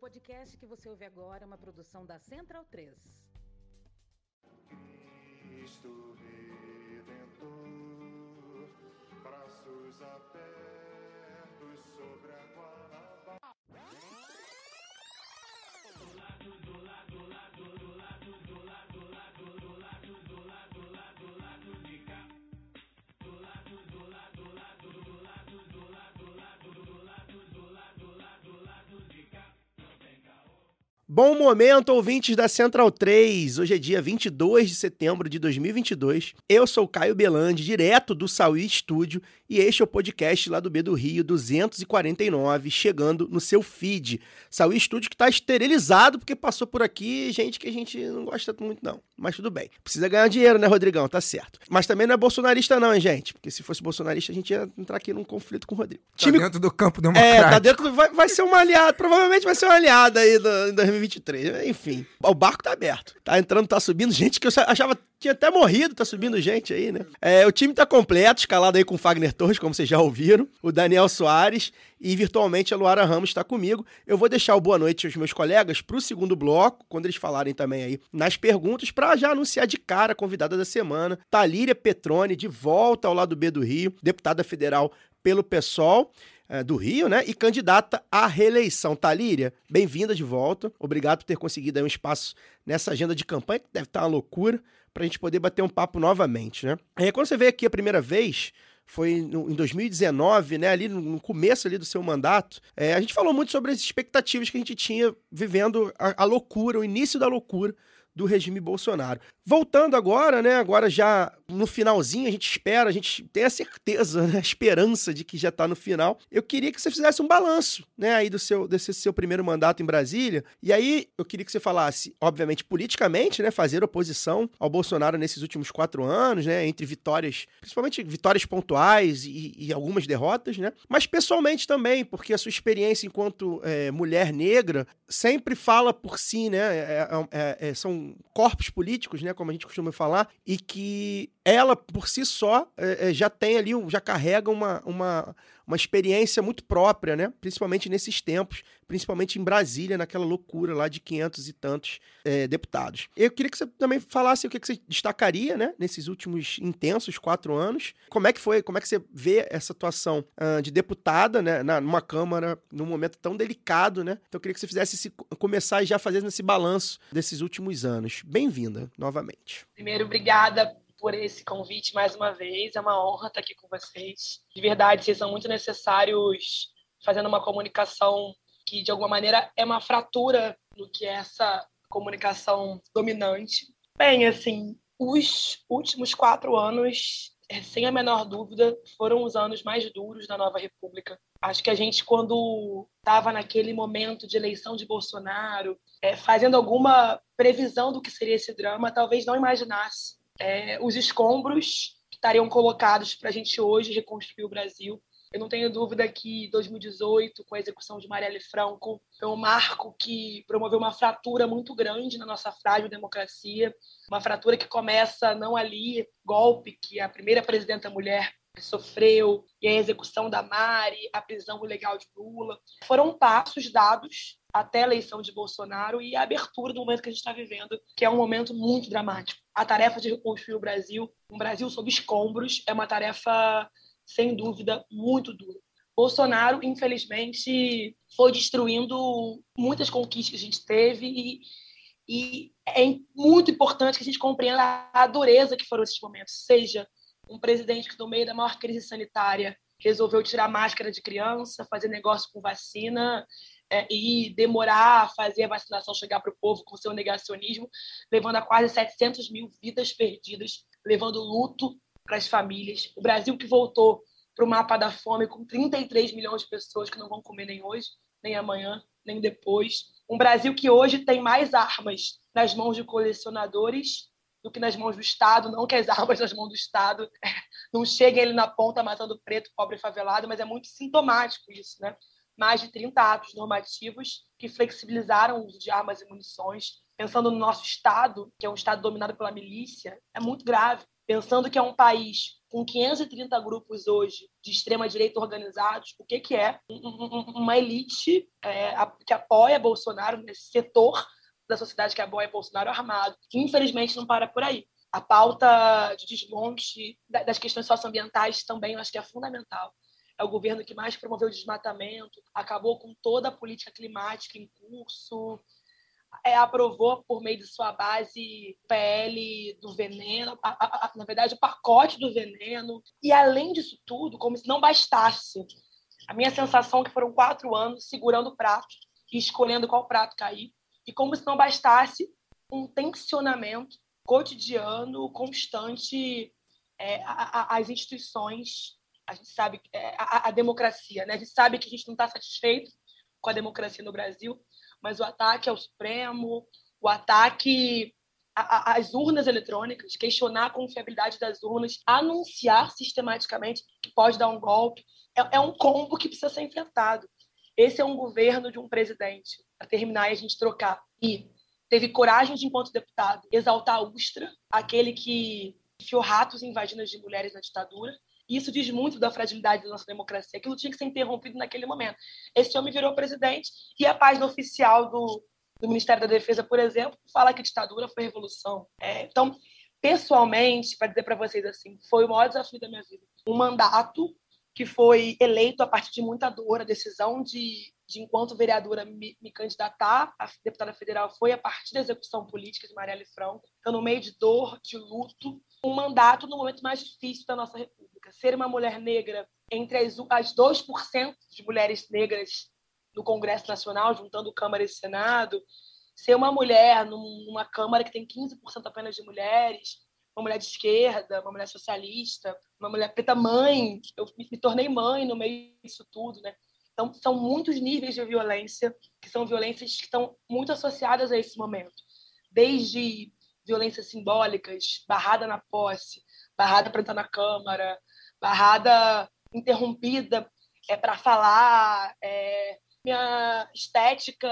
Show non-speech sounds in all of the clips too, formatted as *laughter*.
podcast que você ouve agora é uma produção da Central 3. Cristo Redentor, braços abertos Bom momento, ouvintes da Central 3. Hoje é dia 22 de setembro de 2022. Eu sou Caio Belandi, direto do Saúl Estúdio, e este é o podcast lá do B do Rio 249, chegando no seu feed. Saúl Estúdio que está esterilizado porque passou por aqui gente que a gente não gosta muito não. Mas tudo bem. Precisa ganhar dinheiro, né, Rodrigão? Tá certo. Mas também não é bolsonarista não, hein, gente? Porque se fosse bolsonarista a gente ia entrar aqui num conflito com o Rodrigo. Tá dentro do campo democrático. É, tá dentro, vai, vai ser um aliado, provavelmente vai ser um aliado aí do, em 2023. Enfim, o barco tá aberto. Tá entrando, tá subindo gente que eu achava tinha até morrido, tá subindo gente aí, né? É, o time tá completo, escalado aí com o Fagner Torres, como vocês já ouviram, o Daniel Soares e virtualmente a Luara Ramos está comigo. Eu vou deixar o boa noite aos meus colegas pro segundo bloco, quando eles falarem também aí nas perguntas, para já anunciar de cara a convidada da semana, Talíria Petrone, de volta ao lado B do Rio, deputada federal pelo PSOL é, do Rio, né? E candidata à reeleição. Talíria, bem-vinda de volta. Obrigado por ter conseguido aí um espaço nessa agenda de campanha, que deve estar uma loucura, para a gente poder bater um papo novamente, né? E quando você veio aqui a primeira vez, foi em 2019, né, ali no, no, começo ali do seu mandato, é, a gente falou muito sobre as expectativas que a gente tinha vivendo a, a loucura, o início da loucura do regime Bolsonaro. Voltando agora, né? Agora já no finalzinho, a gente espera, a gente tem a certeza, *laughs* né, a esperança de que já está no final. Eu queria que você fizesse um balanço, né, aí do seu desse seu primeiro mandato em Brasília. E aí eu queria que você falasse, obviamente, politicamente, né, fazer oposição ao Bolsonaro nesses últimos quatro anos, né, entre vitórias, principalmente vitórias pontuais e, e algumas derrotas, né, mas pessoalmente também, porque a sua experiência enquanto é, mulher negra sempre fala por si, né, é, é, é são corpos políticos, né, como a gente costuma falar, e que ela por si só é, já tem ali, já carrega uma, uma, uma experiência muito própria, né? Principalmente nesses tempos, principalmente em Brasília, naquela loucura lá de 500 e tantos é, deputados. Eu queria que você também falasse o que, que você destacaria, né? Nesses últimos intensos quatro anos. Como é que foi, como é que você vê essa atuação uh, de deputada, né? Na, numa Câmara, num momento tão delicado, né? Então eu queria que você fizesse esse, começar já fazendo esse balanço desses últimos anos. Bem-vinda, novamente. Primeiro, obrigada por esse convite mais uma vez. É uma honra estar aqui com vocês. De verdade, vocês são muito necessários fazendo uma comunicação que, de alguma maneira, é uma fratura no que é essa comunicação dominante. Bem, assim, os últimos quatro anos, é, sem a menor dúvida, foram os anos mais duros da nova República. Acho que a gente, quando estava naquele momento de eleição de Bolsonaro, é, fazendo alguma previsão do que seria esse drama, talvez não imaginasse é, os escombros que estariam colocados para a gente hoje reconstruir o Brasil. Eu não tenho dúvida que 2018, com a execução de Marielle Franco, foi um marco que promoveu uma fratura muito grande na nossa frágil democracia, uma fratura que começa não ali, golpe que a primeira presidenta mulher sofreu, e a execução da Mari, a prisão ilegal de Lula. Foram passos dados até a eleição de Bolsonaro e a abertura do momento que a gente está vivendo, que é um momento muito dramático. A tarefa de reconstruir o Brasil, um Brasil sob escombros, é uma tarefa, sem dúvida, muito dura. Bolsonaro, infelizmente, foi destruindo muitas conquistas que a gente teve e, e é muito importante que a gente compreenda a dureza que foram esses momentos, seja um presidente que, no meio da maior crise sanitária, resolveu tirar máscara de criança, fazer negócio com vacina, é, e demorar a fazer a vacinação chegar para o povo com seu negacionismo, levando a quase 700 mil vidas perdidas, levando luto para as famílias. O Brasil que voltou para o mapa da fome com 33 milhões de pessoas que não vão comer nem hoje, nem amanhã, nem depois. Um Brasil que hoje tem mais armas nas mãos de colecionadores do que nas mãos do Estado, não que as *laughs* armas nas mãos do Estado *laughs* não cheguem ele na ponta matando preto, pobre favelado, mas é muito sintomático isso, né? mais de 30 atos normativos que flexibilizaram o uso de armas e munições. Pensando no nosso Estado, que é um Estado dominado pela milícia, é muito grave. Pensando que é um país com 530 grupos hoje de extrema-direita organizados, o que, que é uma elite é, que apoia Bolsonaro nesse setor da sociedade que apoia Bolsonaro armado. Infelizmente, não para por aí. A pauta de desmonte das questões socioambientais também eu acho que é fundamental. É o governo que mais promoveu o desmatamento, acabou com toda a política climática em curso, é, aprovou por meio de sua base PL do veneno, a, a, na verdade, o pacote do veneno. E além disso tudo, como se não bastasse, a minha sensação é que foram quatro anos segurando o prato e escolhendo qual prato cair. E como se não bastasse, um tensionamento cotidiano, constante é, às instituições. A gente sabe é, a, a democracia, né? A gente sabe que a gente não está satisfeito com a democracia no Brasil, mas o ataque ao Supremo, o ataque às urnas eletrônicas, questionar a confiabilidade das urnas, anunciar sistematicamente que pode dar um golpe, é, é um combo que precisa ser enfrentado. Esse é um governo de um presidente, para terminar e a gente trocar. E teve coragem de, enquanto deputado, exaltar a Ustra, aquele que enfiou ratos em vaginas de mulheres na ditadura, isso diz muito da fragilidade da nossa democracia. Aquilo tinha que ser interrompido naquele momento. Esse homem virou presidente e a página oficial do, do Ministério da Defesa, por exemplo, fala que ditadura foi revolução. É, então, pessoalmente, para dizer para vocês assim, foi o maior desafio da minha vida. Um mandato que foi eleito a partir de muita dor, a decisão de, de enquanto vereadora, me, me candidatar a deputada federal foi a partir da execução política de Marielle Franco. Então, no meio de dor, de luto, um mandato no momento mais difícil da nossa República. Ser uma mulher negra entre as, as 2% de mulheres negras no Congresso Nacional, juntando Câmara e Senado, ser uma mulher numa Câmara que tem 15% apenas de mulheres, uma mulher de esquerda, uma mulher socialista, uma mulher preta mãe, eu me tornei mãe no meio disso tudo, né? Então, são muitos níveis de violência, que são violências que estão muito associadas a esse momento. Desde violências simbólicas, barrada na posse, barrada para entrar na Câmara, barrada interrompida é, para falar, é, minha estética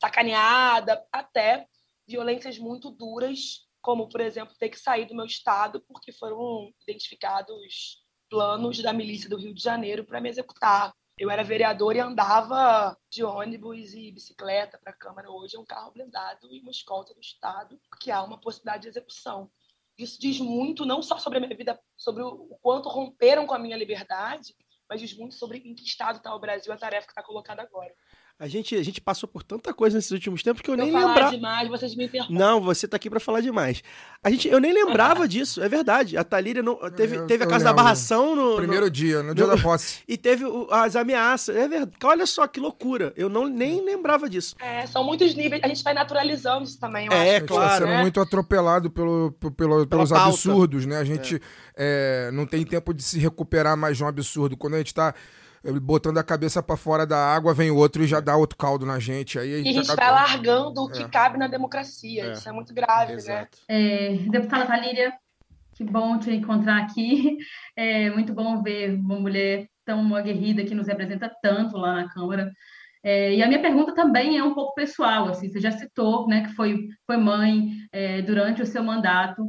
sacaneada, até violências muito duras, como, por exemplo, ter que sair do meu estado porque foram identificados planos da milícia do Rio de Janeiro para me executar. Eu era vereador e andava de ônibus e bicicleta para a Câmara. Hoje é um carro blindado e uma escolta do Estado, porque há uma possibilidade de execução. Isso diz muito, não só sobre a minha vida, sobre o quanto romperam com a minha liberdade, mas diz muito sobre em que estado está o Brasil, a tarefa que está colocada agora. A gente, a gente passou por tanta coisa nesses últimos tempos que eu, eu nem falar lembrava. demais, vocês me interrompem. Não, você tá aqui para falar demais. A gente, eu nem lembrava *laughs* disso, é verdade. A Talíria não, teve, Eu- teve a casa da barração no. Primeiro no- dia, no dia no- da posse. *laughs* E teve o- as ameaças. É verdade. Olha só que loucura. Eu não, nem lembrava disso. É, são muitos níveis, a gente vai naturalizando isso também, eu É, acho. Gente claro, está sendo né? muito atropelado pelo, pelo- pelo- pelos pauta. absurdos, né? A gente é, não tem tempo de se recuperar mais de um absurdo. Quando a gente tá é, botando a cabeça para fora da água, vem outro e já dá outro caldo na gente. Aí a E a gente, gente acaba- vai largando o que É. cabe na democracia. É. Isso é muito grave, né? Exato. É, deputada Talíria, que bom te encontrar aqui. É muito bom ver uma mulher tão aguerrida que nos representa tanto lá na Câmara. É, e a minha pergunta também é um pouco pessoal, assim, você já citou, né, que foi, foi mãe é, durante o seu mandato,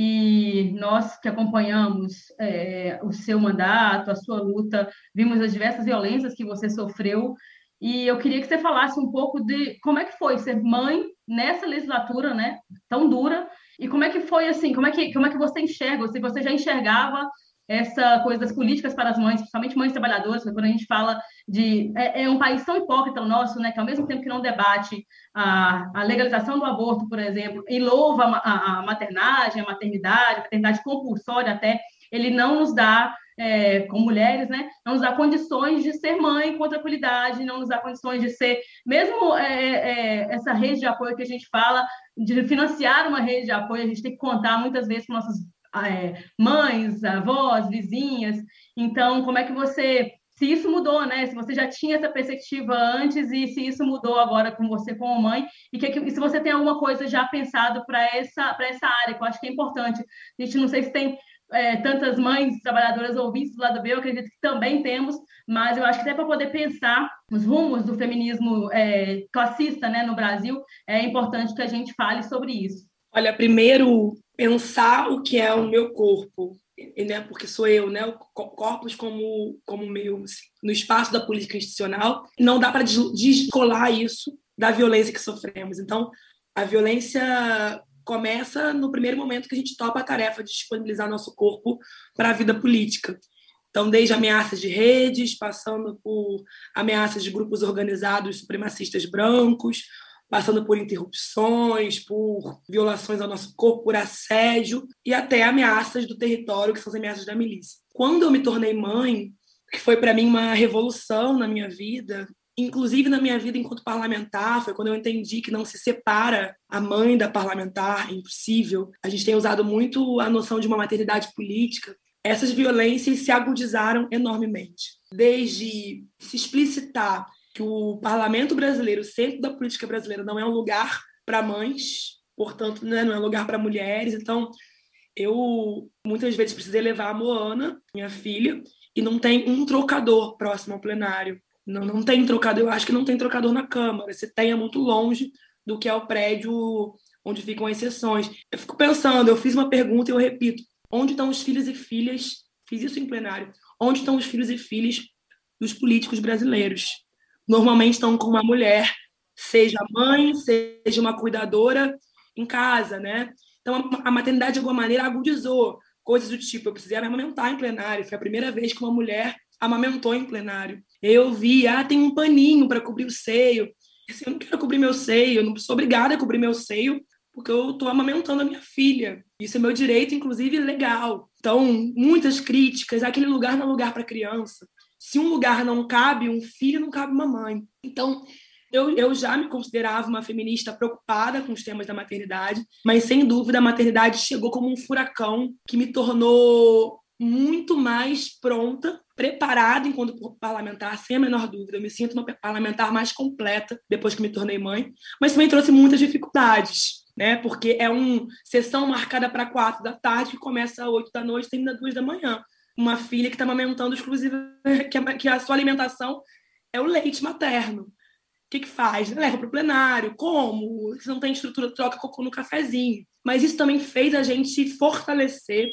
e nós que acompanhamos é, o seu mandato, a sua luta, vimos as diversas violências que você sofreu, e eu queria que você falasse um pouco de como é que foi ser mãe nessa legislatura, né, tão dura, e como é que foi assim, como é que, como é que você enxerga, se você já enxergava essa coisa das políticas para as mães, principalmente mães trabalhadoras, quando a gente fala de... É, é um país tão hipócrita o nosso, né, que ao mesmo tempo que não debate a, a legalização do aborto, por exemplo, e louva a, a, maternagem, a maternidade, a maternidade compulsória até, ele não nos dá, é, como mulheres, né, não nos dá condições de ser mãe com tranquilidade, não nos dá condições de ser, mesmo é, é, essa rede de apoio que a gente fala, de financiar uma rede de apoio, a gente tem que contar muitas vezes com nossas é, mães, avós, vizinhas. Então, como é que você, se isso mudou, né? Se você já tinha essa perspectiva antes e se isso mudou agora com você como mãe e, que, e se você tem alguma coisa já pensado para essa essa área, que eu acho que é importante. A gente não sei se tem é, tantas mães trabalhadoras ouvintes do lado B, eu acredito que também temos, mas eu acho que até para poder pensar os rumos do feminismo é, classista, né, no Brasil, é importante que a gente fale sobre isso. Olha, primeiro, pensar o que é o meu corpo. né, porque sou eu, né, corpos como como meu assim, no espaço da política institucional, não dá para descolar isso da violência que sofremos. Então, a violência começa no primeiro momento que a gente topa a tarefa de disponibilizar nosso corpo para a vida política. Então, desde ameaças de redes, passando por ameaças de grupos organizados supremacistas brancos, passando por interrupções, por violações ao nosso corpo, por assédio e até ameaças do território, que são as ameaças da milícia. Quando eu me tornei mãe, que foi para mim uma revolução na minha vida, inclusive na minha vida enquanto parlamentar, foi quando eu entendi que não se separa a mãe da parlamentar, é impossível. A gente tem usado muito a noção de uma maternidade política. Essas violências se agudizaram enormemente. Desde se explicitar que o parlamento brasileiro, o centro da política brasileira, não é um lugar para mães, portanto, né, não é um lugar para mulheres. Então, eu muitas vezes precisei levar a Moana, minha filha, e não tem um trocador próximo ao plenário. Não, não tem trocador, eu acho que não tem trocador na Câmara. Se tem, é muito longe do que é o prédio onde ficam as sessões. Eu fico pensando, eu fiz uma pergunta e eu repito: onde estão os filhos e filhas? Fiz isso em plenário. Onde estão os filhos e filhas dos políticos brasileiros? Normalmente estão com uma mulher, seja mãe, seja uma cuidadora em casa, né? Então a maternidade de alguma maneira agudizou coisas do tipo, eu precisei amamentar em plenário, foi a primeira vez que uma mulher amamentou em plenário. Eu vi, ah, tem um paninho para cobrir o seio. Assim, eu não quero cobrir meu seio, eu não sou obrigada a cobrir meu seio, porque eu estou amamentando a minha filha. Isso é meu direito, inclusive, legal. Então, muitas críticas, aquele lugar não é lugar para criança se um lugar não cabe um filho, não cabe uma mãe. Então, eu, eu já me considerava uma feminista preocupada com os temas da maternidade, mas sem dúvida a maternidade chegou como um furacão que me tornou muito mais pronta, preparada enquanto parlamentar, sem a menor dúvida. Eu me sinto uma parlamentar mais completa depois que me tornei mãe, mas também trouxe muitas dificuldades. Né? Porque é uma sessão marcada para quatro da tarde, que começa às oito da noite e termina duas da manhã uma filha que está amamentando exclusiva, que a, que a sua alimentação é o leite materno. O que, que faz? Leva para o plenário. Como? Se não tem estrutura, troca cocô no cafezinho. Mas isso também fez a gente fortalecer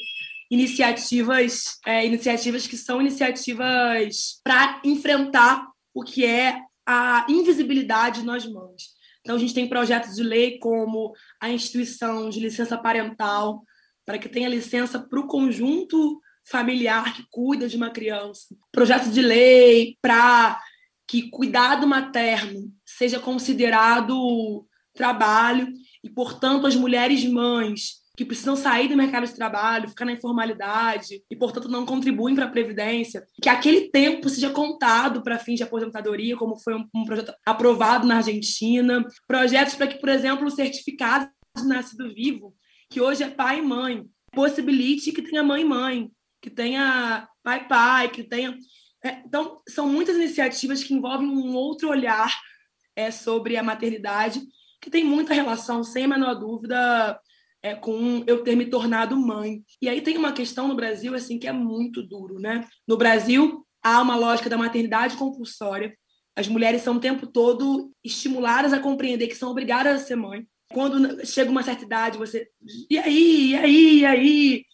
iniciativas, é, iniciativas que são iniciativas para enfrentar o que é a invisibilidade de nós mães. Então, a gente tem projetos de lei como a instituição de licença parental, para que tenha licença para o conjunto familiar que cuida de uma criança, projeto de lei para que cuidado materno seja considerado trabalho e, portanto, as mulheres mães que precisam sair do mercado de trabalho, ficar na informalidade e, portanto, não contribuem para a Previdência, que aquele tempo seja contado para fins de aposentadoria, como foi um, um, projeto aprovado na Argentina. Projetos para que, por exemplo, o certificado de nascido vivo, que hoje é pai e mãe, possibilite que tenha mãe e mãe que tenha pai pai, que tenha. É, então, são muitas iniciativas que envolvem um outro olhar é, sobre a maternidade, que tem muita relação, sem a menor dúvida, é, com eu ter me tornado mãe. E aí tem uma questão no Brasil assim que é muito duro, né? No Brasil há uma lógica da maternidade compulsória. As mulheres são o tempo todo estimuladas a compreender que são obrigadas a ser mãe. Quando chega uma certa idade, você e aí, e aí, e aí,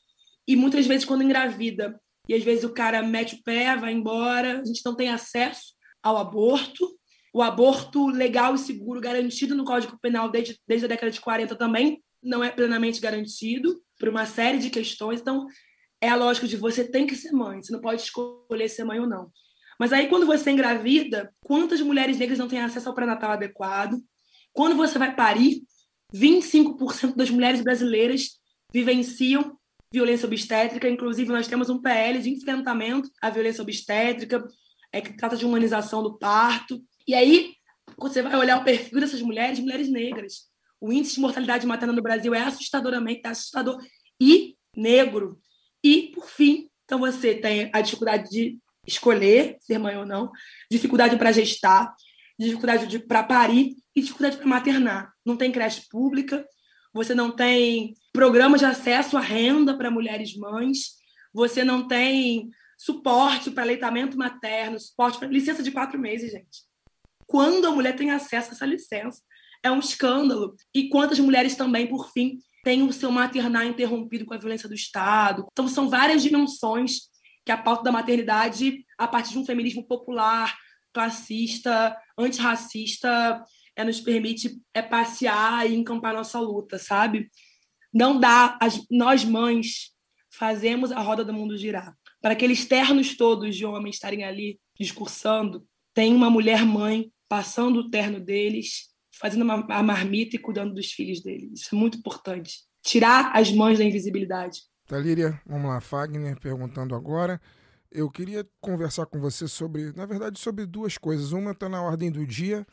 e muitas vezes, quando engravida, e às vezes o cara mete o pé, vai embora, a gente não tem acesso ao aborto. O aborto legal e seguro, garantido no Código Penal desde, desde a década de 40, também não é plenamente garantido, por uma série de questões. Então, é a lógica de você tem que ser mãe, você não pode escolher ser mãe ou não. Mas aí, quando você engravida, quantas mulheres negras não têm acesso ao pré-natal adequado? Quando você vai parir, 25% das mulheres brasileiras vivenciam violência obstétrica. Inclusive, nós temos um PL de enfrentamento à violência obstétrica, é, que trata de humanização do parto. E aí, você vai olhar o perfil dessas mulheres, mulheres negras, o índice de mortalidade materna no Brasil é assustadoramente assustador e negro. E, por fim, então você tem a dificuldade de escolher ser mãe ou não, dificuldade para gestar, dificuldade para parir e dificuldade para maternar. Não tem creche pública, você não tem programas de acesso à renda para mulheres mães, você não tem suporte para aleitamento materno, suporte para licença de quatro meses, gente. Quando a mulher tem acesso a essa licença, é um escândalo. E quantas mulheres também, por fim, tem o seu maternar interrompido com a violência do Estado. Então, são várias dimensões que a pauta da maternidade, a partir de um feminismo popular, classista, antirracista, é, nos permite é, passear e encampar nossa luta, sabe? Não dá, as, nós mães fazemos a roda do mundo girar. Para aqueles ternos todos de homens estarem ali discursando, tem uma mulher mãe passando o terno deles, fazendo uma, a marmita e cuidando dos filhos deles. Isso é muito importante. Tirar as mães da invisibilidade. Talíria, vamos lá, Fagner perguntando agora. Eu queria conversar com você sobre, na verdade, sobre duas coisas. Uma está na ordem do dia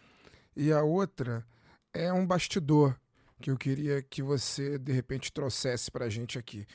e a outra é um bastidor que eu queria que você, de repente, trouxesse para a gente aqui.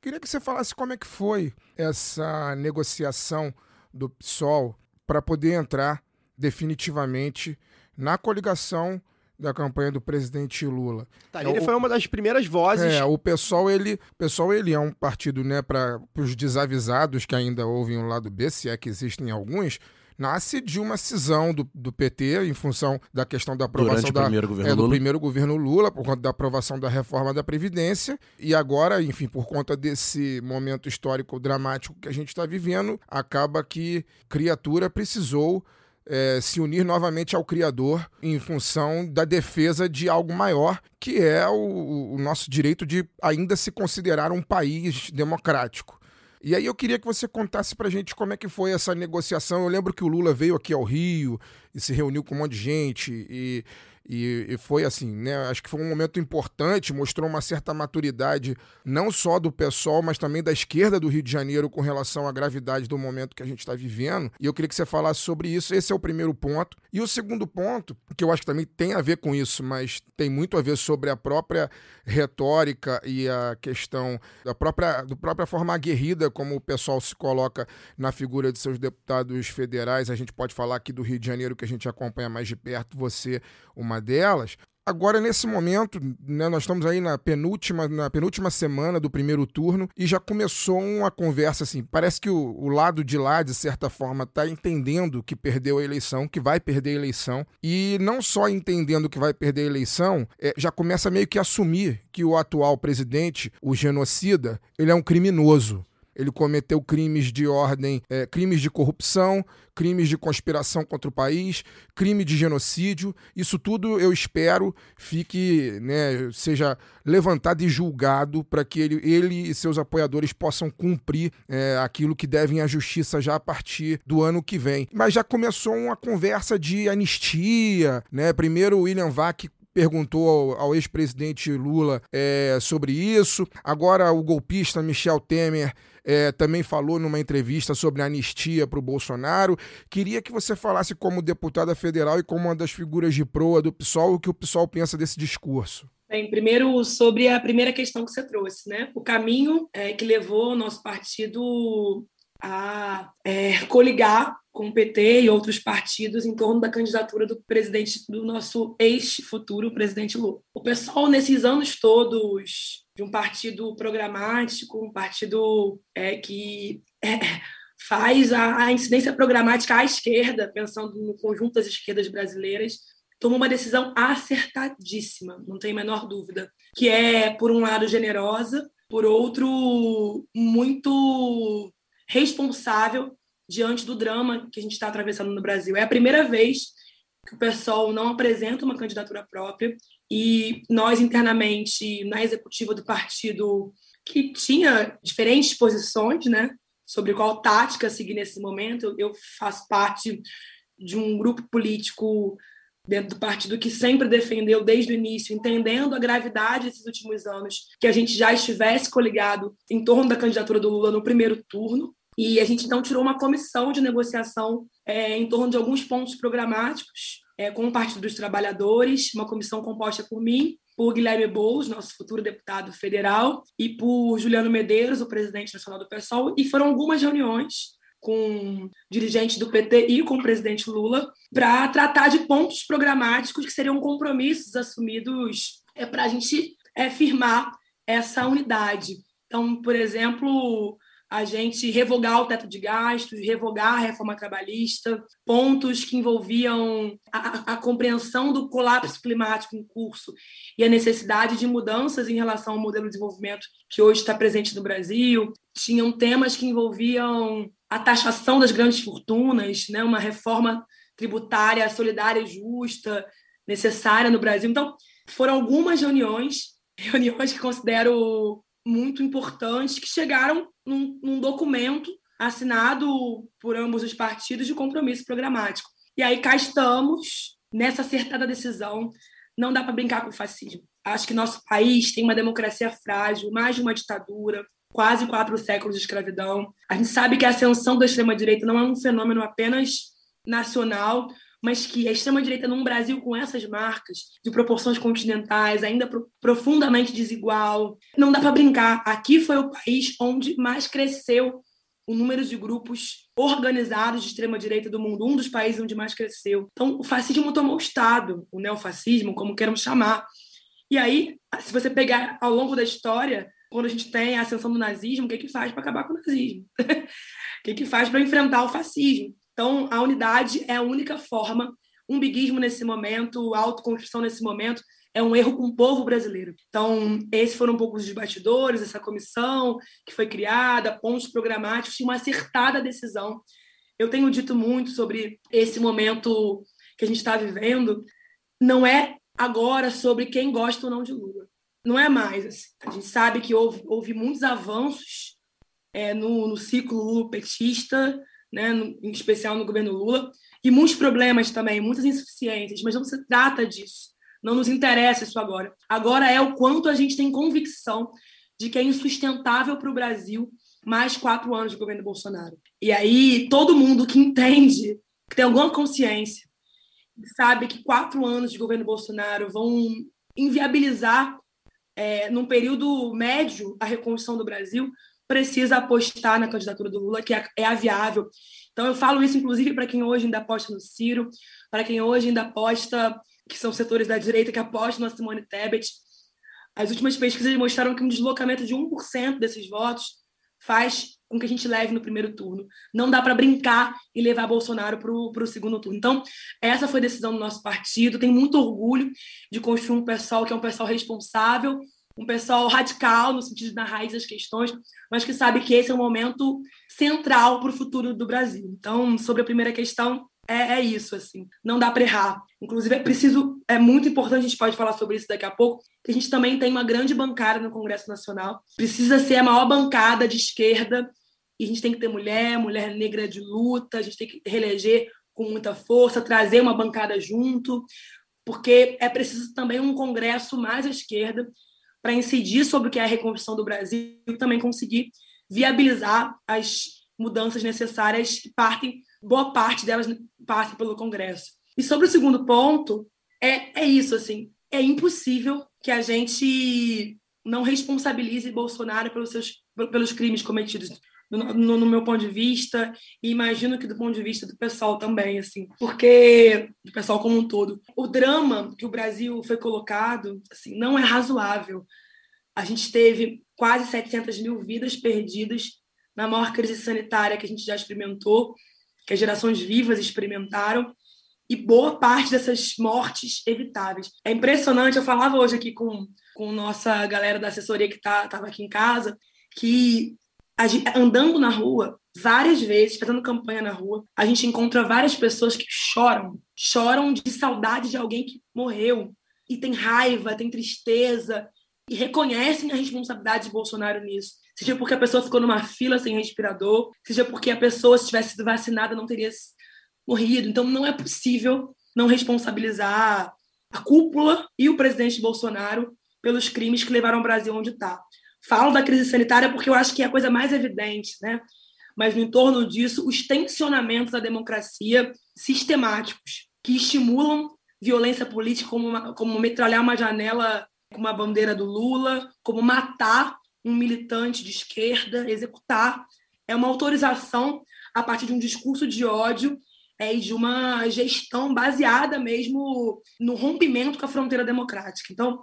Queria que você falasse como é que foi essa negociação do PSOL para poder entrar definitivamente na coligação da campanha do presidente Lula. Tá, ele é, foi uma das primeiras vozes. É, o pessoal ele, pessoal ele é um partido, né, para os desavisados que ainda ouvem o lado B, se é que existem alguns, nasce de uma cisão do, do PT em função da questão da aprovação da, primeiro é, do primeiro governo Lula, por conta da aprovação da reforma da Previdência. E agora, enfim, por conta desse momento histórico dramático que a gente está vivendo, acaba que criatura precisou é, se unir novamente ao Criador em função da defesa de algo maior, que é o, o nosso direito de ainda se considerar um país democrático. E aí eu queria que você contasse pra gente como é que foi essa negociação. Eu lembro que o Lula veio aqui ao Rio e se reuniu com um monte de gente e e, e, foi assim, né? Acho que foi um momento importante, mostrou uma certa maturidade, não só do pessoal, mas também da esquerda do Rio de Janeiro com relação à gravidade do momento que a gente está vivendo. E eu queria que você falasse sobre isso. Esse é o primeiro ponto. E o segundo ponto, que eu acho que também tem a ver com isso, mas tem muito a ver sobre a própria retórica e a questão da própria, da própria forma aguerrida como o pessoal se coloca na figura de seus deputados federais. A gente pode falar aqui do Rio de Janeiro, que a gente acompanha mais de perto, você, uma delas. Agora, nesse momento, né, nós estamos aí na penúltima, na penúltima semana do primeiro turno e já começou uma conversa assim. Parece que o, o lado de lá, de certa forma, está entendendo que perdeu a eleição, que vai perder a eleição. E não só entendendo que vai perder a eleição, é, já começa meio que a assumir que o atual presidente, o genocida, ele é um criminoso. Ele cometeu crimes de ordem, é, crimes de corrupção, crimes de conspiração contra o país, crime de genocídio. Isso tudo eu espero fique, né, seja levantado e julgado para que ele, ele e seus apoiadores possam cumprir é, aquilo que devem à justiça já a partir do ano que vem. Mas já começou uma conversa de anistia, né? Primeiro o William Vac perguntou ao, ao ex-presidente Lula é, sobre isso. Agora o golpista Michel Temer é, também falou numa entrevista sobre anistia para o Bolsonaro. Queria que você falasse como deputada federal e como uma das figuras de proa do PSOL o que o PSOL pensa desse discurso. Bem, primeiro sobre a primeira questão que você trouxe, né? O caminho é, que levou o nosso partido a é, coligar com o PT e outros partidos em torno da candidatura do presidente, do nosso ex-futuro presidente Lula. O pessoal, nesses anos todos de um partido programático, um partido é, que é, faz a, a, incidência programática à esquerda, pensando no conjunto das esquerdas brasileiras, tomou uma decisão acertadíssima, não tem a menor dúvida, que é, por um lado, generosa, por outro, muito responsável diante do drama que a gente está atravessando no Brasil. É a primeira vez que o PSOL não apresenta uma candidatura própria e nós internamente na executiva do partido que tinha diferentes posições, né, sobre qual tática seguir nesse momento. Eu faço parte de um grupo político dentro do partido que sempre defendeu desde o início, entendendo a gravidade desses últimos anos, que a gente já estivesse coligado em torno da candidatura do Lula no primeiro turno. E a gente então tirou uma comissão de negociação é, em torno de alguns pontos programáticos é, com o Partido dos Trabalhadores, uma comissão composta por mim, por Guilherme Boulos, nosso futuro deputado federal, e por Juliano Medeiros, o presidente nacional do PSOL, e foram algumas reuniões com dirigentes do PT e com o presidente Lula para tratar de pontos programáticos que seriam compromissos assumidos é, para a gente é, firmar essa unidade. Então, por exemplo, a gente revogar o teto de gastos, revogar a reforma trabalhista, pontos que envolviam a, a, compreensão do colapso climático em curso e a necessidade de mudanças em relação ao modelo de desenvolvimento que hoje está presente no Brasil. Tinham temas que envolviam a taxação das grandes fortunas, né, uma reforma tributária solidária e justa necessária no Brasil. Então, foram algumas reuniões, *laughs* reuniões que considero muito importantes, que chegaram num, num documento assinado por ambos os partidos de compromisso programático. E aí cá estamos, nessa acertada decisão. Não dá para brincar com o fascismo. Acho que nosso país tem uma democracia frágil, mais de uma ditadura, quase quatro séculos de escravidão. A gente sabe que a ascensão da extrema-direita não é um fenômeno apenas nacional, mas que a extrema-direita num Brasil com essas marcas, de proporções continentais, ainda pro, profundamente desigual, não dá para brincar. Aqui foi o país onde mais cresceu o número de grupos organizados de extrema-direita do mundo, um dos países onde mais cresceu. Então, o fascismo tomou o Estado, o neofascismo, como queremos chamar. E aí, se você pegar ao longo da história, quando a gente tem a ascensão do nazismo, o que, é que faz para acabar com o nazismo? *laughs* o que, é que faz para enfrentar o fascismo? Então, a unidade é a única forma. Um biguismo nesse momento, autoconstrução nesse momento, é um erro com o povo brasileiro. Então, esses foram um pouco os bastidores, essa comissão que foi criada, pontos programáticos, uma acertada decisão. Eu tenho dito muito sobre esse momento que a gente está vivendo. Não é agora sobre quem gosta ou não de Lula. Não é mais. Assim. A gente sabe que houve, houve muitos avanços é, no, no ciclo Lula-petista, né, no, em especial no governo Lula, e muitos problemas também, muitas insuficiências, mas não se trata disso. Não nos interessa isso agora. Agora é o quanto a gente tem convicção de que é insustentável para o Brasil mais quatro anos de governo Bolsonaro. E aí, todo mundo que entende, que tem alguma consciência, sabe que quatro anos de governo Bolsonaro vão inviabilizar, é, num período médio, a reconstrução do Brasil, precisa apostar na candidatura do Lula, que é, é a viável. Então, eu falo isso, inclusive, para quem hoje ainda aposta no Ciro, para quem hoje ainda aposta, que são setores da direita que apostam na Simone Tebet. As últimas pesquisas mostraram que um deslocamento de 1% desses votos faz com que a gente leve no primeiro turno. Não dá para brincar e levar Bolsonaro para o segundo turno. Então, essa foi a decisão do nosso partido. Tenho muito orgulho de construir um pessoal que é um pessoal responsável, um pessoal radical no sentido da raiz das questões, mas que sabe que esse é um momento central para o futuro do Brasil. Então, sobre a primeira questão, é, é isso, assim, não dá para errar. Inclusive, é preciso, é muito importante, a gente pode falar sobre isso daqui a pouco, que a gente também tem uma grande bancada no Congresso Nacional, precisa ser a maior bancada de esquerda, e a gente tem que ter mulher, mulher negra de luta, a gente tem que reeleger com muita força, trazer uma bancada junto, porque é preciso também um Congresso mais à esquerda, para incidir sobre o que é a reconstrução do Brasil e também conseguir viabilizar as mudanças necessárias que partem, boa parte delas passem pelo Congresso. E sobre o segundo ponto, é, é isso, assim, é impossível que a gente não responsabilize Bolsonaro pelos, seus, pelos crimes cometidos no, no, meu ponto de vista, e imagino que do ponto de vista do pessoal também, assim, porque do pessoal como um todo. O drama que o Brasil foi colocado, assim, não é razoável. A gente teve quase 700 mil vidas perdidas na maior crise sanitária que a gente já experimentou, que as gerações vivas experimentaram, e boa parte dessas mortes evitáveis. É impressionante, eu falava hoje aqui com, com nossa galera da assessoria que estava tá, aqui em casa, que andando na rua, várias vezes, fazendo campanha na rua, a gente encontra várias pessoas que choram, choram de saudade de alguém que morreu, e tem raiva, tem tristeza, e reconhecem a responsabilidade de Bolsonaro nisso. Seja porque a pessoa ficou numa fila sem respirador, seja porque a pessoa, se tivesse sido vacinada, não teria morrido. Então, não é possível não responsabilizar a cúpula e o presidente Bolsonaro pelos crimes que levaram o Brasil onde está. Falo da crise sanitária porque eu acho que é a coisa mais evidente, né? Mas no entorno disso, os tensionamentos da democracia sistemáticos que estimulam violência política como, uma, como metralhar uma janela com uma bandeira do Lula, como matar um militante de esquerda, executar. É uma autorização a partir de um discurso de ódio é, e de uma gestão baseada mesmo no rompimento com a fronteira democrática. Então,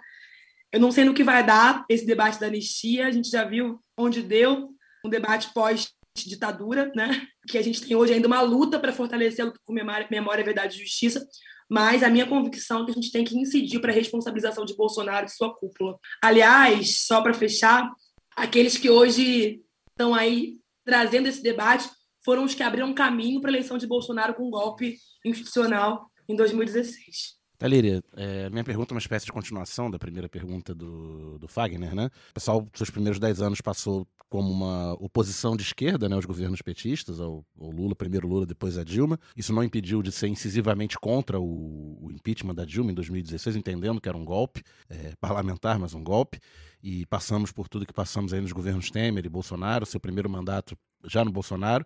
eu não sei no que vai dar esse debate da anistia, a gente já viu onde deu. um debate pós-ditadura, né? Que a gente tem hoje ainda uma luta para fortalecer a luta por memória, memória, verdade e justiça, mas a minha convicção é que a gente tem que incidir para a responsabilização de Bolsonaro e sua cúpula. Aliás, só para fechar, aqueles que hoje estão aí trazendo esse debate foram os que abriram caminho para a eleição de Bolsonaro com um golpe institucional em 2016. Talíria, é, minha pergunta é uma espécie de continuação da primeira pergunta do, do Fagner, né? O pessoal, seus primeiros dez anos, passou como uma oposição de esquerda, né, aos governos petistas, ao, ao, Lula, primeiro Lula, depois a Dilma. Isso não impediu de ser incisivamente contra o, o impeachment da Dilma em 2016, entendendo que era um golpe é, parlamentar, mas um golpe. E passamos por tudo que passamos aí nos governos Temer e Bolsonaro, seu primeiro mandato já no Bolsonaro.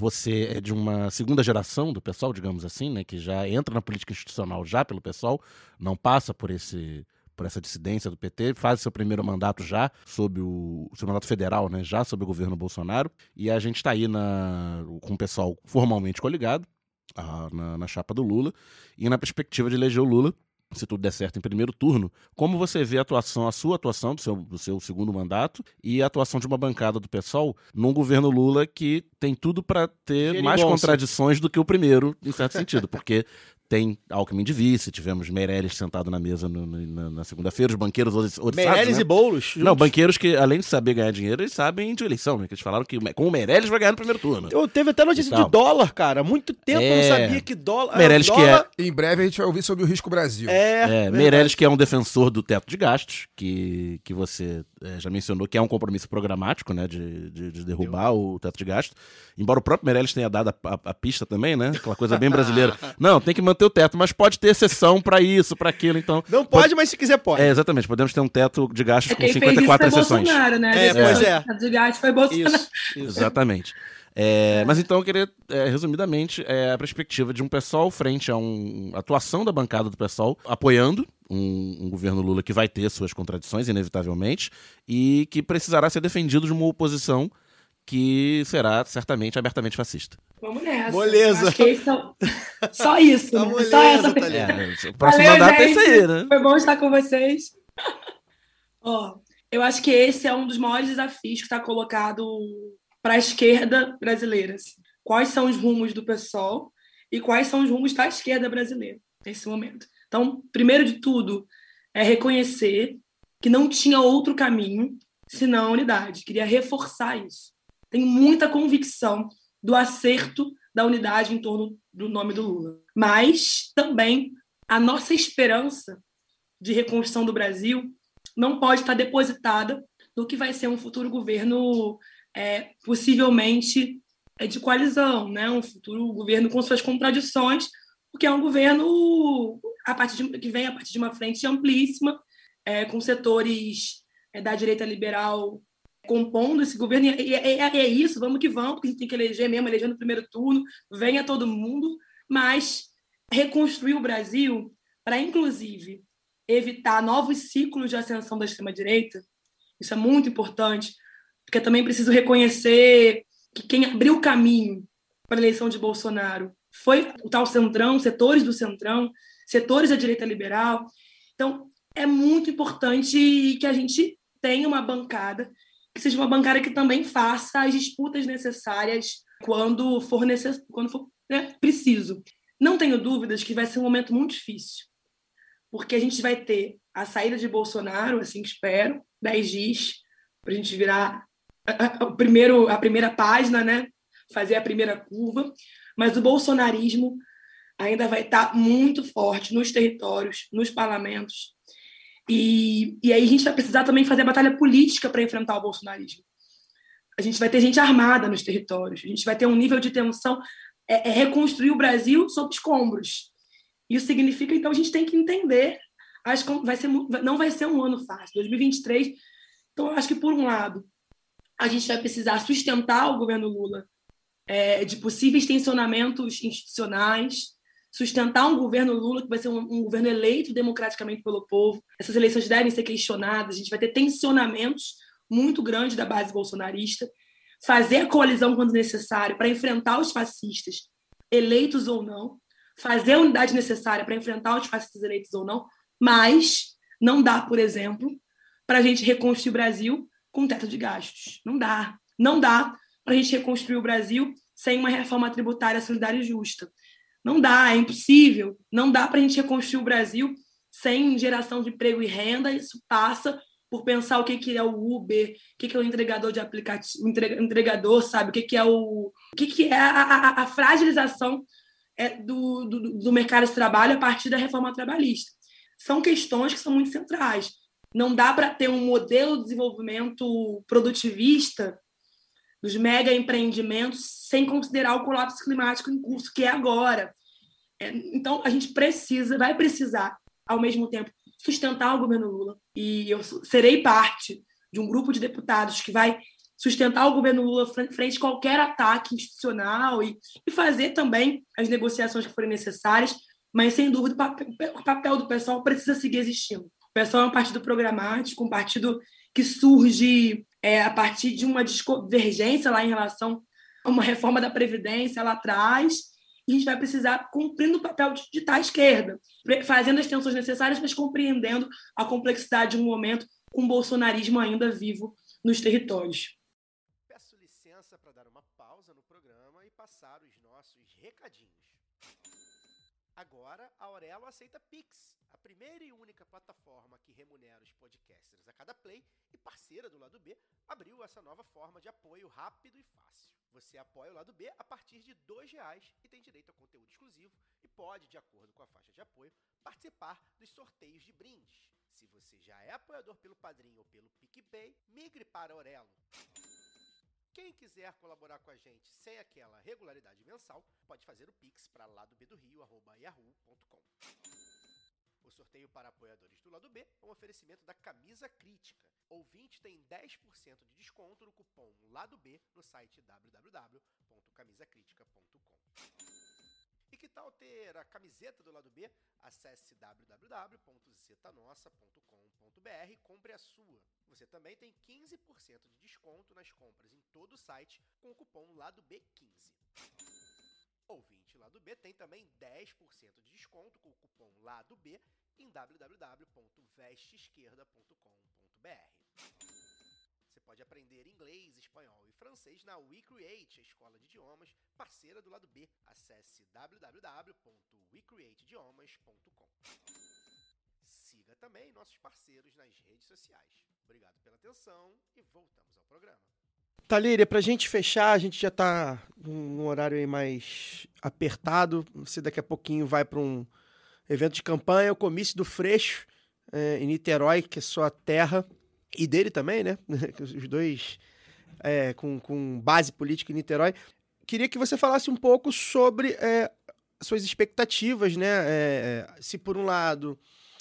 Você é de uma segunda geração do pessoal, digamos assim, né, que já entra na política institucional já pelo pessoal, não passa por esse por essa dissidência do PT, faz seu primeiro mandato já sob o seu mandato federal, né, já sob o governo Bolsonaro, e a gente está aí na, com o pessoal formalmente coligado a, na, na chapa do Lula e na perspectiva de eleger o Lula se tudo der certo em primeiro turno, como você vê a atuação, a sua atuação do seu, do seu segundo mandato e a atuação de uma bancada do PSOL num governo Lula que tem tudo para ter mais contradições do que o primeiro, em certo sentido, porque tem Alckmin de vice, tivemos Meirelles sentado na mesa no, na, na segunda-feira, os banqueiros oriçados, Meirelles né? e Boulos. Não, banqueiros que, além de saber ganhar dinheiro, eles sabem de eleição, né? Que eles falaram que com o Meirelles vai ganhar no primeiro turno. Eu teve até notícia de dólar, cara. Muito tempo é... eu não é. sabia que dólar... Meirelles dólar... que é... Em breve a gente vai ouvir sobre o Risco Brasil. É, é Meirelles que é um defensor do teto de gastos, que, que você é, já mencionou, que é um compromisso programático, né? De, de, de derrubar Eu... o teto de gastos. Embora o próprio Meirelles tenha dado a, a, a pista também, né? Aquela coisa bem brasileira. *laughs* não, tem que manter o teto, mas pode ter exceção para isso, para aquilo, então. Não pode, pode, mas se quiser pode. É, exatamente. Podemos ter um teto de gastos é com 54 fez isso exceções. Bolsonaro, né? É, pois é. O de gastos foi Bolsonaro. Isso, isso. Exatamente. É, mas então eu queria, é, resumidamente, é, a perspectiva de um pessoal frente a uma atuação da bancada do pessoal apoiando um, um, governo Lula que vai ter suas contradições, inevitavelmente, e que precisará ser defendido de uma oposição que será certamente abertamente fascista. Vamos nessa. Moleza. Acho que são... Só isso. Tá né? Só essa tá é, o próximo Valeu, mandato é isso aí, né? Foi bom estar com vocês. *laughs* Ó, eu acho que esse é um dos maiores desafios que está colocado para a esquerda brasileira. Quais são os rumos do PSOL e quais são os rumos da esquerda brasileira nesse momento. Então, primeiro de tudo, é reconhecer que não tinha outro caminho senão a unidade. Queria reforçar isso. Tenho muita convicção do acerto da unidade em torno do nome do Lula. Mas também a nossa esperança de reconstrução do Brasil não pode estar depositada no que vai ser um futuro governo é, possivelmente é, de coalizão, né? um futuro governo com suas contradições, porque é um governo a partir de, que vem a partir de uma frente amplíssima, é, com setores é, da direita liberal compondo esse governo, e é, é, é, isso, vamos que vamos, porque a gente tem que eleger mesmo, eleger no primeiro turno, venha todo mundo, mas reconstruir o Brasil para, inclusive, evitar novos ciclos de ascensão da extrema-direita, isso é muito importante, porque também preciso reconhecer que quem abriu o caminho para a eleição de Bolsonaro foi o tal centrão, setores do centrão, setores da direita liberal. Então, é muito importante que a gente tenha uma bancada que seja uma bancada que também faça as disputas necessárias quando for, necess... quando for né, preciso. Não tenho dúvidas que vai ser um momento muito difícil, porque a gente vai ter a saída de Bolsonaro, assim que espero, 10 dias, para a gente virar a, primeiro, a primeira página, né? fazer a primeira curva, mas o bolsonarismo ainda vai estar muito forte nos territórios, nos parlamentos, e, e aí a gente vai precisar também fazer a batalha política para enfrentar o bolsonarismo. A gente vai ter gente armada nos territórios, a gente vai ter um nível de tensão, é, é reconstruir o Brasil sob escombros. Isso significa, então, a gente tem que entender, vai ser, não vai ser um ano fácil, 2023. Então, eu acho que, por um lado, a gente vai precisar sustentar o governo Lula é, de possíveis tensionamentos institucionais, sustentar um governo Lula que vai ser um, um, governo eleito democraticamente pelo povo. Essas eleições devem ser questionadas, a gente vai ter tensionamentos muito grandes da base bolsonarista, fazer coalizão quando necessário para enfrentar os fascistas, eleitos ou não, fazer a unidade necessária para enfrentar os fascistas eleitos ou não, mas não dá, por exemplo, para a gente reconstruir o Brasil com teto de gastos. Não dá. Não dá para a gente reconstruir o Brasil sem uma reforma tributária solidária e justa. Não dá, é impossível. Não dá para a gente reconstruir o Brasil sem geração de emprego e renda. Isso passa por pensar o que, que é o Uber, o que, que é o entregador de aplicativo, entregador, sabe? O que, que é o, o que, que é a, a, a fragilização é, do, do, do mercado de trabalho a partir da reforma trabalhista. São questões que são muito centrais. Não dá para ter um modelo de desenvolvimento produtivista dos mega empreendimentos sem considerar o colapso climático em curso, que é agora. É, então, a gente precisa, vai precisar, ao mesmo tempo, sustentar o governo Lula. E eu serei parte de um grupo de deputados que vai sustentar o governo Lula frente a qualquer ataque institucional e, e fazer também as negociações que forem necessárias, mas, sem dúvida, o papel do pessoal precisa seguir existindo. O pessoal é um partido programático, um partido que surge é, a partir de uma divergência lá em relação a uma reforma da Previdência lá atrás, e a gente vai precisar cumprindo o papel de, à esquerda, fazendo as tensões necessárias, mas compreendendo a complexidade de um momento com o bolsonarismo ainda vivo nos territórios. Peço licença para dar uma pausa no programa e passar os nossos recadinhos. Agora, a Aurelo aceita Pix, primeira e única plataforma que remunera os podcasters a cada play e parceira do lado B, abriu essa nova forma de apoio rápido e fácil. Você apoia o lado B a partir de R$ reais e tem direito a conteúdo exclusivo e pode, de acordo com a faixa de apoio, participar dos sorteios de brindes. Se você já é apoiador pelo Padrinho ou pelo PicPay, migre para Aurelo. Quem quiser colaborar com a gente sem aquela regularidade mensal, pode fazer o pix para ladobdorio.yahoo.com. O sorteio para apoiadores do lado B é um oferecimento da Camisa Crítica. Ouvinte tem 10% de desconto no cupom Lado B no site www.camisacritica.com. E que tal ter a camiseta do lado B? Acesse www.zetanossa.com.br e compre a sua. Você também tem 15% de desconto nas compras em todo o site com o cupom Lado B15. Ouvinte Lado B tem também 10% de desconto com o cupom Lado B em www.vesteesquerda.com.br. Você pode aprender inglês, espanhol e francês na WeCreate, a escola de idiomas parceira do lado B. Acesse www.wecreateidiomas.com. Siga também nossos parceiros nas redes sociais. Obrigado pela atenção e voltamos ao programa. Talíria, para a gente fechar, a gente já está num horário aí mais apertado. Você daqui a pouquinho vai para um evento de campanha, o comício do Freixo, é, em Niterói, que é sua terra, e dele também, né? *laughs* Os dois é, com, com base política em Niterói. Queria que você falasse um pouco sobre é, suas expectativas, né? É, se por um lado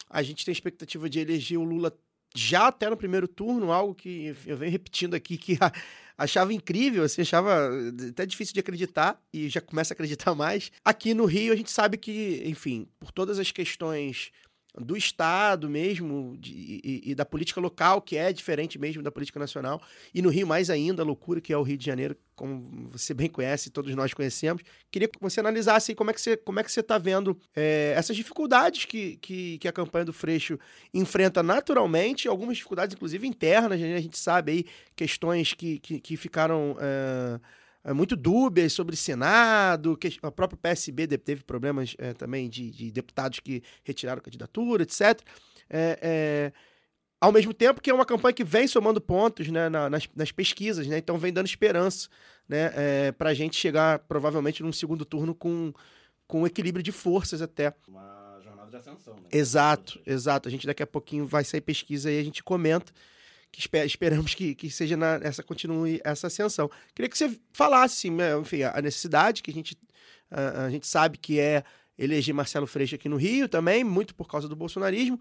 a gente tem expectativa de eleger o Lula já até no primeiro turno, algo que eu venho repetindo aqui, que *laughs* achava incrível, assim, achava até difícil de acreditar e já começa a acreditar *laughs* mais. Aqui no Rio, a gente sabe que, enfim, por todas as questões do Estado mesmo de, e, e, da política local, que é diferente mesmo da política nacional, e no Rio mais ainda, a loucura que é o Rio de Janeiro, como você bem conhece, todos nós conhecemos. Queria que você analisasse como é que você como é que você está vendo é, essas dificuldades que, que, que, a campanha do Freixo enfrenta naturalmente, algumas dificuldades inclusive internas, né? a gente sabe aí questões que, que, que ficaram... É, muito dúbias sobre Senado, que o próprio PSB teve problemas é, também de, de, deputados que retiraram candidatura, etc. É, é, ao mesmo tempo que é uma campanha que vem somando pontos né, na, nas, nas, pesquisas, né, então vem dando esperança né, é, para a gente chegar provavelmente num segundo turno com, com equilíbrio de forças até. Uma jornada de ascensão. Né? Exato, exato. A gente daqui a pouquinho vai sair pesquisa e a gente comenta que esper, esperamos que, que seja na, essa continue essa ascensão. Queria que você falasse, assim, né, enfim, a necessidade que a gente, a, a, gente sabe que é eleger Marcelo Freixo aqui no Rio também, muito por causa do bolsonarismo,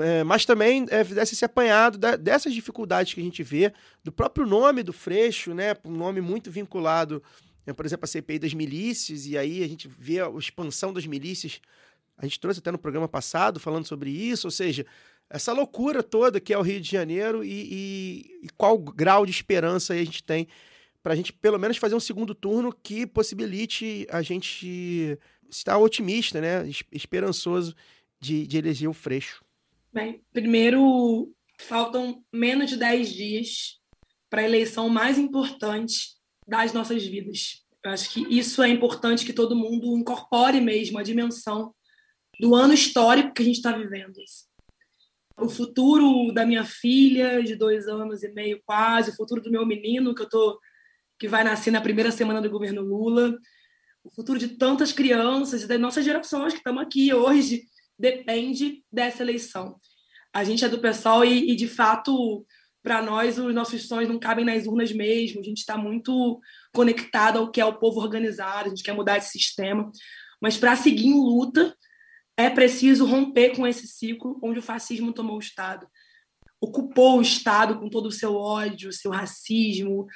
é, mas também é, fizesse esse apanhado da, dessas dificuldades que a gente vê, do próprio nome do Freixo, né, um nome muito vinculado, é, por exemplo, a CPI das milícias, e aí a gente vê a expansão das milícias, a gente trouxe até no programa passado falando sobre isso, ou seja, essa loucura toda que é o Rio de Janeiro e, e, e qual grau de esperança a gente tem para a gente pelo menos fazer um segundo turno que possibilite a gente estar otimista, né, esperançoso de, de eleger o Freixo. Bem, primeiro, faltam menos de 10 dias para a eleição mais importante das nossas vidas. Eu acho que isso é importante que todo mundo incorpore mesmo a dimensão do ano histórico que a gente está vivendo. O futuro da minha filha, de dois anos e meio quase, o futuro do meu menino, que eu tô, que vai nascer na primeira semana do governo Lula, o futuro de tantas crianças e das nossas gerações que estamos aqui hoje, depende dessa eleição. A gente é do pessoal e, e de fato, para nós, os nossos sonhos não cabem nas urnas mesmo. A gente está muito conectado ao que é o povo organizado, a gente quer mudar esse sistema. Mas para seguir em luta, é preciso romper com esse ciclo onde o fascismo tomou o Estado. Ocupou o Estado com todo o seu ódio, seu racismo,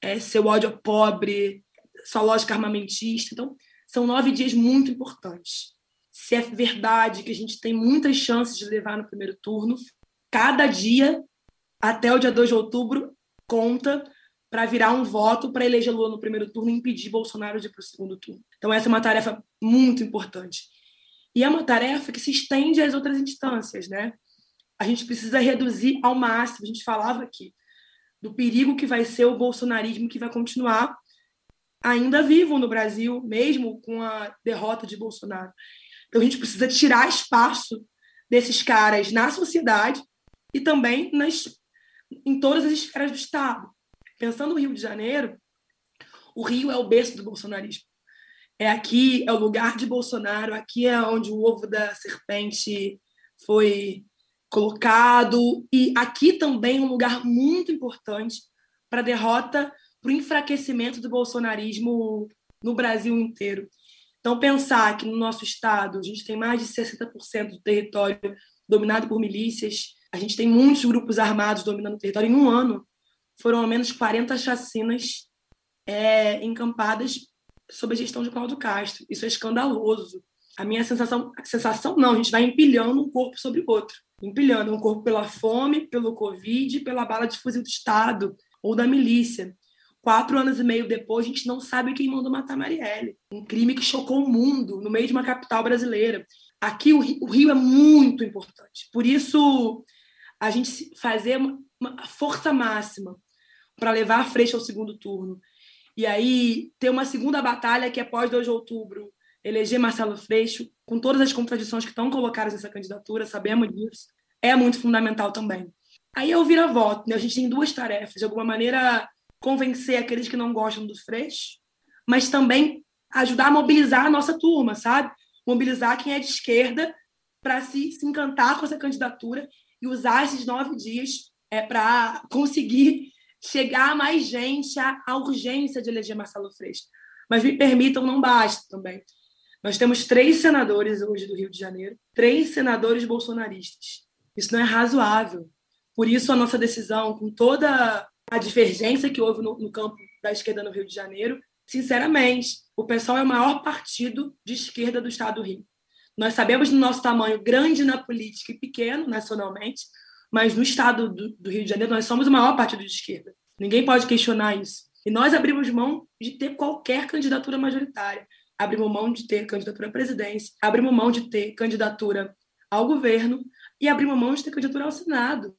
é, seu ódio ao pobre, sua lógica armamentista. Então, são nove dias muito importantes se é verdade que a gente tem muitas chances de levar no primeiro turno, cada dia até o dia 2 de outubro conta para virar um voto para eleger Lula no primeiro turno e impedir Bolsonaro de ir para o segundo turno. Então, essa é uma tarefa muito importante. E é uma tarefa que se estende às outras instâncias, né? A gente precisa reduzir ao máximo, a gente falava aqui, do perigo que vai ser o bolsonarismo que vai continuar ainda vivo no Brasil, mesmo com a derrota de Bolsonaro. Então, a gente precisa tirar espaço desses caras na sociedade e também nas, em todas as esferas do Estado. Pensando no Rio de Janeiro, o Rio é o berço do bolsonarismo. É aqui, é o lugar de Bolsonaro, aqui é onde o ovo da serpente foi colocado, e aqui também um lugar muito importante para a derrota, para o enfraquecimento do bolsonarismo no Brasil inteiro. Então, pensar que no nosso estado a gente tem mais de 60% do território dominado por milícias, a gente tem muitos grupos armados dominando o território em um ano, foram ao menos 40 chacinas é, encampadas sob a gestão de Cláudio Castro. Isso é escandaloso. A minha sensação, a sensação não, a gente vai empilhando um corpo sobre o outro. Empilhando um corpo pela fome, pelo Covid, pela bala de fuzil do Estado ou da milícia. Quatro anos e meio depois, a gente não sabe quem mandou matar Marielle. Um crime que chocou o mundo, no meio de uma capital brasileira. Aqui, o Rio, o Rio é muito importante. Por isso, a gente fazer uma, força máxima para levar a frente ao segundo turno. E aí, ter uma segunda batalha que é pós 2 de outubro, eleger Marcelo Freixo, com todas as contradições que estão colocadas nessa candidatura, sabemos disso, é muito fundamental também. Aí é o vira-voto, né? A gente tem duas tarefas. De alguma maneira, convencer aqueles que não gostam do Freixo, mas também ajudar a mobilizar a nossa turma, sabe? Mobilizar quem é de esquerda para se, se encantar com essa candidatura e usar esses nove dias é, para conseguir chegar a mais gente à, à urgência de eleger Marcelo Freixo. Mas me permitam, não basta também. Nós temos três senadores hoje do Rio de Janeiro, três senadores bolsonaristas. Isso não é razoável. Por isso, a nossa decisão, com toda a divergência que houve no, no campo da esquerda no Rio de Janeiro, sinceramente, o PSOL é o maior partido de esquerda do estado do Rio. Nós sabemos do nosso tamanho grande na política e pequeno nacionalmente, mas no estado do, do, Rio de Janeiro nós somos o maior partido de esquerda. Ninguém pode questionar isso. E nós abrimos mão de ter qualquer candidatura majoritária. Abrimos mão de ter candidatura à presidência, abrimos mão de ter candidatura ao governo e abrimos mão de ter candidatura ao Senado.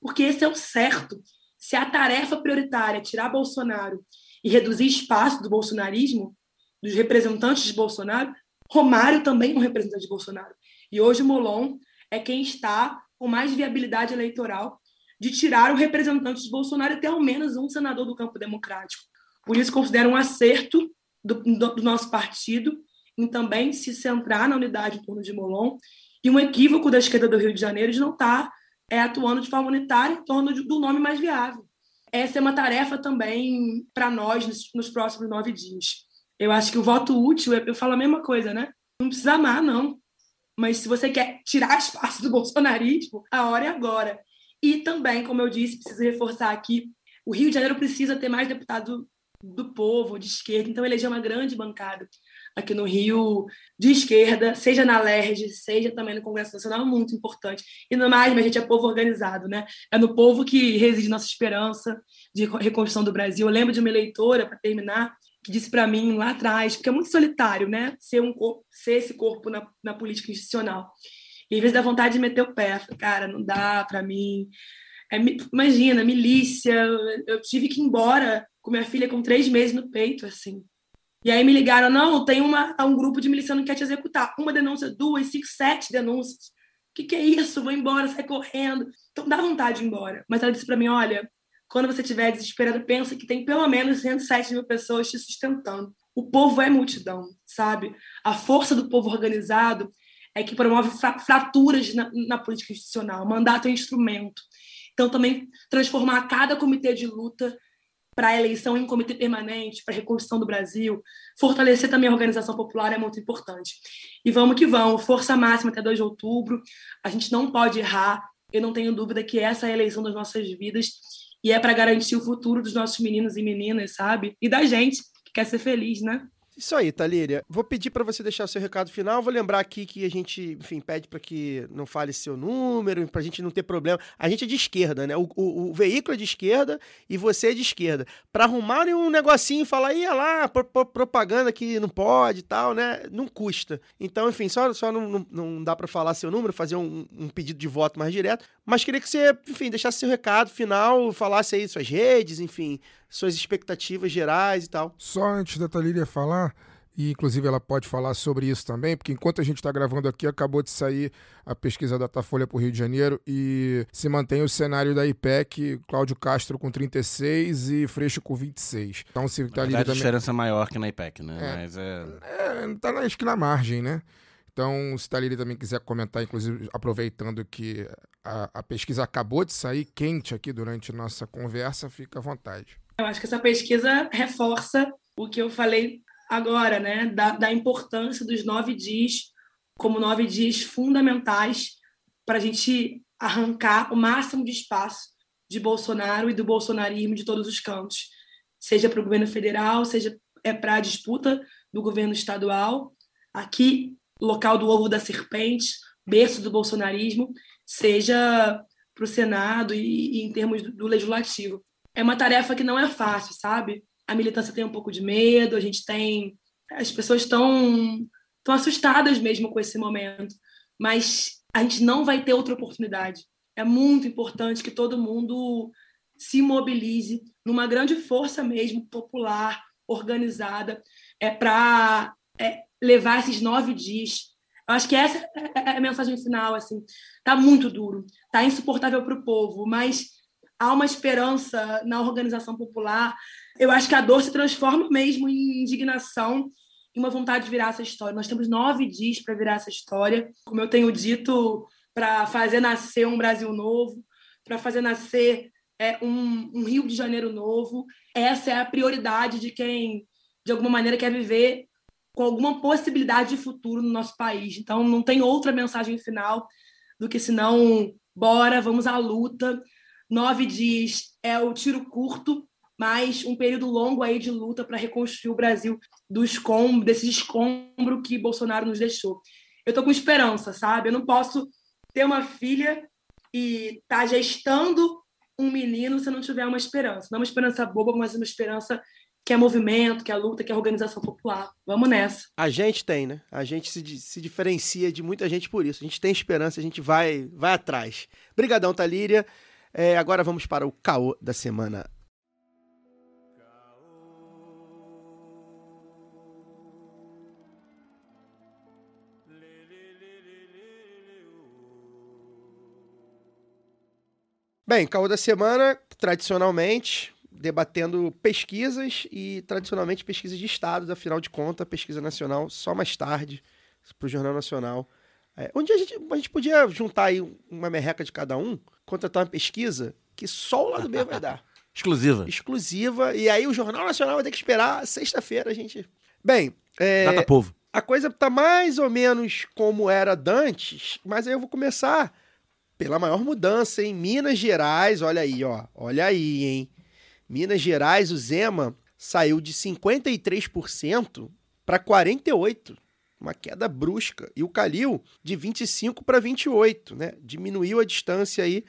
Porque esse é o certo. Se a tarefa prioritária é tirar Bolsonaro e reduzir espaço do bolsonarismo, dos representantes de Bolsonaro, Romário também é um representante de Bolsonaro. E hoje o Molon é quem está com mais viabilidade eleitoral de tirar o representante de Bolsonaro e ter ao menos um senador do campo democrático. Por isso, considero um acerto do, do, nosso partido em também se centrar na unidade em torno de Molon e um equívoco da esquerda do Rio de Janeiro de não estar tá é atuando de forma unitária em torno do nome mais viável. Essa é uma tarefa também para nós nos, nos, próximos nove dias. Eu acho que o voto útil, eu falo a mesma coisa, né? Não precisa amar, não. Mas se você quer tirar espaço do bolsonarismo, a hora é agora. E também, como eu disse, preciso reforçar aqui, o Rio de Janeiro precisa ter mais deputado do povo, de esquerda, então eleger uma grande bancada aqui no Rio de esquerda, seja na LERJ, seja também no Congresso Nacional, muito importante. E no mais, a gente é povo organizado, né? É no povo que reside nossa esperança de reconstrução do Brasil. Eu lembro de uma eleitora, para terminar, que disse para mim lá atrás, porque é muito solitário, né? Ser, um corpo, ser esse corpo na, na política institucional. E às vezes dá vontade de meter o pé. Cara, não dá para mim. É, imagina, milícia, eu tive que ir embora com minha filha com três meses no peito, assim. E aí me ligaram, não, tem uma, um grupo de miliciano que quer te executar. Uma denúncia, duas, cinco, sete denúncias. O que, que é isso? Vou embora, sai correndo. Então dá vontade de ir embora. Mas ela disse para mim, olha, quando você estiver desesperado, pensa que tem pelo menos 107 mil pessoas te sustentando. O povo é multidão, sabe? A força do povo organizado é que promove fra- fraturas na, na política institucional. O mandato é instrumento. Então, também transformar cada comitê de luta para a eleição em comitê permanente, para a reconstrução do Brasil, fortalecer também a organização popular é muito importante. E vamos que vamos, força máxima até 2 de outubro. A gente não pode errar. Eu não tenho dúvida que essa é a eleição das nossas vidas e é para garantir o futuro dos nossos meninos e meninas, sabe? E da gente que quer ser feliz, né? Isso aí, Talíria. Vou pedir para você deixar o seu recado final. Vou lembrar aqui que a gente, enfim, pede para que não fale seu número, para a gente não ter problema. A gente é de esquerda, né? O, o- o veículo é de esquerda e você é de esquerda. Para arrumarem um negocinho e falar, ia lá, pro- pro- propaganda que não pode e tal, né? Não custa. Então, enfim, só, só não, não, não dá para falar seu número, fazer um, um pedido de voto mais direto. Mas queria que você, enfim, deixasse seu recado final, falasse aí suas redes, enfim, suas expectativas gerais e tal. Só antes da Talíria falar, e inclusive ela pode falar sobre isso também, porque enquanto a gente está gravando aqui, acabou de sair a pesquisa da Datafolha para o Rio de Janeiro e se mantém o cenário da IPEC, Cláudio Castro com 36 e Freixo com 26. Então, se Na Talíria verdade, a também. diferença é maior que na IPEC, né? É. Mas é. É, tá na, acho que na margem, né? Então, se Talíria também quiser comentar, inclusive aproveitando que a, a pesquisa acabou de sair quente aqui durante nossa conversa, fica à vontade. Eu acho que essa pesquisa reforça o que eu falei agora, né? Da, da importância dos nove dias como nove dias fundamentais para a gente arrancar o máximo de espaço de Bolsonaro e do bolsonarismo de todos os cantos, seja para o governo federal, seja é para a disputa do governo estadual, aqui local do ovo da serpente, berço do bolsonarismo, seja para o Senado e, e em termos do, do legislativo é uma tarefa que não é fácil, sabe? A militância tem um pouco de medo, a gente tem. As pessoas estão estão assustadas mesmo com esse momento, mas a gente não vai ter outra oportunidade. É muito importante que todo mundo se mobilize numa grande força mesmo popular, organizada, é para é, levar esses nove dias. Eu acho que essa é a mensagem final. Assim, tá muito duro, tá insuportável para o povo, mas há uma esperança na organização popular. Eu acho que a dor se transforma mesmo em indignação e uma vontade de virar essa história. Nós temos nove dias para virar essa história. Como eu tenho dito, para fazer nascer um Brasil novo, para fazer nascer é, um, um Rio de Janeiro novo. Essa é a prioridade de quem, de alguma maneira, quer viver com alguma possibilidade de futuro no nosso país. Então, não tem outra mensagem final do que senão, bora, vamos à luta. Nove dias é o tiro curto, mas um período longo aí de luta para reconstruir o Brasil do escombro, desse escombro que Bolsonaro nos deixou. Eu tô com esperança, sabe? Eu não posso ter uma filha e tá gestando um menino se não tiver uma esperança. Não uma esperança boba, mas uma esperança que é movimento, que é luta, que é organização popular. Vamos nessa. A gente tem, né? A gente se, se diferencia de muita gente por isso. A gente tem esperança, a gente vai, vai atrás. Brigadão, Talíria. É, agora vamos para o caô da semana. Bem, caô da semana, tradicionalmente, debatendo pesquisas e, tradicionalmente, pesquisas de estados, afinal de contas, pesquisa nacional só mais tarde, para o Jornal Nacional. É, dia a gente, a gente podia juntar aí uma merreca de cada um, contratar uma pesquisa que só o lado B vai dar. *laughs* Exclusiva. Exclusiva. E aí o Jornal Nacional vai ter que esperar sexta-feira a gente. Bem, é, Data povo. a coisa tá mais ou menos como era dantes, mas aí eu vou começar pela maior mudança em Minas Gerais. Olha aí, ó. Olha aí, hein? Minas Gerais, o Zema saiu de 53% para 48%. Uma queda brusca. E o Calil de 25 para 28, né? Diminuiu a distância aí.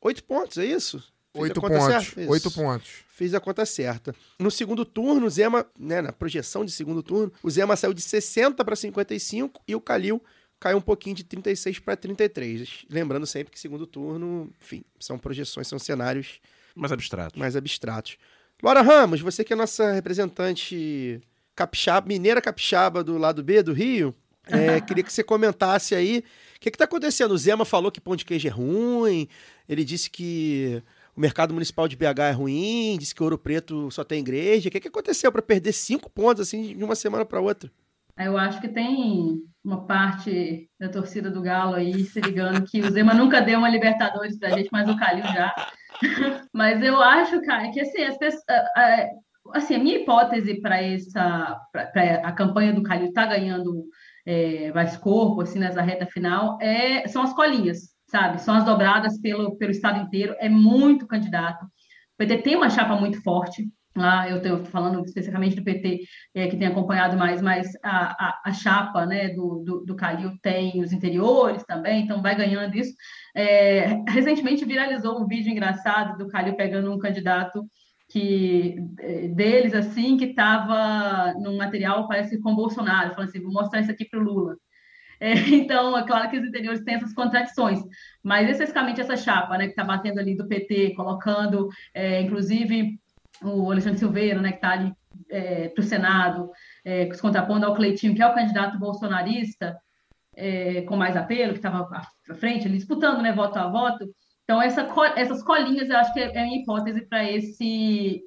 Oito pontos, é isso? Oito conta pontos. Oito pontos. Fiz a conta certa. No segundo turno, o Zema, né, na projeção de segundo turno, o Zema saiu de 60 para 55 e o Calil caiu um pouquinho de 36 para 33. Lembrando sempre que segundo turno, enfim, são projeções, são cenários Mais abstrato. mais abstratos. Laura Ramos, você que é nossa representante capixaba, mineira capixaba do lado B do Rio, é, queria que você comentasse aí o que está acontecendo. O Zema falou que pão de queijo é ruim, ele disse que o mercado municipal de BH é ruim, disse que Ouro Preto só tem igreja. O que, que aconteceu para perder cinco pontos assim de uma semana para outra? Eu acho que tem uma parte da torcida do Galo aí se ligando que o Zema nunca deu uma Libertadores pra gente, mas o Calil já. *laughs* mas eu acho, cara, que assim, as pessoas, assim, a minha hipótese para essa para a campanha do Calil tá ganhando é, mais corpo assim nessa reta final é são as colinhas, sabe? São as dobradas pelo pelo estado inteiro, é muito candidato. O PT tem uma chapa muito forte, Lá eu estou falando especificamente do PT, é, que tem acompanhado mais, mas a, a, a chapa né, do, do, do Calil tem os interiores também, então vai ganhando isso. É, recentemente viralizou um vídeo engraçado do Calil pegando um candidato que é, deles assim que estava num material parece com Bolsonaro, falando assim, vou mostrar isso aqui para o Lula. *laughs* É, então, é claro que os interiores têm essas contradições, mas especificamente essa chapa, né, que está batendo ali do PT, colocando, é, inclusive o Alexandre Silveira, né, que está ali é, para o Senado, é, se contrapondo ao Cleitinho, que é o candidato bolsonarista é, com mais apelo, que estava à frente, ali, disputando né, voto a voto. Então, essa, essas colinhas, eu acho que é, é a hipótese para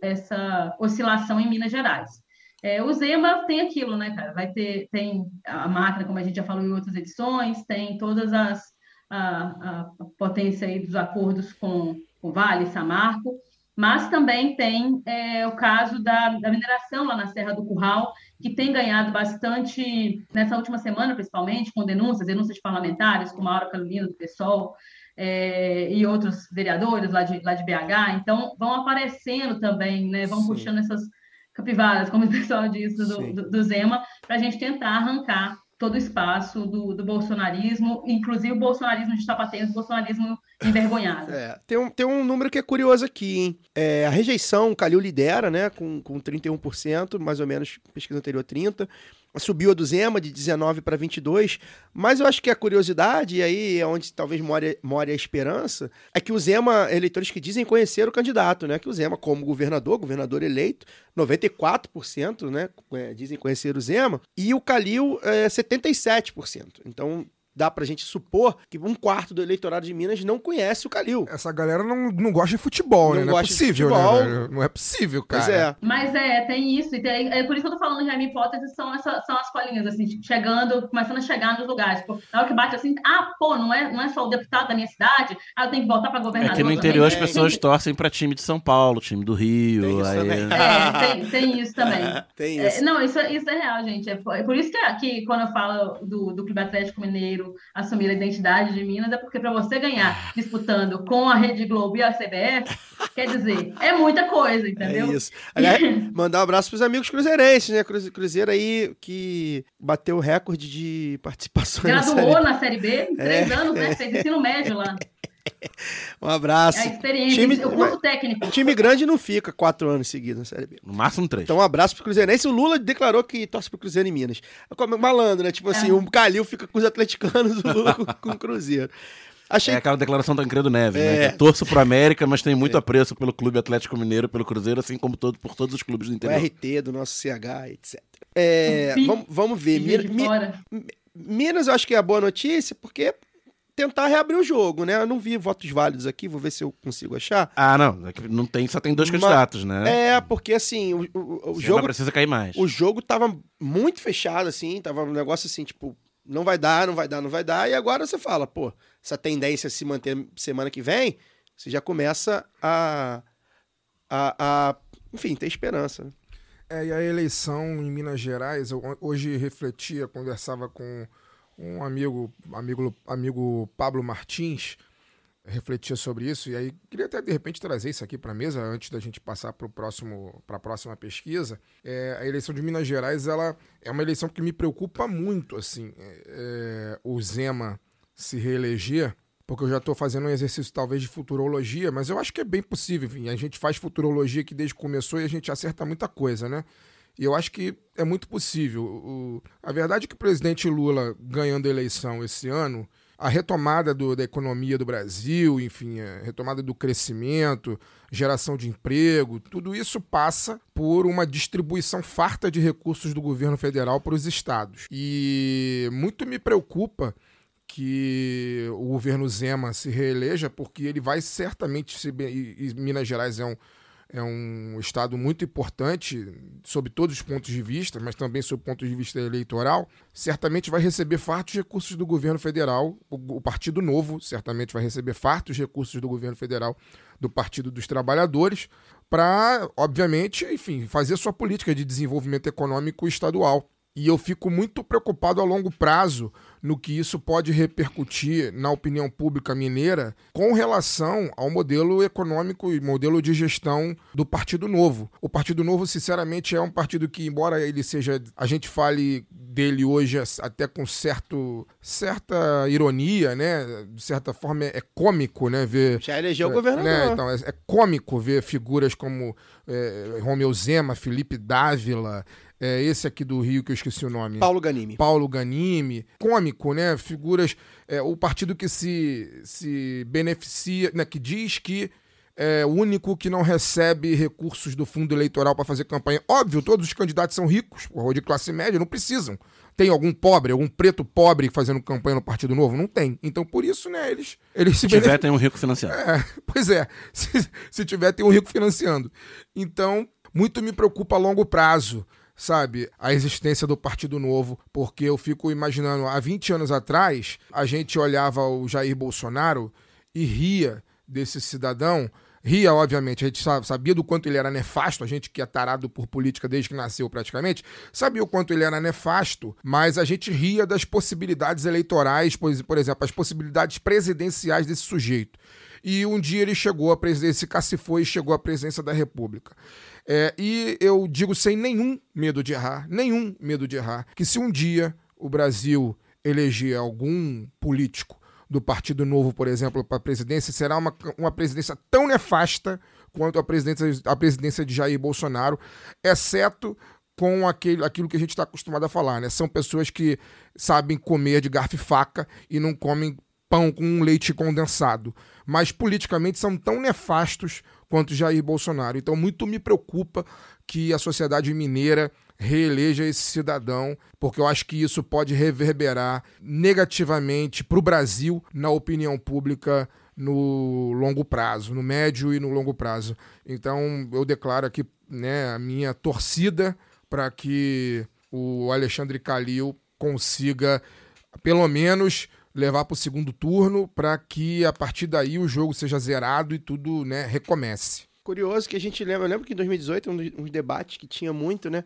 essa oscilação em Minas Gerais. É, o Zema tem aquilo, né, cara? Vai ter tem a máquina, como a gente já falou em outras edições, tem todas as a, a potência aí dos acordos com o Vale, Samarco, mas também tem é, o caso da, da, mineração lá na Serra do Curral, que tem ganhado bastante, nessa última semana, principalmente, com denúncias, denúncias de parlamentares, como a Aura Carolina do PSOL, é, e outros vereadores lá de, lá de BH. Então, vão aparecendo também, né, vão Sim. puxando essas capivaras, como o pessoal diz, do, do, do Zema, para a gente tentar arrancar todo o espaço do, do bolsonarismo, inclusive o bolsonarismo de tapateiros, o bolsonarismo envergonhado. É, tem, um, tem um número que é curioso aqui, hein? É, a rejeição, o Calil lidera, né, com, com 31%, mais ou menos, pesquisa anterior 30%, subiu a do Zema de 19 para 22, mas eu acho que a curiosidade, e aí é onde talvez more, more a esperança, é que o Zema, eleitores que dizem conhecer o candidato, né? Que o Zema, como governador, governador eleito, 94%, né? É, dizem conhecer o Zema, e o Calil é 77%. Então, dá pra gente supor que um quarto do eleitorado de Minas não conhece o Calil. Essa galera não, não gosta de futebol, não né? Não é possível, né? Não é possível, cara. Pois é. Mas é, tem isso. E tem, é por isso que eu tô falando que a minha hipótese são, essa, são as colinhas, assim, chegando, começando a chegar nos lugares. Tipo, na hora que bate assim, ah, pô, não é, não é só o deputado da minha cidade, ah, eu tenho que voltar pra governador. É que no interior também. as pessoas torcem pra time de São Paulo, time do Rio. Tem isso aí... também. É, tem, tem isso também. *laughs* tem isso. É, não, isso, isso é real, gente. É por, é por isso que, que quando eu falo do, do Clube Atlético Mineiro assumir a identidade de Minas é porque para você ganhar disputando com a Rede Globo e a CBF, quer dizer, é muita coisa, entendeu? É isso. Aliás, *laughs* mandar um abraço para os amigos cruzeirenses, né? Cruzeiro aí que bateu o recorde de *laughs* participação Graduou na, na Série B, em três é, anos, né? Fez ensino médio lá. *laughs* *laughs* Um abraço. É a experiência, time, o curso técnico. Time grande não fica quatro anos seguidos na Série B. No máximo três. Então um abraço pro Cruzeirense. O Lula declarou que torce pro Cruzeiro em Minas. Malandro, né? Tipo assim, é. o Calil fica com os atleticanos, o Lula *laughs* com, com o Cruzeiro. Achei... É aquela declaração do Tancredo Neves, né? é. né? Que torço pro América, mas tenho muito é. apreço pelo Clube Atlético Mineiro, pelo Cruzeiro, assim como todo, por todos os clubes do interior. O RT, do nosso CH, etc. É, vamos, vamos ver. Minas, eu acho que é a boa notícia, porque tentar reabrir o jogo, né? Eu não vi votos válidos aqui, vou ver se eu consigo achar. Ah, não. Não tem, só tem dois Mas, candidatos, né? É, porque assim, o, o, o jogo. precisa cair mais. O jogo tava muito fechado, assim, tava um negócio assim, tipo, não vai dar, não vai dar, não vai dar. E agora você fala, pô, essa tendência se manter semana que vem, você já começa a. a, a enfim, ter esperança. Né? É, e a eleição em Minas Gerais, eu hoje refletia, conversava com um amigo, amigo, amigo Pablo Martins, refletia sobre isso e aí queria até de repente trazer isso aqui para a mesa antes da gente passar para próximo para a próxima pesquisa. É, a eleição de Minas Gerais ela é uma eleição que me preocupa muito assim é, é o Zema se reeleger porque eu já estou fazendo um exercício talvez de futurologia mas eu acho que é bem possível enfim, a gente faz futurologia que desde que começou e a gente acerta muita coisa né E eu acho que é muito possível. O- a verdade é que o presidente Lula, ganhando a eleição esse ano, a retomada do- da economia do Brasil, enfim, a retomada do crescimento, geração de emprego, tudo isso passa por uma distribuição farta de recursos do governo federal para os estados. E muito me preocupa que o governo Zema se reeleja, porque ele vai certamente se. E, Minas Gerais é um, é um estado muito importante sob todos os pontos de vista, mas também sob o ponto de vista eleitoral, certamente vai receber fartos recursos do governo federal. O, o Partido Novo certamente vai receber fartos recursos do governo federal, do Partido dos Trabalhadores, para, obviamente, enfim, fazer sua política de desenvolvimento econômico estadual. E eu fico muito preocupado a longo prazo no que isso pode repercutir na opinião pública mineira com relação ao modelo econômico e modelo de gestão do Partido Novo. O Partido Novo, sinceramente, é um partido que, embora ele seja, a gente fale dele hoje até com certo, certa ironia, né? De certa forma é cômico, né? Ver Já elegeu o né, governador. Então, é, é cômico ver figuras como é, Romeu Zema, Felipe Dávila, é, esse aqui do Rio que eu esqueci o nome. Paulo Ganimi. Paulo Ganimi, cômico, né? Figuras, é, o partido que se, se beneficia, né? que diz que é o único que não recebe recursos do fundo eleitoral para fazer campanha. Óbvio, todos os candidatos são ricos, ou de classe média, não precisam. Tem algum pobre, algum preto pobre fazendo campanha no Partido Novo? Não tem. Então, por isso, né, eles, eles se Se tiver, beneficiam. tem um rico financiado. É, *laughs* pois é, se, se tiver, tem um rico financiando. Então, muito me preocupa a longo prazo, sabe, a existência do Partido Novo, porque eu fico imaginando, há 20 anos atrás, a gente olhava o Jair Bolsonaro e ria desse cidadão. Ria, obviamente, a gente sa- sabia do quanto ele era nefasto, a gente que é tarado por política desde que nasceu praticamente, sabia o quanto ele era nefasto, mas a gente ria das possibilidades eleitorais, por exemplo, as possibilidades presidenciais desse sujeito. E um dia ele chegou à presidência, se cacifou e chegou à presidência da República. É, e eu digo sem nenhum medo de errar, nenhum medo de errar, que se um dia o Brasil eleger algum político do Partido Novo, por exemplo, para a presidência, será uma, uma presidência tão nefasta quanto a presidência, a presidência de Jair Bolsonaro, exceto com aquele, aquilo que a gente está acostumado a falar, né? São pessoas que sabem comer de garfo e faca e não comem pão com leite condensado. Mas politicamente são tão nefastos quanto Jair Bolsonaro. Então, muito me preocupa que a sociedade mineira reeleja esse cidadão, porque eu acho que isso pode reverberar negativamente para o Brasil na opinião pública no longo prazo, no médio e no longo prazo. Então, eu declaro aqui né, a minha torcida para que o Alexandre Calil consiga, pelo menos, levar para o segundo turno, para que a partir daí o jogo seja zerado e tudo né, recomece. Curioso que a gente lembra, eu lembro que em 2018, um dos uns debates que tinha muito, né?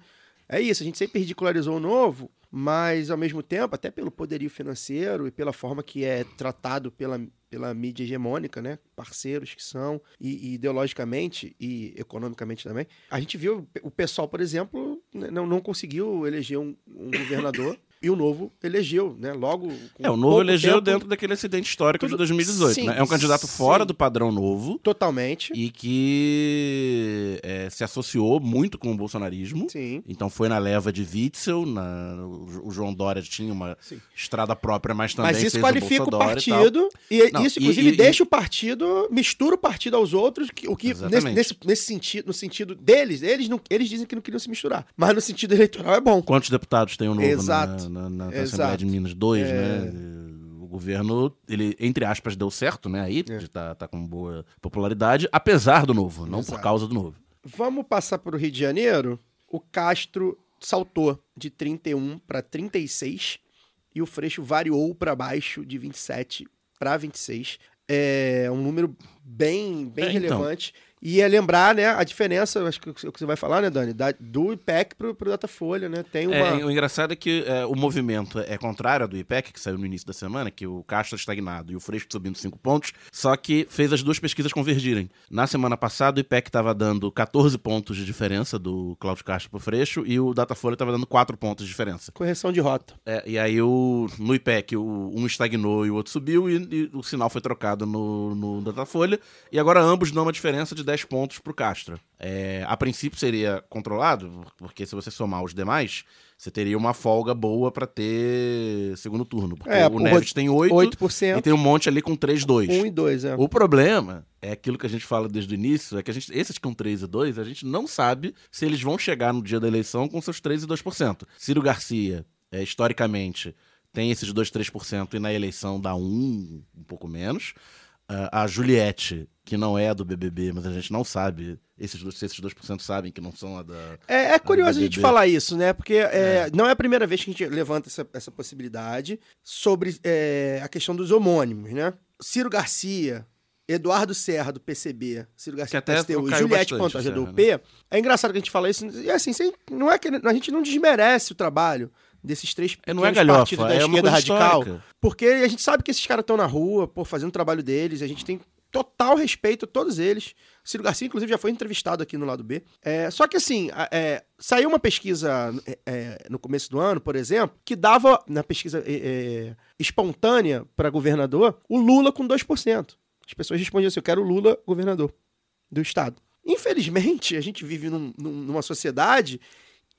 É isso, a gente sempre ridicularizou o novo, mas ao mesmo tempo, até pelo poderio financeiro e pela forma que é tratado pela, pela mídia hegemônica, né? Parceiros que são, e, e ideologicamente e economicamente também. A gente viu o pessoal, por exemplo, né, não, não conseguiu eleger um, um governador. *laughs* E o Novo elegeu, né? Logo. É, o Novo elegeu tempo, dentro daquele acidente histórico de Tudo- 2018. Sim, né? É um candidato sim. fora do padrão novo Totalmente. e que é, se associou muito com o bolsonarismo. Sim. Então foi na leva de Witzel, na- o o João Dória tinha uma Sim. estrada própria, mas também Mas isso qualifica o e tal. partido e, Não, isso, e- inclusive, e- deixa o partido, mistura o partido aos outros, que- o que nesse, nesse, nesse sentido, no sentido deles, eles, não, eles dizem que não queriam se misturar, mas no sentido eleitoral é bom. Quantos deputados tem o Novo Exato. na, na, na Assembleia de Minas? Dois, É. né? O governo, ele, entre aspas, deu certo, né? Aí, É. tá, tá com boa popularidade, apesar do Novo, não por Exato. causa do Novo. Vamos passar para o Rio de Janeiro. O Castro saltou de 31 para 36 e o Freixo variou para baixo de 27 para 26. É um número bem, bem É, então. E é lembrar, né, a diferença, acho que é o que você vai falar, né, Dani, da- do IPEC pro, pro Datafolha, né? Tem uma. É, o engraçado é que é, o movimento é contrário ao do IPEC, que saiu no início da semana, que o Castro estagnado e o Freixo subindo 5 pontos, só que fez as duas pesquisas convergirem. Na semana passada, o IPEC estava dando 14 pontos de diferença do Cláudio Castro pro Freixo e o Datafolha estava dando 4 pontos de diferença. Correção de rota. É, e aí o, no IPEC o, um estagnou e o outro subiu e, e o sinal foi trocado no, no Datafolha e agora ambos dão uma diferença de 10 pontos pro Castro. É, a princípio seria controlado, porque se você somar os demais, você teria uma folga boa pra ter segundo turno. Porque É, o o Neves tem 8, 8%, e tem um monte ali com 3, 2. 1 e 2, é. O problema é aquilo que a gente fala desde o início, é que a gente, esses com 3 e 2, a gente não sabe se eles vão chegar no dia da eleição com seus 3 e 2%. Ciro Garcia, é, historicamente, tem esses 2, 3% e na eleição dá um, um pouco menos. A Juliette, que não é do BBB, mas a gente não sabe esses, esses 2% sabem que não são a da... É, é curioso a gente falar isso, né? Porque é, não é a primeira vez que a gente levanta essa, essa possibilidade sobre é, a questão dos homônimos, né? Ciro Garcia, Eduardo Serra, do PCB, Ciro Garcia, Que do até PSTU, e Juliette Pantoja, do UP. É engraçado que a gente fala isso. E assim, sem- não é que a gente não desmerece o trabalho desses três É, não é pequenos partidos galhofa, da é esquerda radical. histórica. Porque a gente sabe que esses caras estão na rua, pô, fazendo o trabalho deles, a gente tem total respeito a todos eles. O Ciro Garcia, inclusive, já foi entrevistado aqui no lado B. É, só que, assim, é, saiu uma pesquisa é, é, no começo do ano, por exemplo, que dava, na pesquisa é, é, espontânea para governador, o Lula com 2%. As pessoas respondiam assim: eu quero o Lula governador do Estado. Infelizmente, a gente vive num- num- numa sociedade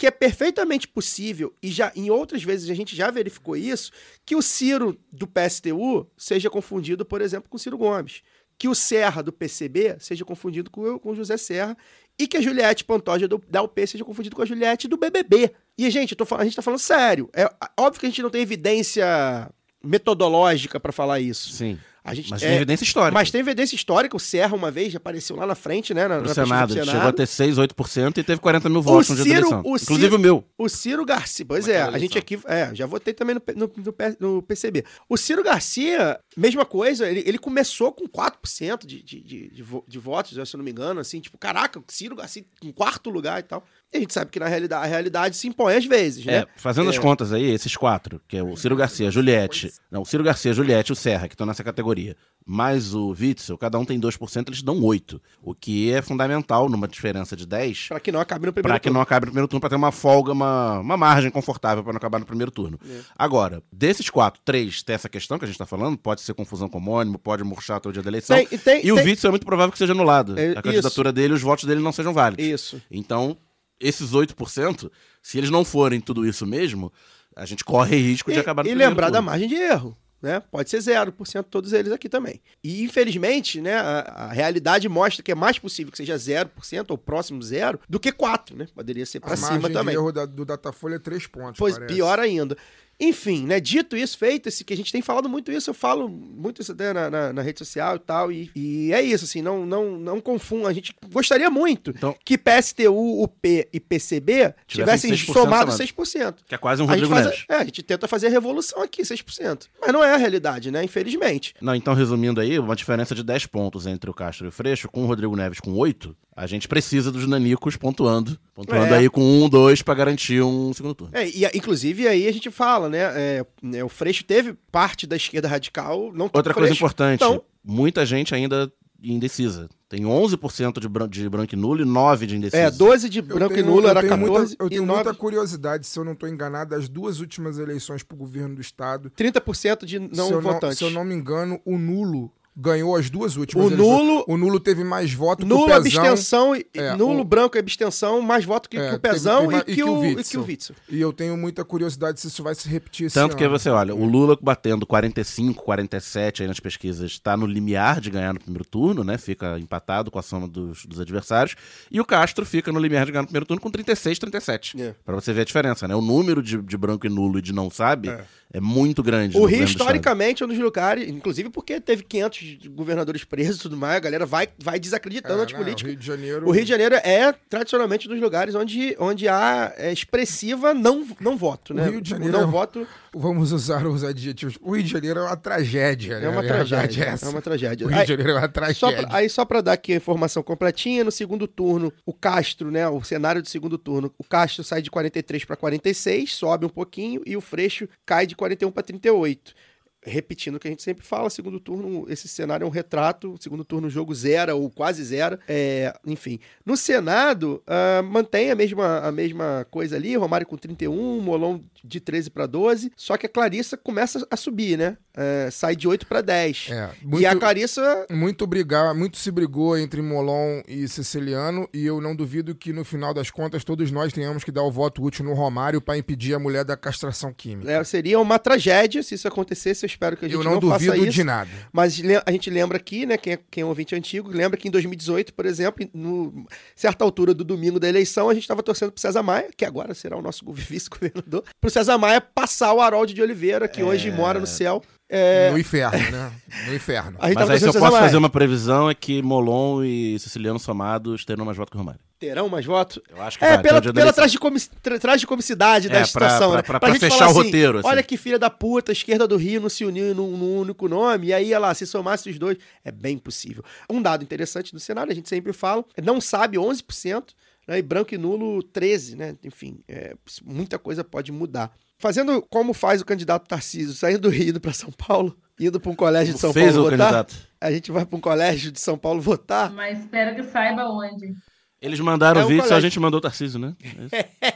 que é perfeitamente possível, e já em outras vezes a gente já verificou isso, que o Ciro do PSTU seja confundido, por exemplo, com o Ciro Gomes. Que o Serra do PCB seja confundido com, com o José Serra. E que a Juliette Pantoja do, da UP seja confundido com a Juliette do BBB. E, gente, tô, a gente tá falando sério. É óbvio que a gente não tem evidência metodológica para falar isso. Sim, A gente, mas é, tem evidência histórica. mas tem evidência histórica. O Serra, uma vez, apareceu lá na frente, né? Na, Pro na Senado, Senado. chegou a ter 6, 8% e teve 40 mil votos no dia da Ciro- eleição. o Inclusive Ciro- o meu. O Ciro Garcia, pois é, Naquela a gente aqui, é, já votei também no, no, no no PCB. O Ciro Garcia, mesma coisa, ele, ele começou com 4% de, de, de, de, de votos, se eu não me engano, assim, tipo, caraca, o Ciro Garcia em quarto lugar e tal. E a gente sabe que na realidade, a realidade se impõe às vezes, né? É, fazendo as É. contas aí, esses quatro, que é o Ciro Garcia, a Juliette. Não, o Ciro Garcia, a Juliette e o Serra, que estão nessa categoria, mais o Witzel, cada um tem 2%, eles dão 8%. O que é fundamental numa diferença de 10%. Pra que não acabe no primeiro Pra que não acabe no primeiro turno, pra ter uma folga, uma, uma margem confortável pra não acabar no primeiro turno. É. Agora, desses quatro, três tem essa questão que a gente tá falando, pode ser confusão com homônimo, pode murchar até o dia da eleição. Tem- tem- e o tem- Witzel é muito provável que seja anulado. É, a candidatura dele, os votos dele não sejam válidos. Isso. Então, esses 8%, se eles não forem tudo isso mesmo, a gente corre risco de E, acabar no e lembrar da turno. margem de erro. Né? Pode ser 0% todos eles aqui também. E infelizmente, né, a, a realidade mostra que é mais possível que seja 0% ou próximo zero do que 4, né? Poderia ser pra a cima margem também. de erro da- do Datafolha é 3 pontos, Pois parece. pior ainda. Enfim, né? Dito isso, feito esse que a gente tem falado muito isso, eu falo muito isso né, na, na, na rede social e tal. E, e é isso, assim, não, não, não confunda. A gente gostaria muito Então- que PSTU, UP e PCB tivessem 6% somado somado. 6%. Que é quase um A gente, Rodrigo faz a, Neves. é, a gente tenta fazer a revolução aqui, 6%. Mas não é a realidade, né? Infelizmente. Não, então, resumindo aí, uma diferença de 10 pontos entre o Castro e o Freixo, com o Rodrigo Neves com 8, a gente precisa dos nanicos pontuando. Pontuando É. aí com 1, 2 pra garantir um segundo turno. É, e inclusive aí a gente fala, né? é, né, o Freixo teve parte da esquerda radical, não Outra coisa Freixo, importante, Então, muita gente ainda indecisa. Tem 11% de, bran de branco e nulo e 9% de indeciso. é, 12 de Eu branco tenho- e nulo eu era tenho 14 muita, eu e tenho 9, muita curiosidade, se eu não estou enganado, das duas últimas eleições para o governo do estado. 30% de não se votantes. se eu não me engano, o nulo ganhou as duas últimas O eleições. nulo- O nulo teve mais voto Nulo, que o Pezão. abstenção, e, É, nulo, o- branco e abstenção, mais voto que, É, que o teve- Pezão teve- e, que o, e que o Witzel. E eu tenho muita curiosidade se isso vai se repetir esse Tanto que ano. você olha, o Lula batendo 45, 47 aí nas pesquisas, está no limiar de ganhar no primeiro turno, né? Fica empatado com a soma dos, dos adversários. E o Castro fica no limiar de ganhar no primeiro turno com 36, 37. É. Pra você ver a diferença, né? O número de, de branco e nulo e de não sabe é, É. muito grande. O Rio, historicamente, é um dos lugares, inclusive porque teve 500 governadores presos e tudo mais, a galera vai, vai É, desacreditando a né, antipolítica. o Rio de Janeiro. O Rio de Janeiro é tradicionalmente um dos lugares onde, onde há é, expressiva não, não voto, né? O Rio de O Janeiro não é voto Vamos usar os adjetivos. O Rio de Janeiro é uma tragédia. é né? uma A verdade tragédia. é É essa. uma tragédia. O Rio de Aí- Janeiro é uma Só tragédia. pra- aí só para dar aqui a informação completinha, no segundo turno, o Castro, né, o cenário do segundo turno, o Castro sai de 43 para 46, sobe um pouquinho, e o Freixo cai de 41 para 38. Repetindo o que a gente sempre fala, segundo turno, esse cenário é um retrato, segundo turno o jogo zera ou quase zera, é, enfim. No Senado, ah, mantém a mesma, a mesma coisa ali, Romário com 31, Molon de 13 para 12, só que a Clarissa começa a subir, né? é, sai de 8 para 10. É, E a Clarissa Muito brigar, muito se brigou entre Molon e Siciliano, e eu não duvido que no final das contas todos nós tenhamos que dar o voto útil no Romário para impedir a mulher da castração química. é, seria uma tragédia se isso acontecesse. Eu espero que a gente eu não, não, faça duvido isso. de nada. Mas a gente lembra aqui, né, quem é, quem é um ouvinte antigo, lembra que em 2018, por exemplo, no certa altura do domingo da eleição, a gente estava torcendo pro César Maia, que agora será o nosso gover- *laughs* vice-governador, pro César Maia passar o Harold de Oliveira, que hoje mora no céu. É, No inferno, né? No inferno. gente Mas aí se eu posso fazer uma previsão é que Molon e Siciliano somados terão mais votos que o Romário. Terão mais votos? Eu acho que É, vai, pela, pela eleição. tragicomic- tra- tragicomicidade da É, pra- situação, pra- né? pra- pra gente fechar falar o roteiro, assim. Olha que filha da puta, a esquerda do Rio não se uniu num, num único nome, e aí, olha lá, se somasse os dois, é bem possível. Um dado interessante do cenário, a gente sempre fala, não sabe 11%, né, e branco e nulo 13%, né? Enfim, é, muita coisa pode mudar. Fazendo como faz o candidato Tarcísio, saindo do *laughs* Rio indo para São Paulo, indo para um colégio de São Fez Paulo o votar, candidato. a gente vai para um colégio de São Paulo votar, Mas espero que saiba onde. Eles mandaram É o um vídeo, só a colégio. gente mandou o Tarcísio, né? *laughs*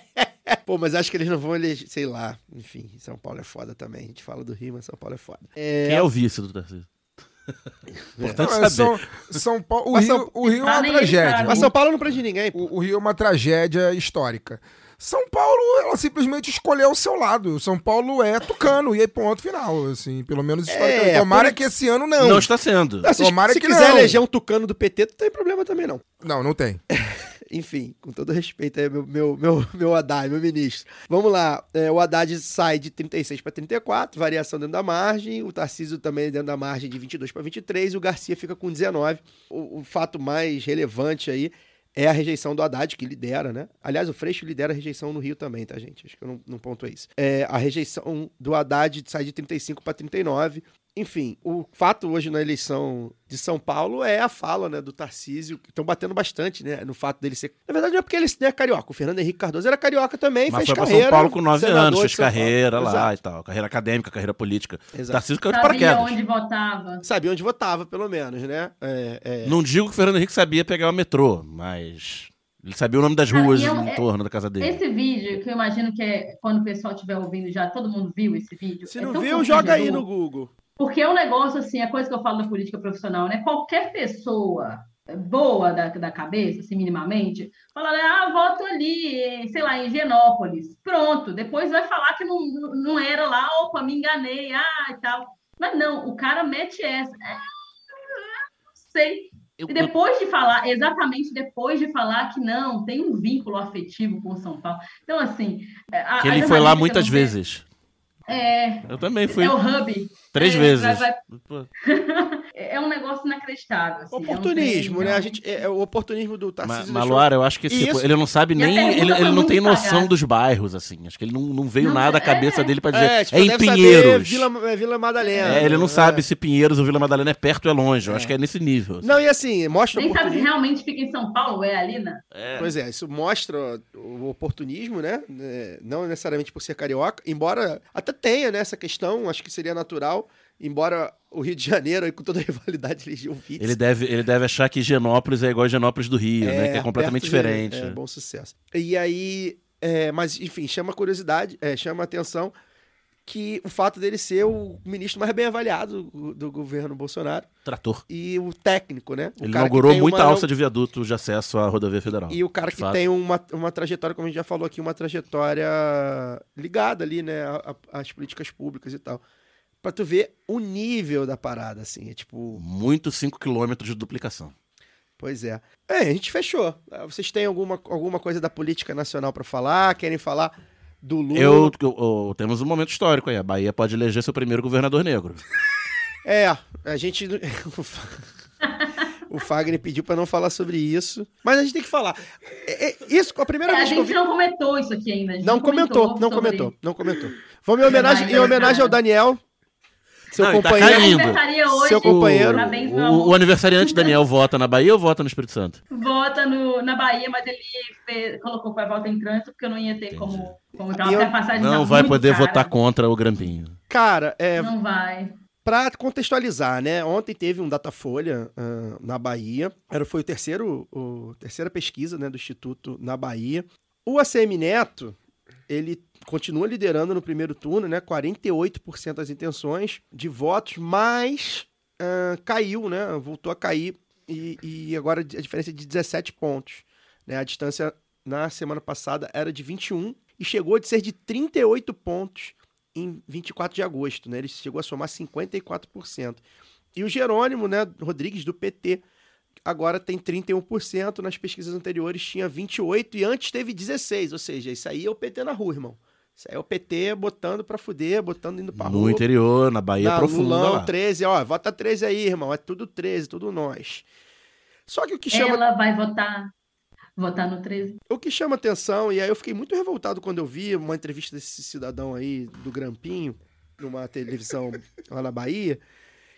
É. Pô, mas acho que eles não vão eleger, sei lá. Enfim, São Paulo é foda também. A gente fala do Rio, mas São Paulo é foda. É, Quem é o vice do Tarcísio? *laughs* Importante Não, é saber. São, São Paulo, o Mas Rio, São- o Rio é uma ele tragédia. Mas São Paulo não prende ninguém. O, o Rio é uma tragédia histórica. São Paulo, ela simplesmente escolheu o seu lado. São Paulo é tucano, e aí ponto final, assim, pelo menos historicamente. É, Tomara por- que esse ano não. Não está sendo. Ah, se tomara se que quiser não. eleger um tucano do PT, não tem problema também, não. Não, não tem. *laughs* Enfim, com todo respeito aí, meu, meu, meu, *laughs* meu Haddad, meu ministro. Vamos lá. é, o Haddad sai de 36 para 34, variação dentro da margem. O Tarcísio também dentro da margem de 22 para 23. E o Garcia fica com 19. O, o fato mais relevante aí é a rejeição do Haddad, que lidera, né? Aliás, o Freixo lidera a rejeição no Rio também, tá, gente? Acho que eu não, não pontuei isso. É, a rejeição do Haddad sai de 35 para 39. Enfim, o fato hoje na eleição de São Paulo é a fala né, do Tarcísio, que estão batendo bastante né, no fato dele ser. Na verdade, não é porque ele é carioca. O Fernando Henrique Cardoso era carioca também, Mas fez foi carreira. São Paulo com nove senador anos, de fez carreira lá Exato. e tal. Carreira acadêmica, carreira política. Exato. Tarcísio caiu de Sabia paraquedas. onde votava. Sabia onde votava, pelo menos, né? É, é. Não digo que o Fernando Henrique sabia pegar o metrô, mas ele sabia o nome das Ah, ruas e é um- em é- torno da casa dele. Esse vídeo, que eu imagino que é quando o pessoal estiver ouvindo já, todo mundo viu esse vídeo. Se é não viu, joga aí no Google. Porque é um negócio assim, a coisa que eu falo da política profissional, né? Qualquer pessoa boa da, da cabeça, assim, minimamente, fala, ah, voto ali, sei lá, em Genópolis. Pronto, depois vai falar que não, não era lá, opa, me enganei, ah, e tal. Mas não, o cara mete essa. É, não sei. Eu- E depois de falar, exatamente depois de falar que não, tem um vínculo afetivo com São Paulo. Então, assim. a- que ele foi lá muitas vezes. É, Eu também fui é o hub. Três é, vezes. vai- Pô, *laughs* é um negócio inacreditável. assim, é um Oportunismo, né? A gente, é, é o oportunismo do Tarcísio. Maluara, eu acho que tipo, Isso. ele não sabe nem. Ele, ele não tem noção dos bairros, assim. Acho que ele não, não veio Não, nada à é. cabeça dele pra dizer. É, tipo, em deve saber Pinheiros. Vila, é Vila Madalena. É, ele não É. sabe se Pinheiros ou Vila Madalena é perto ou é longe. Eu acho que é nesse nível. assim. Não, e assim, mostra Nem sabe se oportunismo. realmente fica em São Paulo, é ali, né? É. Pois é, isso mostra o oportunismo, né? É, Não necessariamente por ser carioca, embora até tenha né, essa questão, acho que seria natural, embora o Rio de Janeiro, com toda a rivalidade, vice. Ele deve, ele deve achar que Genópolis é igual a Genópolis do Rio, né? Que é completamente diferente. É, bom sucesso. E aí, é, mas enfim, chama curiosidade, é, chama atenção que o fato dele ser o ministro mais bem avaliado do, do governo Bolsonaro Trator. e o técnico, né? O Ele inaugurou muita uma- alça de viaduto de acesso à rodovia federal. E o cara que fato. tem uma, uma trajetória, como a gente já falou aqui, uma trajetória ligada ali, né, às políticas públicas e tal. Pra tu ver o nível da parada, assim. É tipo, Muito 5 quilômetros de duplicação. pois é. É, a gente fechou. Ah, Vocês têm alguma, alguma coisa da política nacional pra falar? Querem falar do Lula? Eu, eu- eu- temos um momento histórico aí. A Bahia pode eleger seu primeiro governador negro. *laughs* É, a gente. *laughs* o Fa- O Fagner pediu pra não falar sobre isso. Mas a gente tem que falar. É, é, isso, a primeira É, a vez que eu gente vi. não comentou isso aqui ainda. a gente Não comentou, não sobre- comentou, não comentou. Vamos em homenagem, em homenagem ao Daniel, seu Não, tá companheiro. caindo. Aniversaria hoje, Seu companheiro. O, amor. o aniversariante Daniel vota na Bahia ou vota no Espírito Santo? Vota no, na Bahia, mas ele fez- colocou para volta em trânsito porque eu não ia ter como, como entrar, E eu- porque a passagem tá Não vai muito poder cara. votar contra o Grampinho. Cara, é, Não vai. Pra contextualizar, né? Ontem teve um Datafolha ah, na Bahia. Era, foi o terceiro, o terceira pesquisa né, do Instituto na Bahia. O ACM Neto, ele continua liderando no primeiro turno, né? 48% das intenções de votos, mas ah, caiu, né? Voltou a cair e, e agora a diferença é de 17 pontos. Né? A distância na semana passada era de 21 e chegou a ser de 38 pontos em 24 de agosto, né? Ele chegou a somar 54%. E o Jerônimo, né, Rodrigues do PT, agora tem 31%, nas pesquisas anteriores tinha 28 e antes teve 16, ou seja, isso aí é o PT na rua, irmão. Isso aí é o PT botando pra fuder, botando indo pra No rua. interior, na Bahia Na profunda. Lulão, lá. 13, ó, vota 13 aí, irmão, é tudo 13, tudo nós. Só que o que chama Ela vai votar, votar no 13. o que chama atenção, e aí eu fiquei muito revoltado quando eu vi uma entrevista desse cidadão aí, do Grampinho, numa televisão lá na Bahia,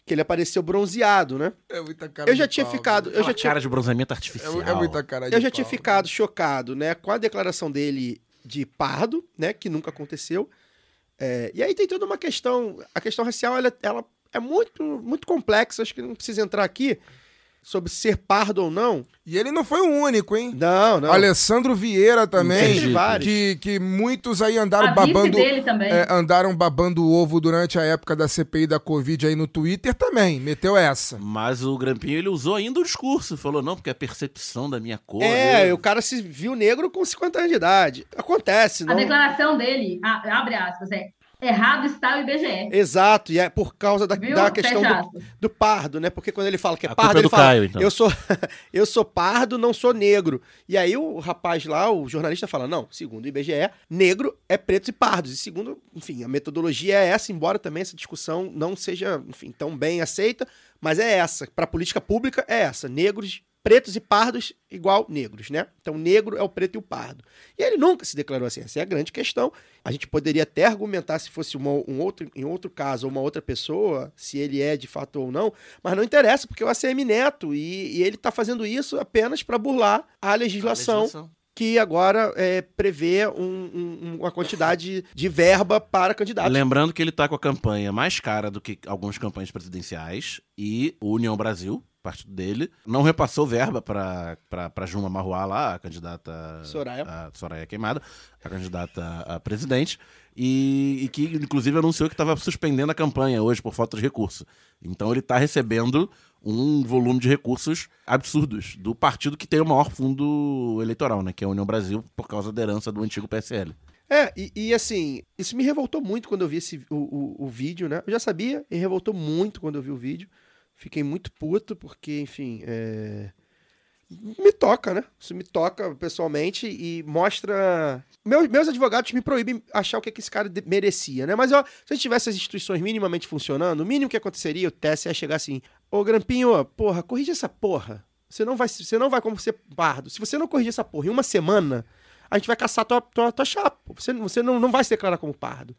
que ele apareceu bronzeado, né? É muita cara Eu já de tinha pau, ficado, eu já tinha, cara de bronzeamento É, artificial. é muita cara de eu já tinha pau. ficado chocado, né, com a declaração dele de pardo, né, que nunca aconteceu. É, e aí tem toda uma questão, a questão racial, ela, ela é muito, muito complexa, acho que não precisa entrar aqui sobre ser pardo ou não. E ele não foi o único, hein? Não, não. Alessandro Vieira também, que, que muitos aí andaram A babando. dele também. é, andaram babando o ovo durante a época da CPI da Covid aí no Twitter também. Meteu essa. Mas o Grampinho, ele usou ainda o discurso. Falou, não, porque a percepção da minha cor. É, eu- o cara se viu negro com 50 anos de idade. Acontece, A não? declaração dele, a- abre aspas, é errado está o IBGE. Exato, e é por causa da, da questão do, do pardo, né? Porque quando ele fala que é A pardo, culpa é ele do fala, Caio, então. eu sou *laughs* eu sou pardo, não sou negro. E aí o rapaz lá, o jornalista fala, não, segundo o IBGE, negro é pretos e pardos. E segundo, enfim, a metodologia é essa, embora também essa discussão não seja, enfim, tão bem aceita, mas é essa. Para política pública é essa, negros pretos e pardos igual negros, né? Então, negro é o preto e o pardo. E ele nunca se declarou assim. Essa é a grande questão. A gente poderia até argumentar se fosse uma, um outro, em outro caso, ou uma outra pessoa, se ele é de fato ou não, mas não interessa, porque é o ACM Neto, e, e ele está fazendo isso apenas para burlar a legislação, A legislação. que agora é, prevê um- um- uma quantidade de verba para candidatos. Lembrando que ele tá com a campanha mais cara do que algumas campanhas presidenciais e o União Brasil, partido dele, não repassou verba pra Juma Marruá lá, a candidata Soraya. a Soraya Queimada, a candidata a presidente, e, e que inclusive anunciou que estava suspendendo a campanha hoje por falta de recurso. Então ele está recebendo um volume de recursos absurdos do partido que tem o maior fundo eleitoral, né, que é a União Brasil, por causa da herança do antigo PSL. É, e, e, assim, isso me revoltou muito quando eu vi esse, o, o, o vídeo, né? Eu já sabia e revoltou muito quando eu vi o vídeo. Fiquei muito puto, porque, enfim, é... me toca, né? Isso me toca pessoalmente e mostra. Meus, meus advogados me proíbem achar o que, que esse cara merecia, né? Mas ó, se a gente tivesse as instituições minimamente funcionando, o mínimo que aconteceria, o TSE ia chegar assim: Ô Grampinho, porra, corrige essa porra. Você não vai, você não vai como ser pardo. Se você não corrigir essa porra em uma semana, a gente vai caçar tua, tua, tua chapa. Você, você não, não vai se declarar como pardo.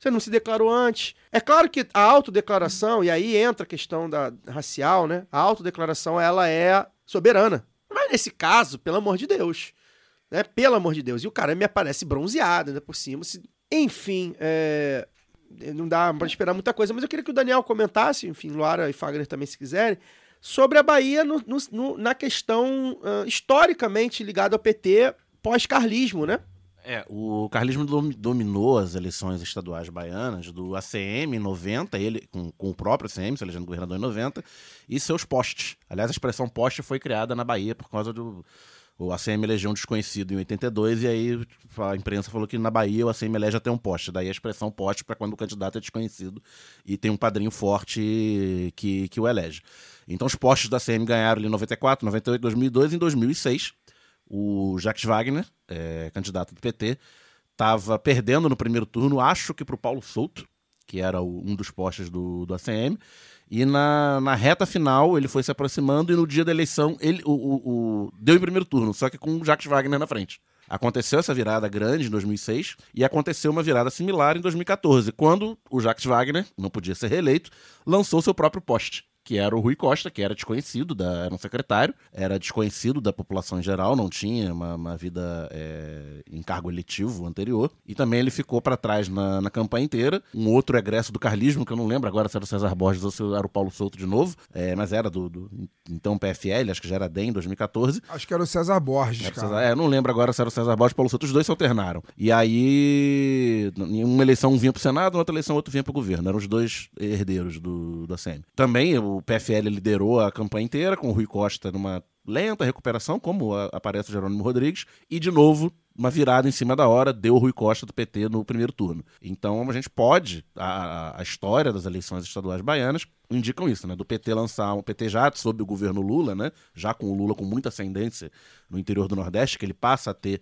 Você não se declarou antes. É claro que a autodeclaração, e aí entra a questão da racial, né? A autodeclaração, ela é soberana. Mas nesse caso, pelo amor de Deus, né? Pelo amor de Deus. E o cara me aparece bronzeado, ainda por cima. se- Enfim, é, não dá pra esperar muita coisa, mas eu queria que o Daniel comentasse, enfim, Luara e Fagner também, se quiserem, sobre a Bahia no- no- no- na questão ah, historicamente ligada ao PT pós-carlismo, né? É, o carlismo dom- dominou as eleições estaduais baianas do ACM em 90, ele com, com o próprio ACM, se elegendo governador em 90, e seus postes. Aliás, a expressão poste foi criada na Bahia por causa do. O ACM elegeu um desconhecido em 82, e aí a imprensa falou que na Bahia o ACM elege até um poste. Daí a expressão poste para quando o candidato é desconhecido e tem um padrinho forte que, que o elege. Então os postes do ACM ganharam ali em 94, 98, 2002 e em 2006 o Jacques Wagner, é, candidato do PT, estava perdendo no primeiro turno, acho que para o Paulo Souto, que era o- um dos postes do, do ACM. E na, na reta final ele foi se aproximando e no dia da eleição ele o, o- o- deu em primeiro turno, só que com o Jacques Wagner na frente. Aconteceu essa virada grande em 2006 e aconteceu uma virada similar em 2014, quando o Jacques Wagner, não podia ser reeleito, lançou seu próprio poste. Que era o Rui Costa, que era desconhecido, da, era um secretário, era desconhecido da população em geral, não tinha uma, uma vida é, em cargo eletivo anterior. E também ele ficou para trás na, na campanha inteira. Um outro egresso do carlismo, que eu não lembro agora se era o César Borges ou se era o Paulo Souto de novo, é, mas era do, do então PFL, acho que já era DEM em 2014. Acho que era o César Borges, É, cara. César- é, não lembro agora se era o César Borges ou o Paulo Souto, os dois se alternaram. E aí, em uma eleição um vinha pro Senado, na outra eleição outro vinha pro governo. Eram os dois herdeiros do, do ACM. Também o PFL liderou a campanha inteira, com o Rui Costa numa lenta recuperação, como aparece o Jerônimo Rodrigues, e de novo, uma virada em cima da hora, deu o Rui Costa do PT no primeiro turno. Então a gente pode, a, a história das eleições estaduais baianas indicam isso, né? Do PT lançar, o PT já sob o governo Lula, né? Já com o Lula com muita ascendência no interior do Nordeste, que ele passa a ter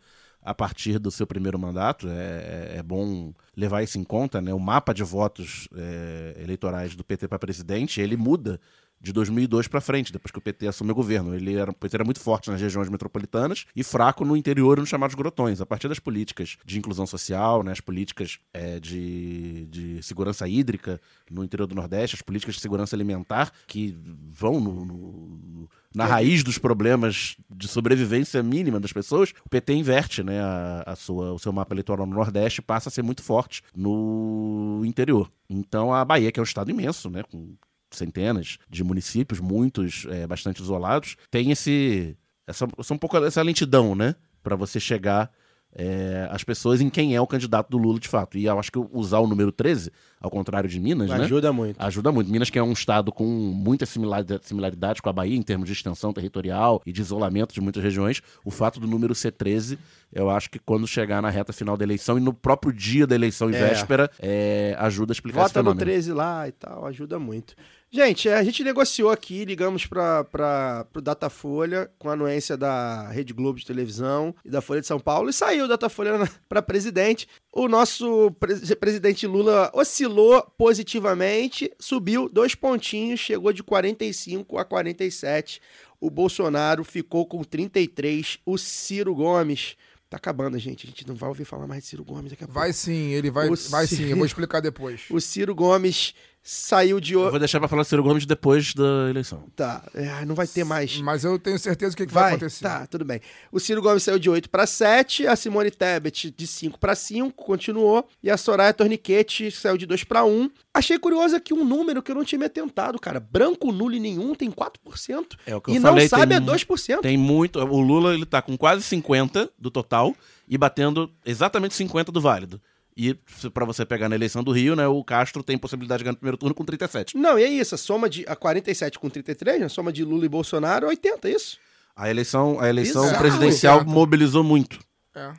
a partir do seu primeiro mandato. É, é bom levar isso em conta, né? O mapa de votos é, eleitorais do PT para presidente, ele muda de 2002 para frente, depois que o PT assume o governo. Ele era, o PT era muito forte nas regiões metropolitanas e fraco no interior nos chamados grotões. A partir das políticas de inclusão social, né, as políticas é, de, de segurança hídrica no interior do Nordeste, as políticas de segurança alimentar que vão no- no- na raiz dos problemas de sobrevivência mínima das pessoas, o PT inverte né, a, a sua, o seu mapa eleitoral no Nordeste passa a ser muito forte no interior. Então a Bahia, que é um estado imenso, né, com centenas de municípios, muitos é, bastante isolados, tem esse essa, essa um pouco essa lentidão, né, para você chegar é, às pessoas em quem é o candidato do Lula de fato. E eu acho que usar o número 13, ao contrário de Minas, né, Ajuda muito. Ajuda muito. Minas, que é um estado com muitas similaridade- similaridades com a Bahia em termos de extensão territorial e de isolamento de muitas regiões, o fato do número ser 13, eu acho que quando chegar na reta final da eleição e no próprio dia da eleição e É. véspera, é, ajuda a explicar esse Vota no fenômeno. 13 lá e tal, ajuda muito. Gente, é, a gente negociou aqui, ligamos para o Datafolha com a anuência da Rede Globo de televisão e da Folha de São Paulo e saiu o Datafolha *laughs* para presidente. O nosso pre- presidente Lula oscilou positivamente, subiu dois pontinhos, chegou de 45 a 47. O Bolsonaro ficou com 33. O Ciro Gomes. Tá acabando, gente. A gente não vai ouvir falar mais de Ciro Gomes daqui a pouco. Vai sim, ele vai, O vai sim, eu vou explicar depois. O Ciro Gomes saiu de. Eu o- vou deixar pra falar do Ciro Gomes depois da eleição. Tá, é, não vai ter mais. Mas eu tenho certeza que, que vai, Vai, acontecer. tá, tudo bem. O Ciro Gomes saiu de 8 para 7, a Simone Tebet de 5 para 5, continuou, e a Soraya Torniquete saiu de 2 para 1. Achei curioso aqui um número que eu não tinha me atentado, cara. Branco, nulo e nenhum tem 4%. É o que e eu não falei, sabe tem é mu- 2%. Tem muito. O Lula ele tá com quase 50 do total e batendo exatamente 50 do válido. E se- pra você pegar na eleição do Rio, né, o Castro tem possibilidade de ganhar no primeiro turno com 37. Não, e é isso, a soma de a 47 com 33, né? a soma de Lula e Bolsonaro é 80, é isso? A eleição, a eleição Bizarro, presidencial exato. mobilizou muito. É.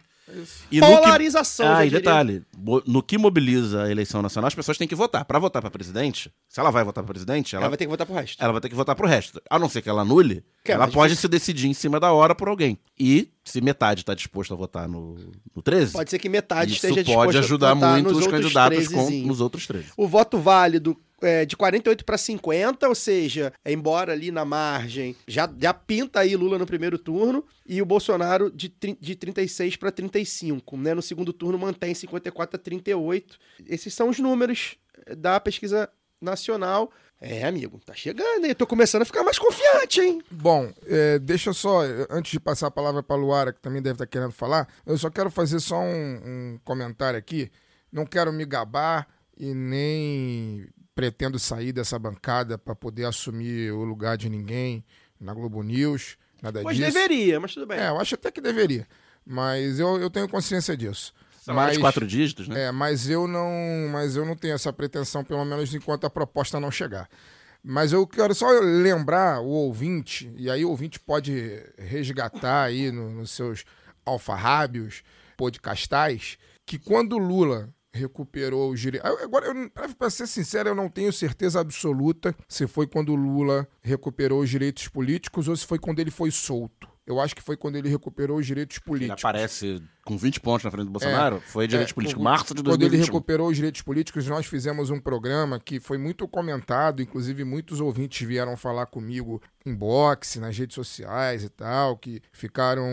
E no que- Polarização, Ah, e detalhe, no que mobiliza a eleição nacional, as pessoas têm que votar. Pra votar pra presidente, se ela vai votar pra presidente, Ela ela, vai ter que votar pro resto. ela vai ter que votar pro resto. A não ser que ela anule, Que é ela pode difícil. se decidir em cima da hora por alguém. E se metade tá disposto a votar no, no 13, Pode ser que metade isso esteja disposto pode ajudar a votar muito nos os outros candidatos com, 13zinho. nos outros 13. O voto válido é de 48 para 50, ou seja, é embora ali na margem, já, já pinta aí Lula no primeiro turno, e o Bolsonaro de, de 36 para 35, né? No segundo turno mantém 54 a 38. Esses são os números da pesquisa nacional. É, amigo, tá chegando, hein? Eu tô começando a ficar mais confiante, hein? Bom, é, deixa eu só, eh, antes de passar a palavra para a Luara, que também deve estar querendo falar, eu só quero fazer só um, um comentário aqui. Não quero me gabar e nem pretendo sair dessa bancada para poder assumir o lugar de ninguém na Globo News, nada Pois disso. deveria, mas tudo bem. É, eu acho até que deveria, mas eu, eu tenho consciência disso. Salário de quatro dígitos, né? É, mas eu não, mas eu não tenho essa pretensão, pelo menos enquanto a proposta não chegar. Mas eu quero só lembrar o ouvinte, e aí o ouvinte pode resgatar aí no- nos seus alfarrábios podcastais, que quando o Lula recuperou os direitos. Agora, pra ser sincero, eu não tenho certeza absoluta se foi quando Lula recuperou os direitos políticos ou se foi quando ele foi solto. Eu acho que foi quando ele recuperou os direitos Ele políticos. aparece com 20 pontos na frente do Bolsonaro, foi direito É, político. o- Março de Quando ele 2021. recuperou os direitos políticos, nós fizemos um programa que foi muito comentado, inclusive muitos ouvintes vieram falar comigo em boxe, nas redes sociais e tal, que ficaram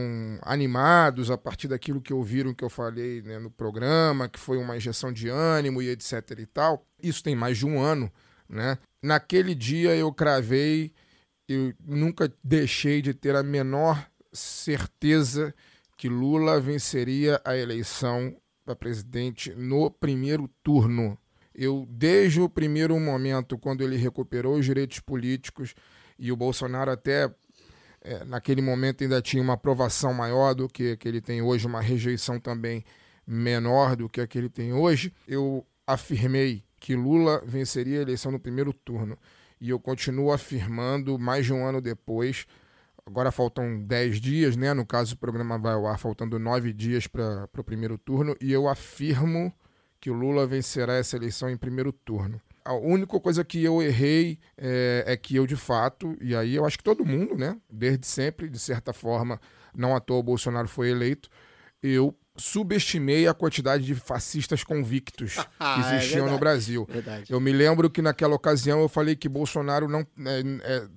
animados a partir daquilo que ouviram que eu falei né, no programa, que foi uma injeção de ânimo e etc e tal. Isso tem mais de um ano. Né? Naquele dia eu cravei, eu nunca deixei de ter a menor certeza que Lula venceria a eleição para presidente no primeiro turno. Eu, desde o primeiro momento, quando ele recuperou os direitos políticos e o Bolsonaro até é, naquele momento ainda tinha uma aprovação maior do que, que ele tem hoje, uma rejeição também menor do que a que ele tem hoje, eu afirmei que Lula venceria a eleição no primeiro turno. E eu continuo afirmando, mais de um ano depois, agora faltam dez dias, né? No caso, o programa vai ao ar faltando nove dias para o primeiro turno, e eu afirmo que o Lula vencerá essa eleição em primeiro turno. A única coisa que eu errei é, é, que eu, de fato, e aí eu acho que todo mundo, né, desde sempre, de certa forma, não à toa o Bolsonaro foi eleito, eu subestimei a quantidade de fascistas convictos *laughs* que Ah, é existiam no verdade. Brasil. Verdade. Eu me lembro que naquela ocasião eu falei que Bolsonaro não. é, é,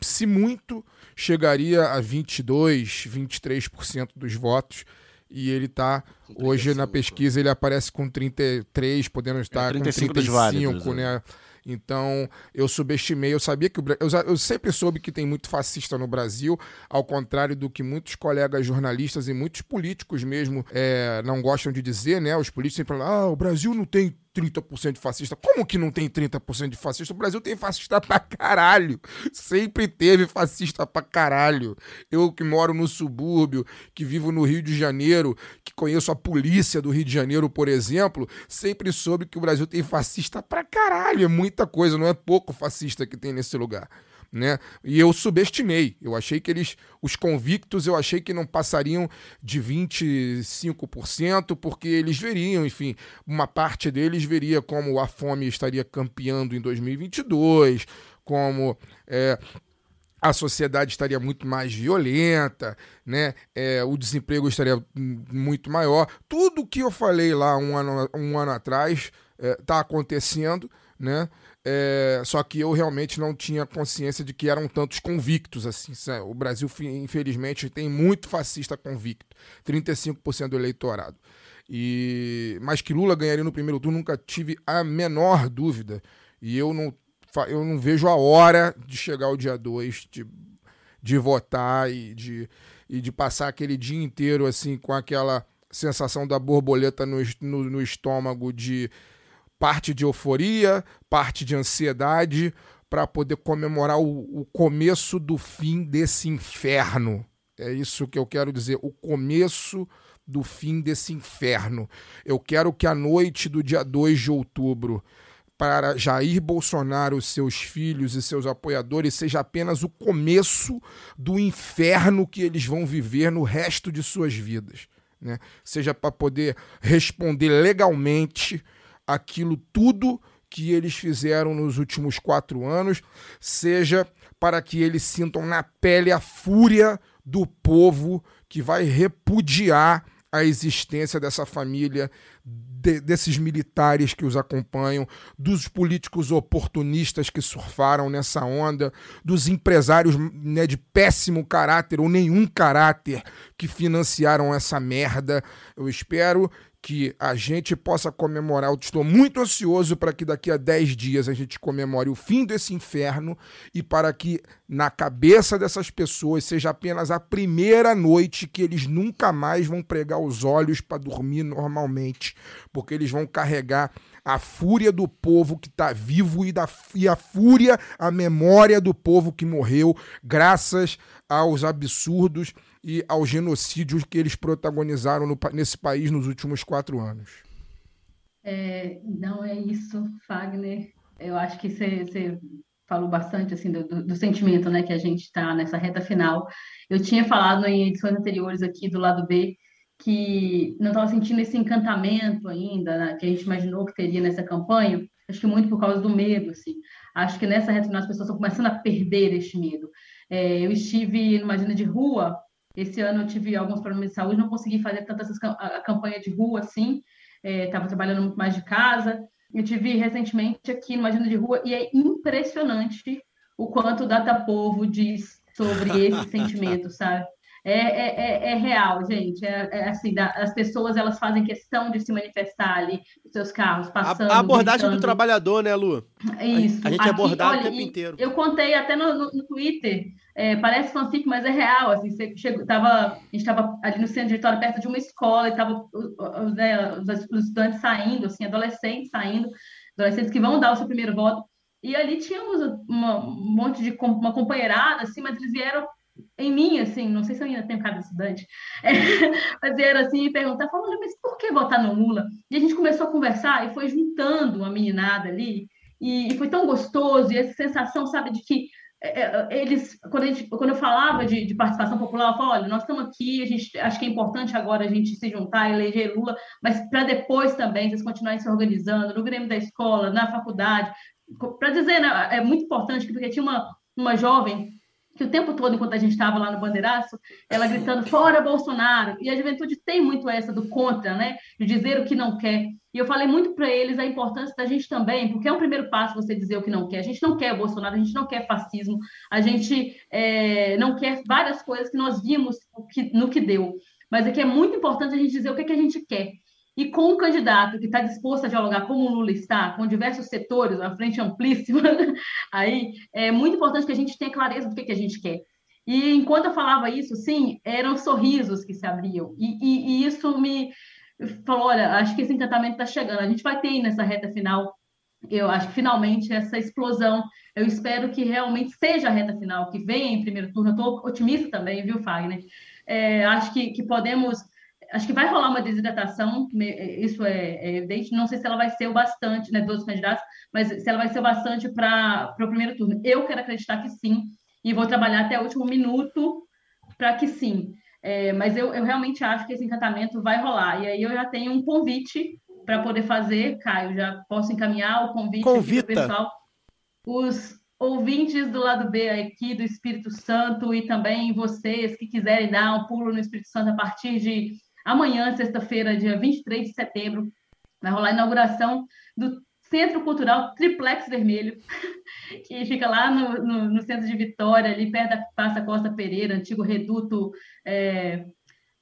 se muito, chegaria a 22, 23% dos votos. E ele está hoje na 35, pesquisa, ele aparece com 33, podendo estar com 35 dos 35, válidos, né? Então, eu subestimei, eu sabia que o eu, eu sempre soube que tem muito fascista no Brasil, ao contrário do que muitos colegas jornalistas e muitos políticos mesmo é, não gostam de dizer, né? Os políticos sempre falam: ah, o Brasil não tem 30% de fascista. Como que não tem 30% de fascista? O Brasil tem fascista pra caralho. Sempre teve fascista pra caralho. Eu que moro no subúrbio, que vivo no Rio de Janeiro, que conheço a polícia do Rio de Janeiro, por exemplo, sempre soube que o Brasil tem fascista pra caralho. É muita coisa, não é pouco fascista que tem nesse lugar. Né? E eu subestimei. Eu achei que eles, os convictos, eu achei que não passariam de 25%, porque eles veriam, enfim, uma parte deles veria como a fome estaria campeando em 2022, como é, a sociedade estaria muito mais violenta, né? É, o desemprego estaria muito maior. Tudo que eu falei lá um ano, um ano atrás está acontecendo, né? É, só que eu realmente não tinha consciência de que eram tantos convictos assim. O Brasil, infelizmente, tem muito fascista convicto, 35% do eleitorado. E mas que Lula ganharia no primeiro turno nunca tive a menor dúvida. E eu não eu não vejo a hora de chegar o dia 2 de, de votar e de, e de passar aquele dia inteiro assim com aquela sensação da borboleta no, no, no estômago de parte de euforia, parte de ansiedade, para poder comemorar o, o começo do fim desse inferno. É isso que eu quero dizer, o começo do fim desse inferno. Eu quero que a noite do dia 2 de outubro para Jair Bolsonaro, seus filhos e seus apoiadores seja apenas o começo do inferno que eles vão viver no resto de suas vidas. Né? Seja para poder responder legalmente aquilo tudo que eles fizeram nos últimos quatro anos, seja para que eles sintam na pele a fúria do povo que vai repudiar a existência dessa família, de- desses militares que os acompanham, dos políticos oportunistas que surfaram nessa onda, dos empresários né, de péssimo caráter ou nenhum caráter que financiaram essa merda. Eu espero que a gente possa comemorar. Eu estou muito ansioso para que daqui a 10 dias a gente comemore o fim desse inferno e para que na cabeça dessas pessoas seja apenas a primeira noite que eles nunca mais vão pregar os olhos para dormir normalmente, porque eles vão carregar a fúria do povo que está vivo e, da, e a fúria, a memória do povo que morreu, graças aos absurdos e aos genocídios que eles protagonizaram no nesse país nos últimos quatro anos. É, não é isso, Fagner. Eu acho que você, falou bastante assim do- do sentimento, né, que a gente está nessa reta final. Eu tinha falado em edições anteriores aqui do lado B que não estava sentindo esse encantamento ainda, né, que a gente imaginou que teria nessa campanha. Acho que muito por causa do medo, assim. Acho que nessa reta final as pessoas estão começando a perder este medo. É, eu estive numa agenda de rua. Esse ano eu tive alguns problemas de saúde, não consegui fazer tanta a a campanha de rua assim estava trabalhando muito mais de casa. Eu tive recentemente aqui numa agenda de rua e é impressionante o quanto o Data Povo diz sobre *laughs* esse sentimento, sabe? é, é, é, é real, gente. É, é assim, da, as pessoas elas fazem questão de se manifestar ali, os seus carros, passando. A, a abordagem gritando. do trabalhador, né, Lu? Isso. A gente é abordado o tempo inteiro. Eu contei até no, no- no Twitter, é, parece fanfic, mas é real. Assim, você chegou, tava, a gente estava ali no centro de Vitória, perto de uma escola, e o- né, os, estudantes saindo, assim, adolescentes saindo, adolescentes que vão dar o seu primeiro voto. E ali tínhamos uma- um monte de uma companheirada, assim, mas eles vieram em mim, assim, não sei se eu ainda tenho cara de estudante, é, *laughs* mas vieram assim e perguntar, falando, mas por que votar no Lula? E a gente começou a conversar e foi juntando uma meninada ali, e, e foi tão gostoso, e essa sensação, sabe, de que eles, quando, gente- quando eu falava de, de participação popular, eu falava, olha, nós estamos aqui, a gente acho que é importante agora a gente se juntar, eleger Lula, mas para depois também vocês continuarem se organizando no Grêmio da escola, na faculdade, para dizer, né, é muito importante, porque tinha uma, uma jovem que o tempo todo, enquanto a gente estava lá no Bandeiraço, ela gritando fora Bolsonaro. E a juventude tem muito essa do contra, né? De dizer o que não quer. E eu falei muito para eles a importância da gente também, porque é um primeiro passo você dizer o que não quer. A gente não quer Bolsonaro, a gente não quer fascismo, a gente é, não quer várias coisas que nós vimos no que deu. Mas é que é muito importante a gente dizer o que, é que a gente quer. E com um candidato que está disposto a dialogar como o Lula está, com diversos setores, uma frente amplíssima, *laughs* aí é muito importante que a gente tenha clareza do que, que a gente quer. E enquanto eu falava isso, sim, eram sorrisos que se abriam. E, e- e isso me falou: olha, acho que esse encantamento está chegando. A gente vai ter nessa reta final, eu acho que finalmente essa explosão. Eu espero que realmente seja a reta final, que venha em primeiro turno. Eu estou otimista também, viu, Fagner? É, acho que, que podemos. Acho que vai rolar uma desidratação, isso é, é evidente. Não sei se ela vai ser o bastante, né, dos candidatos, mas se ela vai ser o bastante para o primeiro turno. Eu quero acreditar que sim, e vou trabalhar até o último minuto para que sim. É, mas eu, eu realmente acho que esse encantamento vai rolar. E aí eu já tenho um convite para poder fazer, Caio. Já posso encaminhar o convite para o pessoal. Os ouvintes do lado B aqui do Espírito Santo e também vocês que quiserem dar um pulo no Espírito Santo a partir de amanhã, sexta-feira, dia 23 de setembro, vai rolar a inauguração do Centro Cultural Triplex Vermelho, *laughs* que fica lá no, no- no centro de Vitória, ali perto da Praça Costa Pereira, antigo reduto é,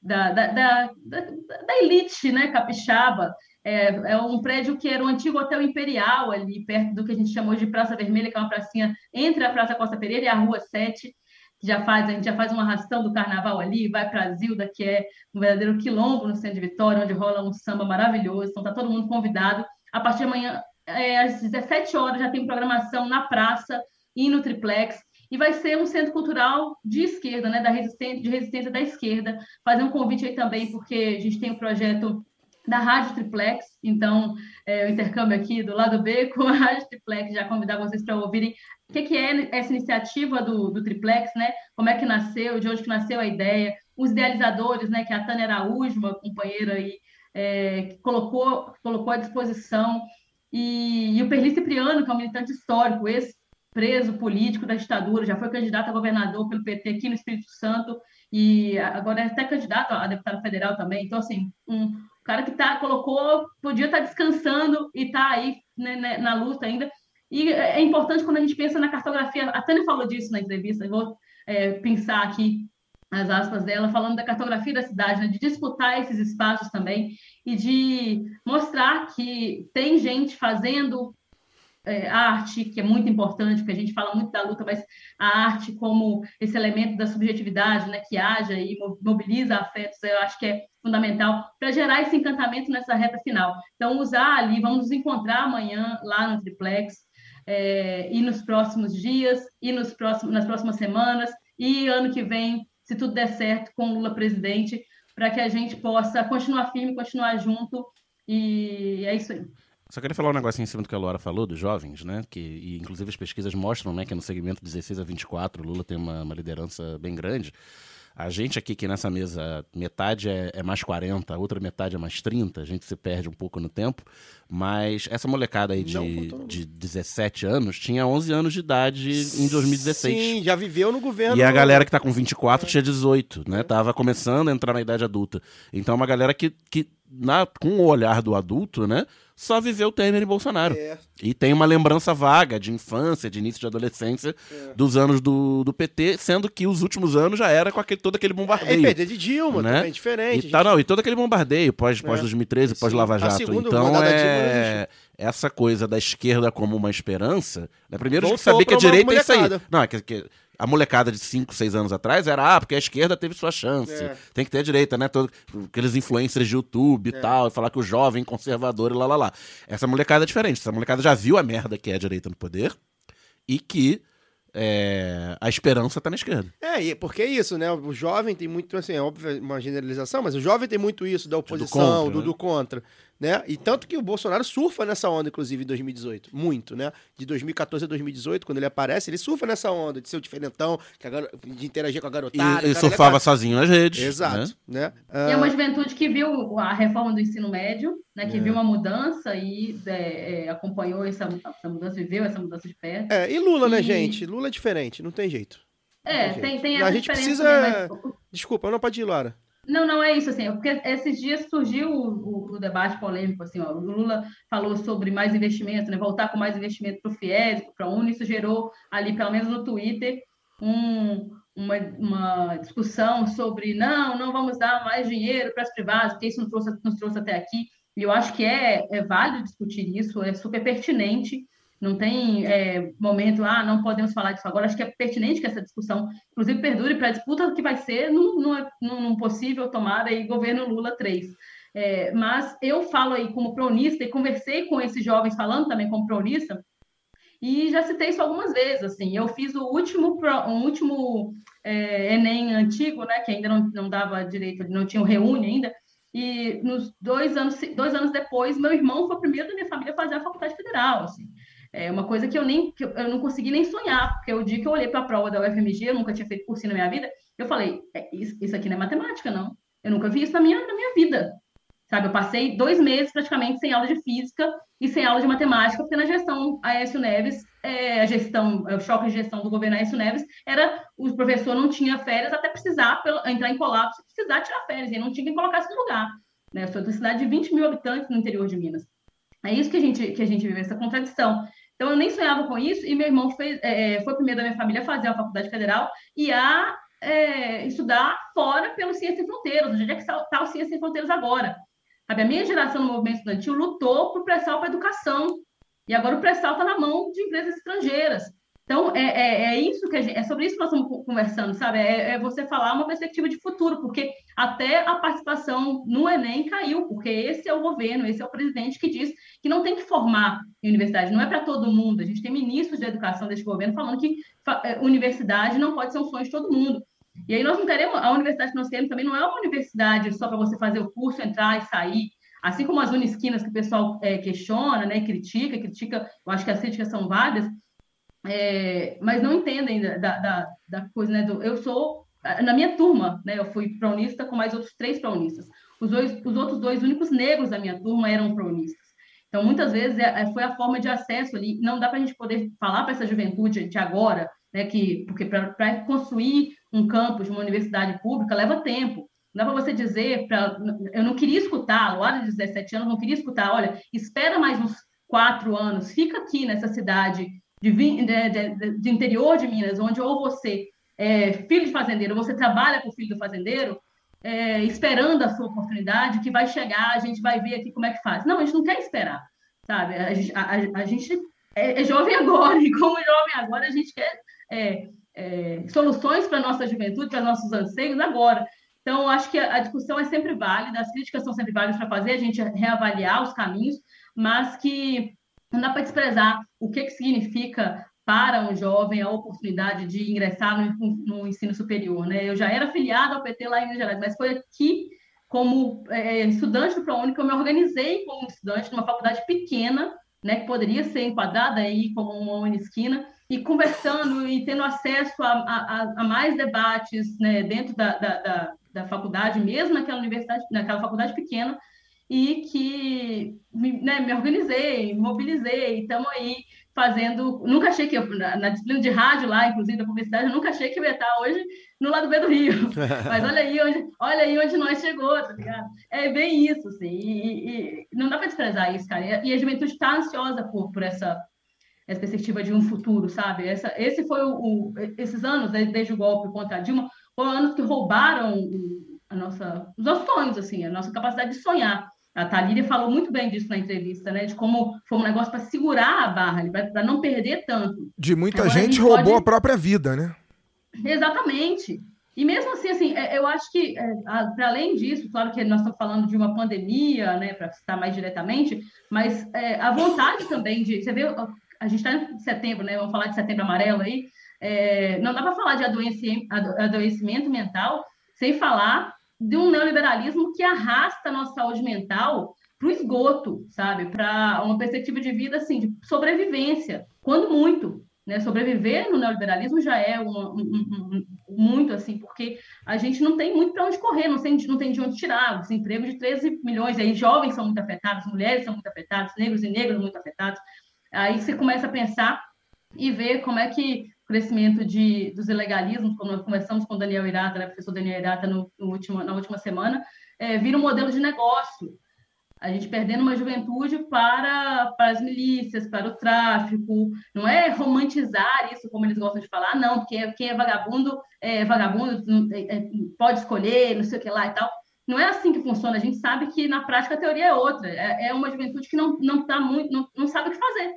da, da, da, da- elite né, capixaba. É, é um prédio que era um antigo hotel imperial ali, perto do que a gente chamou de Praça Vermelha, que é uma pracinha entre a Praça Costa Pereira e a Rua 7, que já faz, a gente já faz uma arrastão do carnaval ali, vai para Zilda, que é um verdadeiro quilombo no centro de Vitória, onde rola um samba maravilhoso. Então, está todo mundo convidado. A partir de amanhã, é, às 17 horas, já tem programação na praça e no triplex. E vai ser um centro cultural de esquerda, né, da resistência, de resistência da esquerda. Fazer um convite aí também, porque a gente tem o projeto da Rádio Triplex, então é, o intercâmbio aqui do lado B com a Rádio Triplex, já convidar vocês para ouvirem o que, que é essa iniciativa do, do Triplex, né? Como é que nasceu, de onde que nasceu a ideia, os idealizadores, né? Que é a Tânia Araújo, uma companheira aí, é, que colocou, colocou à disposição, e, e o Perli Cipriano, que é um militante histórico, ex-preso político da ditadura, já foi candidato a governador pelo PT aqui no Espírito Santo, e agora é até candidato a deputado federal também. Então, assim, um cara que tá, colocou, podia estar descansando e está aí né, né, na luta ainda. E é importante quando a gente pensa na cartografia, a Tânia falou disso na entrevista, eu vou é, pensar aqui as aspas dela, falando da cartografia da cidade, né, de disputar esses espaços também e de mostrar que tem gente fazendo é, arte, que é muito importante, porque a gente fala muito da luta, mas a arte como esse elemento da subjetividade, né, que haja e mobiliza afetos, eu acho que é fundamental para gerar esse encantamento nessa reta final. Então, usar ali, vamos nos encontrar amanhã lá no Triplex, é, e nos próximos dias, e nos próximos, nas próximas semanas, e ano que vem, se tudo der certo, com o Lula presidente, para que a gente possa continuar firme, continuar junto, e é isso aí. Só queria falar um negócio em cima do que a Laura falou, dos jovens, né? Que, e inclusive as pesquisas mostram né, que no segmento 16 a 24 o Lula tem uma, uma liderança bem grande. A gente aqui, que nessa mesa, metade é, é, mais 40, a outra metade é mais 30, a gente se perde um pouco no tempo. Mas essa molecada aí de, de 17 anos tinha 11 anos de idade em 2016. Sim, já viveu no governo. E a galera que tá com 24 tinha 18, né? Tava começando a entrar na idade adulta. Então é uma galera que, que na, com o olhar do adulto, né? Só viveu Temer e Bolsonaro. É. E tem uma lembrança vaga de infância, de início de adolescência, É. dos anos do, do PT, sendo que os últimos anos já era com aquele, todo aquele É, bombardeio. perder de Dilma né? também, diferente. E, tá, não, e todo aquele bombardeio pós, pós É. 2013, pós. Lava Jato. Então é essa coisa da esquerda como uma esperança. Né? Primeiro a gente Voltou sabia que a direita é isso aí. Não, é que, que a molecada de 5, 6 anos atrás era, ah, porque a esquerda teve sua chance. É. Tem que ter a direita, né? Todo, aqueles influencers de YouTube e É. tal, e falar que o jovem conservador e lá lá lá. Essa molecada é diferente. Essa molecada já viu a merda que é a direita no poder e que é, a esperança tá na esquerda. É, e- porque é isso, né? O jovem tem muito, assim, é óbvio, uma generalização, mas o jovem tem muito isso da oposição, contra, do, né? do contra, né? E tanto que o Bolsonaro surfa nessa onda, inclusive, em 2018. Muito, né? De 2014 a 2018, quando ele aparece, ele surfa nessa onda de ser o diferentão, que a garo- de interagir com a garotada. e é surfava sozinho nas redes. né? Exato, né? E é uma juventude que viu a reforma do ensino médio, né, que É. viu uma mudança e é, é, acompanhou essa, essa mudança, viveu essa mudança de perto. É, e Lula, né, E- gente? Lula é diferente, não tem jeito. É, tem tem, tem A gente precisa- também, mas- Desculpa, não pode ir, Lara. Não, não é isso, assim, porque esses dias surgiu o, o- o debate polêmico, assim, ó, o Lula falou sobre mais investimento, né, voltar com mais investimento para o FIES, para a UNI, isso gerou ali, pelo menos no Twitter, um- uma, uma discussão sobre, não, não vamos dar mais dinheiro para as privadas, porque isso nos trouxe, nos trouxe até aqui, e eu acho que é, é válido discutir isso, é super pertinente, não tem é, momento, ah, não podemos falar disso agora. Acho que é pertinente que essa discussão, inclusive, perdure para a disputa que vai ser num, num, num possível tomada aí governo Lula 3. É, mas eu falo aí como pronista e conversei com esses jovens falando também como pronista e já citei isso algumas vezes. Assim, eu fiz o último, um último é, Enem antigo, né, que ainda não, não dava direito, não tinha o Reúne ainda. E nos dois anos, dois anos depois, meu irmão foi o primeiro da minha família a fazer a faculdade federal. Assim. É uma coisa que eu nem que eu não consegui nem sonhar, porque o dia que eu olhei para a prova da UFMG, eu nunca tinha feito cursinho na minha vida, eu falei, "É, isso, isso aqui não é matemática, não. Eu nunca vi isso na minha, na minha vida. Sabe, eu passei dois meses praticamente sem aula de física e sem aula de matemática, porque na gestão Aécio Neves, é, a gestão, é, o choque de gestão do governo Aécio Neves era o professor não tinha férias até precisar entrar em colapso, precisar tirar férias, e não tinha quem colocasse no lugar. Né? Eu sou de uma cidade de 20 mil habitantes no interior de Minas. É isso que a gente, que a gente vive, essa contradição. Então, eu nem sonhava com isso, e meu irmão fez, é, foi o primeiro da minha família a fazer a faculdade federal e a é, estudar fora pelo Ciência Sem Fronteiras. Onde é que está o Ciência Sem Fronteiras agora? Sabe, a minha geração no movimento estudantil lutou por pré-sal para educação, e agora o pré-sal está na mão de empresas estrangeiras. Então, é, é, é isso que gente, é sobre isso que nós estamos co- conversando, sabe? É, é você falar uma perspectiva de futuro, porque até a participação no Enem caiu, porque esse é o governo, esse é o presidente que diz que não tem que formar em universidade, não é para todo mundo. A gente tem ministros de educação deste governo falando que eh, universidade não pode ser um sonho de todo mundo. E aí nós não teremos, a universidade que nós temos também não é uma universidade só para você fazer o curso, entrar e sair. Assim como as unisquinas que o pessoal eh, questiona, né, critica, critica, eu acho que as críticas são válidas, é, mas não entendem da, da, da- coisa, né? Do, eu sou, na minha turma, né? Eu fui pronista com mais outros três pronistas. Os, dois, os outros dois únicos negros da minha turma eram pronistas. Então, muitas vezes, é, é, foi a forma de acesso ali. Não dá para a gente poder falar para essa juventude de agora, né? Que, porque para construir um campus de uma universidade pública leva tempo. Não dá para você dizer, pra, eu não queria escutar, a de 17 anos não queria escutar, olha, espera mais uns quatro anos, fica aqui nessa cidade de, de, de- interior de Minas, onde ou você é filho de fazendeiro, você trabalha com o filho do fazendeiro, é, esperando a sua oportunidade, que vai chegar, a gente vai ver aqui como é que faz. Não, a gente não quer esperar, sabe? A, a- a- gente é, é jovem agora, *laughs* e como jovem agora, a gente quer é, é, soluções para a nossa juventude, para nossos anseios agora. Então, acho que a discussão é sempre válida, as críticas são sempre válidas para fazer a gente reavaliar os caminhos, mas que não dá para desprezar o que, que significa para um jovem a oportunidade de ingressar no, no ensino superior. Né? Eu já era afiliada ao PT lá em Minas Gerais, mas foi aqui, como é, estudante do ProUni, que eu me organizei como estudante numa faculdade pequena, né, que poderia ser enquadrada aí como uma unisquina, e conversando e tendo acesso a, a, a mais debates né, dentro da, da, da, da faculdade, mesmo naquela universidade, naquela faculdade pequena, e que me, né, me organizei, mobilizei, estamos aí fazendo. Nunca achei que eu, na, na, disciplina de rádio lá, inclusive da publicidade, eu nunca achei que eu ia estar hoje no lado B do Rio. *laughs* Mas olha aí onde, olha aí onde nós chegou, tá ligado? É bem isso, assim. E, e não dá para desprezar isso, cara. E a juventude está ansiosa por, por essa, essa perspectiva de um futuro, sabe? Essa, esse foi o, o esses anos desde o golpe contra a Dilma foram anos que roubaram a nossa, os nossos sonhos, assim, a nossa capacidade de sonhar. A Thalíria falou muito bem disso na entrevista, né? De como foi um negócio para segurar a barra, para não perder tanto. De muita Agora, gente a roubou pode... a própria vida, né? Exatamente. E mesmo assim, assim, é, eu acho que, é, para além disso, claro que nós estamos falando de uma pandemia, né, para citar mais diretamente, mas é, a vontade também de. Você vê, a gente está em setembro, né? Vamos falar de setembro amarelo aí. É, não dá para falar de adoecimento mental sem falar de um neoliberalismo que arrasta a nossa saúde mental para o esgoto, sabe? Para uma perspectiva de vida assim, de sobrevivência, quando muito. Né? Sobreviver no neoliberalismo já é um, um, um, muito assim, porque a gente não tem muito para onde correr, não tem, não tem de onde tirar. O desemprego de 13 milhões, aí jovens são muito afetados, mulheres são muito afetadas, negros e negras muito afetados. Aí você começa a pensar e ver como é que crescimento de, dos ilegalismos, como nós conversamos com o Daniel Irata, né, professor Daniel Irata, no, no último, na última semana, é, vira um modelo de negócio. A gente perdendo uma juventude para, para as milícias, para o tráfico. Não é romantizar isso, como eles gostam de falar, não, porque quem é vagabundo é vagabundo, é, é, pode escolher, não sei o que lá e tal. Não é assim que funciona. A gente sabe que na prática a teoria é outra. É, é uma juventude que não, não, tá muito, não, não sabe o que fazer.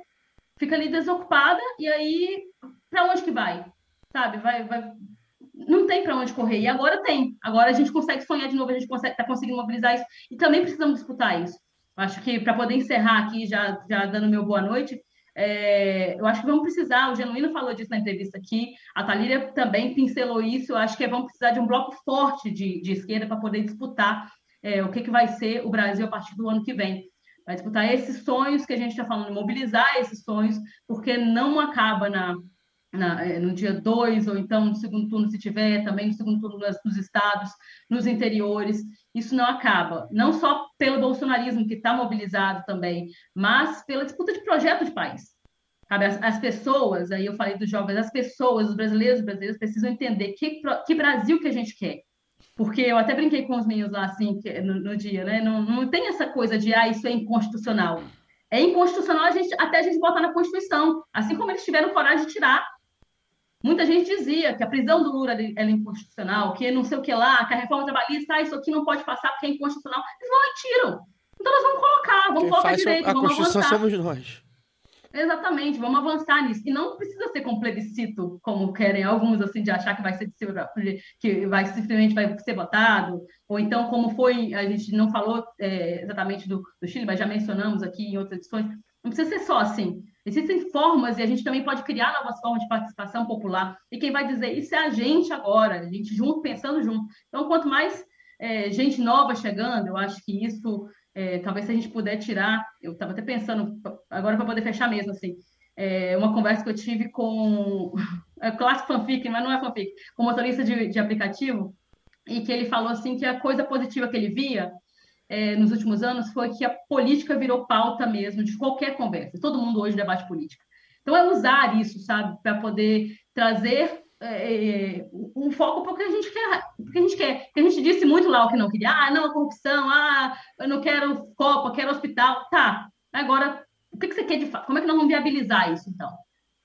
Fica ali desocupada e aí para onde que vai? Sabe? Vai, vai... Não tem para onde correr. E agora tem. Agora a gente consegue sonhar de novo, a gente consegue tá conseguindo mobilizar isso. E também precisamos disputar isso. Acho que para poder encerrar aqui, já, já dando meu boa noite, é, eu acho que vamos precisar, o Genuíno falou disso na entrevista aqui, a Thalíria também pincelou isso, eu acho que vamos precisar de um bloco forte de, de esquerda para poder disputar é, o que, que vai ser o Brasil a partir do ano que vem. Vai disputar esses sonhos que a gente está falando, mobilizar esses sonhos, porque não acaba na, na, é, no dia 2, ou então no segundo turno, se tiver, também no segundo turno nos estados, nos interiores. Isso não acaba, não só pelo bolsonarismo, que está mobilizado também, mas pela disputa de projeto de país. As, as, pessoas, aí eu falei dos jovens, as pessoas, os brasileiros, os brasileiros precisam entender que, que Brasil que a gente quer. Porque eu até brinquei com os meninos lá, assim, no, no dia, né? Não, não tem essa coisa de, ah, isso é inconstitucional. É inconstitucional a gente, até a gente botar na Constituição, assim como eles tiveram coragem de tirar Muita gente dizia que a prisão do Lula era inconstitucional, que não sei o que lá, que a reforma trabalhista, ah, isso aqui não pode passar porque é inconstitucional. Eles vão e tiram. Então nós vamos colocar, vamos Quem colocar direito, a vamos Constituição avançar. somos nós. Exatamente, vamos avançar nisso. E não precisa ser com plebiscito, como querem alguns, assim, de achar que vai ser que vai simplesmente vai ser votado, ou então como foi, a gente não falou é, exatamente do, do Chile, mas já mencionamos aqui em outras edições, não precisa ser só assim. Existem formas e a gente também pode criar novas formas de participação popular. E quem vai dizer isso é a gente agora, a gente junto, pensando junto. Então, quanto mais é, gente nova chegando, eu acho que isso, é, talvez se a gente puder tirar, eu estava até pensando, agora para poder fechar mesmo, assim, é, uma conversa que eu tive com, *laughs* é clássico fanfic, mas não é fanfic, com motorista de, de aplicativo, e que ele falou assim que a coisa positiva que ele via é, nos últimos anos foi que a política virou pauta mesmo de qualquer conversa. Todo mundo hoje debate política. Então, é usar isso, sabe, para poder trazer é, um foco para o que a gente quer. Porque a gente quer. Porque a gente disse muito lá o que não queria. Ah, não, a corrupção. Ah, eu não quero Copa, quero hospital. Tá. Agora, o que, que você quer de fato? Como é que nós vamos viabilizar isso, então?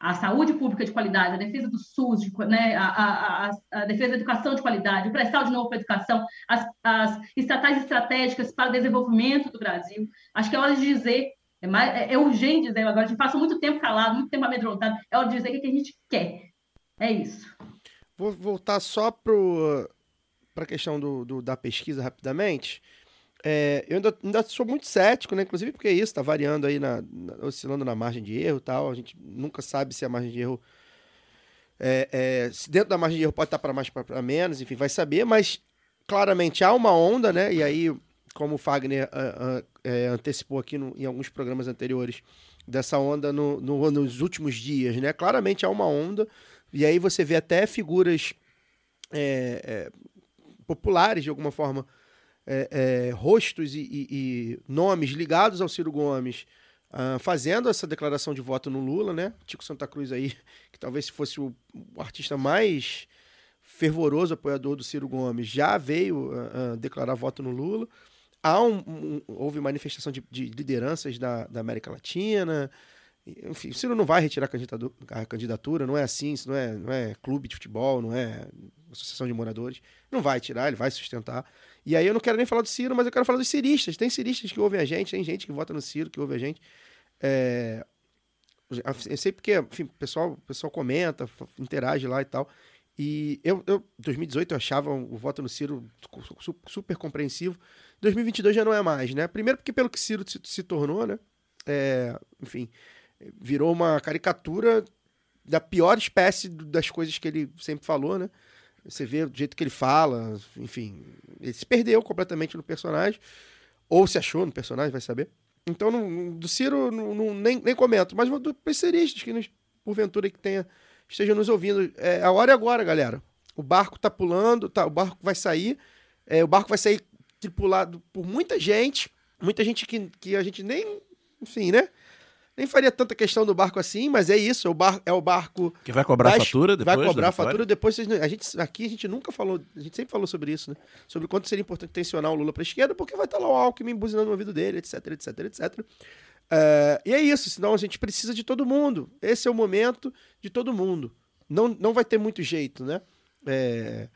A saúde pública de qualidade, a defesa do SUS, de, né, a, a, a, defesa da educação de qualidade, o pré-sal de novo para a educação, as, as estatais estratégicas para o desenvolvimento do Brasil. Acho que é hora de dizer, é, mais, é, é urgente dizer agora, a gente passa muito tempo calado, muito tempo amedrontado, é hora de dizer o que a gente quer. É isso. Vou voltar só para a questão do, do, da pesquisa rapidamente. É, eu ainda, ainda, sou muito cético, né? Inclusive porque é isso, está variando aí, na, na, oscilando na margem de erro tal. A gente nunca sabe se a margem de erro. É, é, se dentro da margem de erro pode estar para mais para menos, enfim, vai saber, mas claramente há uma onda, né? E aí, como o Fagner uh, uh, antecipou aqui no, em alguns programas anteriores, dessa onda no, no, nos últimos dias, né? Claramente há uma onda, e aí você vê até figuras é, é, populares, de alguma forma, é, é, rostos e, e, e, nomes ligados ao Ciro Gomes ah, fazendo essa declaração de voto no Lula, né? Tico Santa Cruz aí, que talvez fosse o, o artista mais fervoroso apoiador do Ciro Gomes, já veio ah, ah, declarar voto no Lula. Há um, um- houve manifestação de, de lideranças da, da América Latina. Enfim, o Ciro não vai retirar a candidatura, não é assim, isso não é, não é clube de futebol, não é associação de moradores. Não vai tirar, ele vai sustentar. E aí eu não quero nem falar do Ciro, mas eu quero falar dos ciristas. Tem ciristas que ouvem a gente, tem gente que vota no Ciro, que ouve a gente. É, Eu sei porque, enfim, o pessoal, o pessoal comenta, interage lá e tal. E eu, eu, 2018, eu achava o voto no Ciro su- su- super compreensivo. 2022 já não é mais, né? Primeiro porque pelo que Ciro se, tornou, né? É, enfim, virou uma caricatura da pior espécie das coisas que ele sempre falou, né? Você vê do jeito que ele fala, enfim, ele se perdeu completamente no personagem, ou se achou no personagem, vai saber. Então, não- do Ciro, não, não- nem, nem comento, mas do penseristas que, nos, porventura, que tenha, estejam nos ouvindo. É, a hora é agora, galera. O barco tá pulando, tá, o barco vai sair, é, o barco vai sair tripulado por muita gente, muita gente que, que a gente nem, enfim, né? Nem faria tanta questão do barco assim, mas é isso, é o, bar, é o barco Que vai cobrar a fatura depois? Vai cobrar a fatura depois. vocês a gente, aqui a gente nunca falou, a gente sempre falou sobre isso, né? Sobre o quanto seria importante tensionar o Lula para esquerda, porque vai estar lá o Alckmin buzinando no ouvido dele, etc, etc, etc. É, e é isso, senão a gente precisa de todo mundo. Esse é o momento de todo mundo. Não, não vai ter muito jeito, né? É,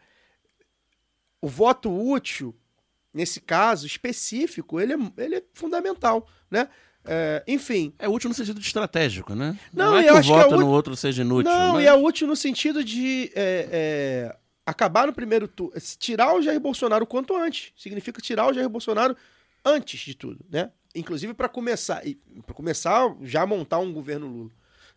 o voto útil, nesse caso específico, ele é, ele é fundamental, né? É, enfim, É útil no sentido de estratégico, né? Não, é eu que o acho que é voto no outro seja inútil. Não, mas- e é útil no sentido de é, é, acabar no primeiro turno, tirar o Jair Bolsonaro o quanto antes. Significa tirar o Jair Bolsonaro antes de tudo, né? Inclusive para começar, para começar já montar um governo Lula,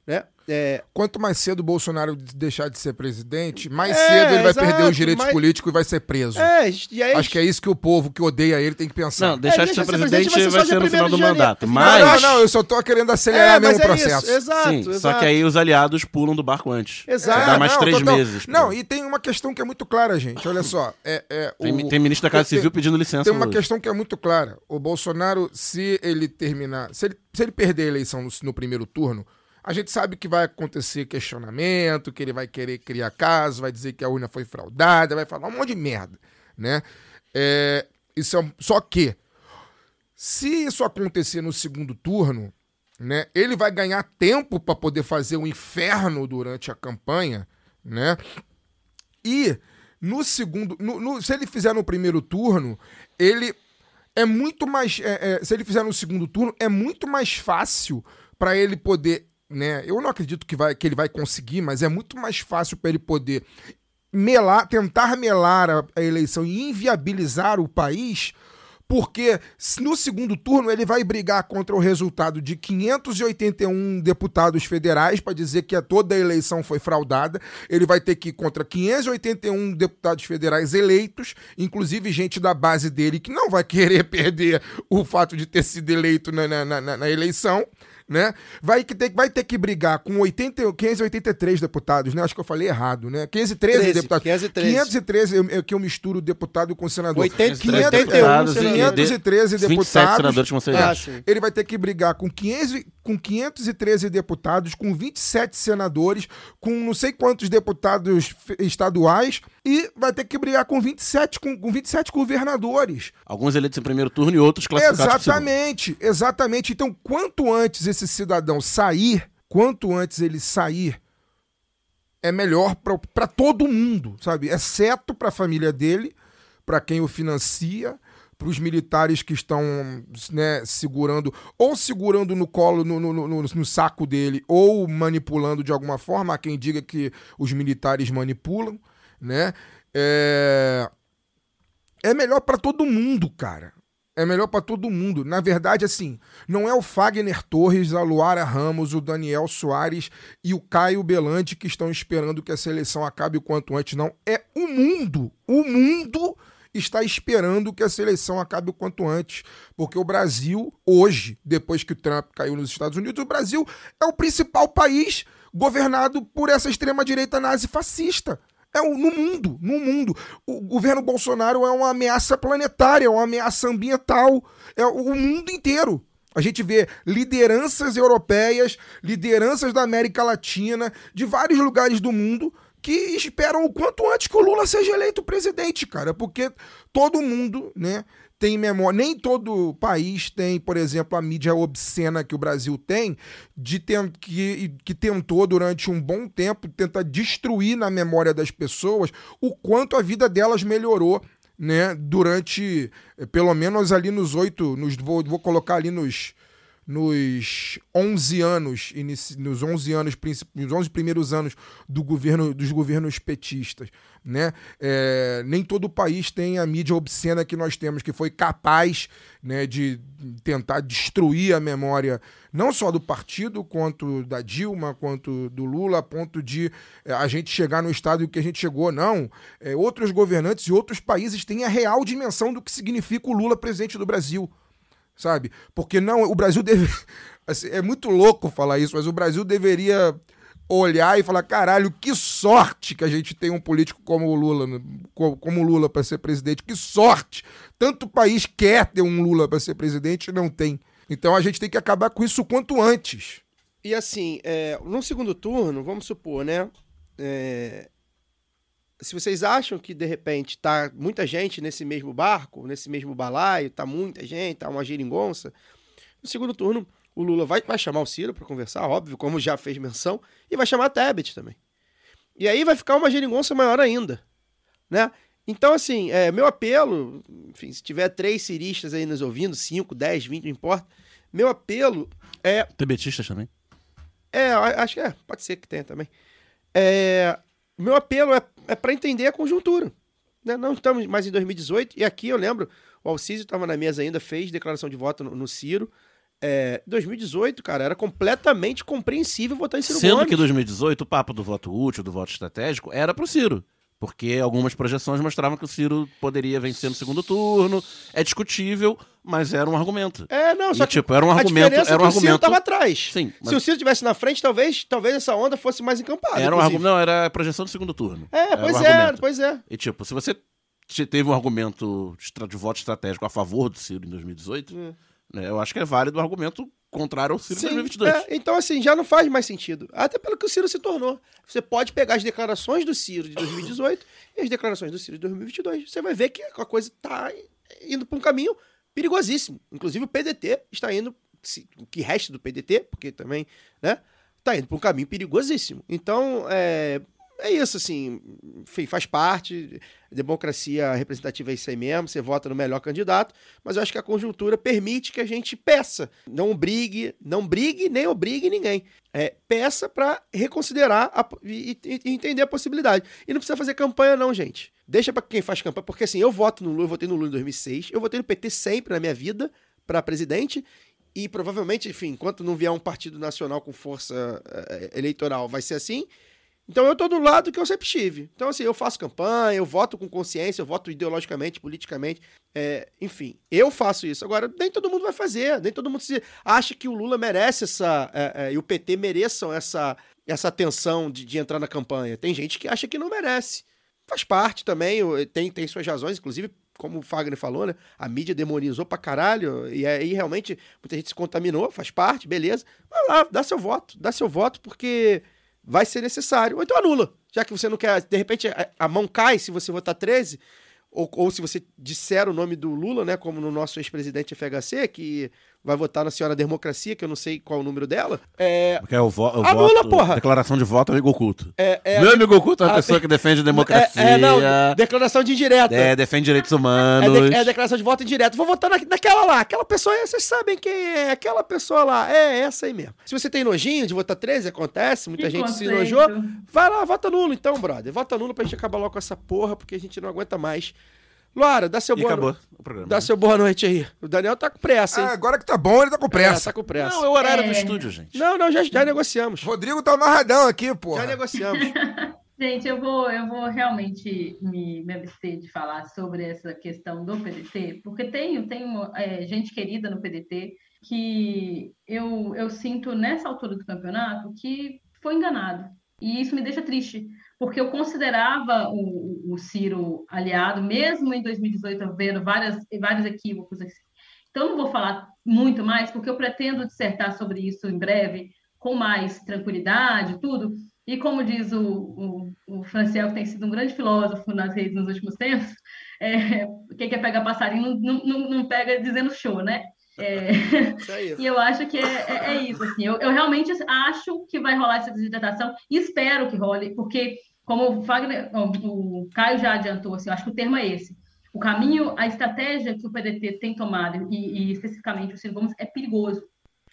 né? É, Quanto mais cedo o Bolsonaro deixar de ser presidente, mais É, cedo ele vai exato, perder os direitos mas- políticos e vai ser preso. é, e aí, Acho que é isso que o povo que odeia ele tem que pensar. Não, deixar É, de ser ser presidente presidente vai vai ser ser só no final do 1º de janeiro. mandato. Não, Mas, não, eu acho- não, eu só tô querendo acelerar é, mesmo o é isso, processo. exato, sim, exato. só que aí os aliados pulam do barco antes. Exato. Dá mais não, três total. meses. pô. Não, e tem uma questão que é muito clara, gente. Olha só. É, é, Tem, o- tem ministro da Casa tem- Civil pedindo licença. Tem uma hoje. questão que é muito clara. O Bolsonaro, se ele terminar. Se ele, se ele perder a eleição no, no primeiro turno, a gente sabe que vai acontecer questionamento, que ele vai querer criar caso, vai dizer que a urna foi fraudada, vai falar um monte de merda, né? É, isso é um- só que, se isso acontecer no segundo turno, né, ele vai ganhar tempo para poder fazer o inferno durante a campanha, né? E no segundo. no- no- se ele fizer no primeiro turno, ele é muito mais. é, é, se ele fizer no segundo turno, é muito mais fácil para ele poder. Né, eu não acredito que, vai, que ele vai conseguir, mas é muito mais fácil para ele poder melar, tentar melar a, a eleição e inviabilizar o país, porque no segundo turno ele vai brigar contra o resultado de 581 deputados federais para dizer que toda a eleição foi fraudada. Ele vai ter que ir contra 581 deputados federais eleitos, inclusive gente da base dele que não vai *laughs* querer perder o fato de ter sido eleito na, na, na- na eleição. Né? Vai, que ter, vai ter que brigar com 80, 583 deputados, né? Acho que eu falei errado, né? 513 13, deputados. 513. 513, eu- eu- que eu misturo deputado com senador. 80, 500, 81 e- senadores. 513 27 deputados. senadores vão ser Ah. Ele vai ter que brigar com, 500, com 513 deputados, com 27 senadores, com não sei quantos deputados estaduais e vai ter que brigar com 27, com, com 27 governadores. Alguns eleitos em primeiro turno e outros classificados. Exatamente, exatamente. Então, quanto antes esse cidadão sair, quanto antes ele sair, é melhor para todo mundo, sabe? Exceto para a família dele, para quem o financia, para os militares que estão né, segurando, ou segurando no colo, no, no, no, no saco dele, ou manipulando de alguma forma. Há quem diga que os militares manipulam, né? É, é melhor para todo mundo, cara. É melhor para todo mundo. Na verdade, assim, não é o Fagner Torres, a Luara Ramos, o Daniel Soares e o Caio Belante que estão esperando que a seleção acabe o quanto antes, não. É o mundo. O mundo está esperando que a seleção acabe o quanto antes. Porque o Brasil, hoje, depois que o Trump caiu nos Estados Unidos, o Brasil é o principal país governado por essa extrema-direita nazi-fascista. É no mundo, no mundo. O governo Bolsonaro é uma ameaça planetária, é uma ameaça ambiental. É o mundo inteiro. A gente vê lideranças europeias, lideranças da América Latina, de vários lugares do mundo, que esperam o quanto antes que o Lula seja eleito presidente, cara, porque todo mundo, né, tem memória. Nem todo país tem, por exemplo, a mídia obscena que o Brasil tem, de que, que tentou durante um bom tempo tentar destruir na memória das pessoas o quanto a vida delas melhorou. Né, durante, eh, pelo menos ali nos oito, nos, vou, vou colocar ali nos nos 11 anos, nos 11 anos, nos 11 primeiros anos do governo, dos governos petistas, né? É, nem todo o país tem a mídia obscena que nós temos, que foi capaz né, de tentar destruir a memória não só do partido, quanto da Dilma, quanto do Lula, a ponto de é, a gente chegar no estado que a gente chegou. Não. É, outros governantes e outros países têm a real dimensão do que significa o Lula presidente do Brasil sabe? Porque não, o Brasil deve. *laughs* Assim, é muito louco falar isso, mas o Brasil deveria olhar e falar: caralho, que sorte que a gente tem um político como o Lula, como o Lula para ser presidente. Que sorte! Tanto país quer ter um Lula para ser presidente e não tem. Então a gente tem que acabar com isso o quanto antes. E assim, é, no segundo turno, vamos supor, né? É, se vocês acham que de repente tá muita gente nesse mesmo barco, nesse mesmo balaio, tá muita gente, tá uma geringonça, no segundo turno o Lula vai, vai chamar o Ciro para conversar, óbvio, como já fez menção, e vai chamar a Tebet também. E aí vai ficar uma geringonça maior ainda, né? Então, assim, é, meu apelo, enfim, se tiver três ciristas aí nos ouvindo, cinco, dez, vinte, não importa, meu apelo é... Tebetistas também? É, acho que é, pode ser que tenha também. É, meu apelo é, é para entender a conjuntura. Né? Não estamos mais em 2018, e aqui eu lembro, o Alcísio estava na mesa ainda, fez declaração de voto no, no Ciro. É, 2018, cara, era completamente compreensível votar em Ciro Sendo Gomes. que 2018 o papo do voto útil, do voto estratégico, era pro Ciro. Porque algumas projeções mostravam que o Ciro poderia vencer no segundo turno. É discutível, mas era um argumento. É, não, só e, que tipo, era um argumento, é era um que o Ciro argumento. estava atrás. Sim, mas Se o Ciro estivesse na frente, talvez, talvez essa onda fosse mais encampada. era um argumento, não, era a projeção do segundo turno. É, Era um pois é, argumento. pois é. E tipo, se você te- teve um argumento de voto estratégico a favor do Ciro em 2018, Hum. Né, eu acho que é válido o argumento contrário ao Ciro Sim, 2022. é, então, assim, já não faz mais sentido. Até pelo que o Ciro se tornou. Você pode pegar as declarações do Ciro de 2018 *coughs* e as declarações do Ciro de 2022. Você vai ver que a coisa está indo para um caminho perigosíssimo. Inclusive o PDT está indo, se- o que resta do PDT, porque também, né, está indo para um caminho perigosíssimo. Então, é, é isso, assim, enfim, faz parte. Democracia representativa é isso aí mesmo, você vota no melhor candidato, mas eu acho que a conjuntura permite que a gente peça. Não brigue, não brigue, nem obrigue ninguém. É, peça para reconsiderar a- e, e- entender a possibilidade. E não precisa fazer campanha, não, gente. Deixa para quem faz campanha, porque assim, eu voto no Lula, eu votei no Lula em 2006, eu votei no PT sempre na minha vida para presidente. E provavelmente, enfim, enquanto não vier um partido nacional com força eh, eleitoral, vai ser assim. Então eu tô do lado que eu sempre estive. Então, assim, eu faço campanha, eu voto com consciência, eu voto ideologicamente, politicamente. é, enfim, eu faço isso. Agora, nem todo mundo vai fazer, nem todo mundo se acha que o Lula merece essa. é, é, e o PT mereçam essa, essa atenção de, de entrar na campanha. Tem gente que acha que não merece. Faz parte também, tem, tem suas razões, inclusive, como o Fagner falou, né? A mídia demonizou pra caralho, e aí realmente muita gente se contaminou, faz parte, beleza. Vai lá, dá seu voto, dá seu voto, porque vai ser necessário. Ou então anula. Já que você não quer. De repente a, mão cai se você votar 13, ou, ou se você disser o nome do Lula, né? Como no nosso ex-presidente FHC, que vai votar na senhora democracia, que eu não sei qual o número dela. É. Porque é o, vo o Anula, voto, porra! declaração de voto amigo oculto. é, é Meu amigo oculto é uma a- pessoa que defende a democracia, É, é, não, declaração de indireta. é, defende direitos É, humanos. de- é declaração de voto indireto. Vou votar na, naquela lá. Aquela pessoa, é, vocês sabem quem é. Aquela pessoa lá. É essa aí mesmo. Se você tem nojinho de votar 13, acontece. Muita Que gente se conceito. enojou. Vai lá, vota nulo então, brother. Vota nulo pra gente acabar logo com essa porra, porque a gente não aguenta mais. Luara, dá seu E boa acabou no- o programa. Dá né? seu boa noite aí. O Daniel tá com pressa, hein? Ah, agora que tá bom, ele tá com É, pressa. tá com pressa. Não, é o horário do É. estúdio, gente. Não, não, já, já negociamos. Rodrigo tá amarradão aqui, porra. Já negociamos. *laughs* Gente, eu vou, eu vou realmente me, me abster de falar sobre essa questão do PDT, porque tenho, tenho é, gente querida no PDT que eu, eu sinto nessa altura do campeonato que foi enganado. E isso me deixa triste, porque eu considerava o, o Ciro aliado, mesmo em 2018, vendo várias, vários equívocos. assim. Então, eu não vou falar muito mais, porque eu pretendo dissertar sobre isso em breve, com mais tranquilidade, tudo. E como diz o, o, o Franciel, que tem sido um grande filósofo nas redes nos últimos tempos, *laughs* é, quem quer pegar passarinho não, não, não pega dizendo show, né? É, *laughs* *laughs* e eu acho que é, é, é isso, assim, eu, eu, realmente acho que vai rolar essa desidratação e espero que role, porque, como o, o Caio já adiantou, assim, eu acho que o termo é esse, o caminho, a estratégia que o PDT tem tomado, e, e especificamente o Ciro Gomes, é perigoso.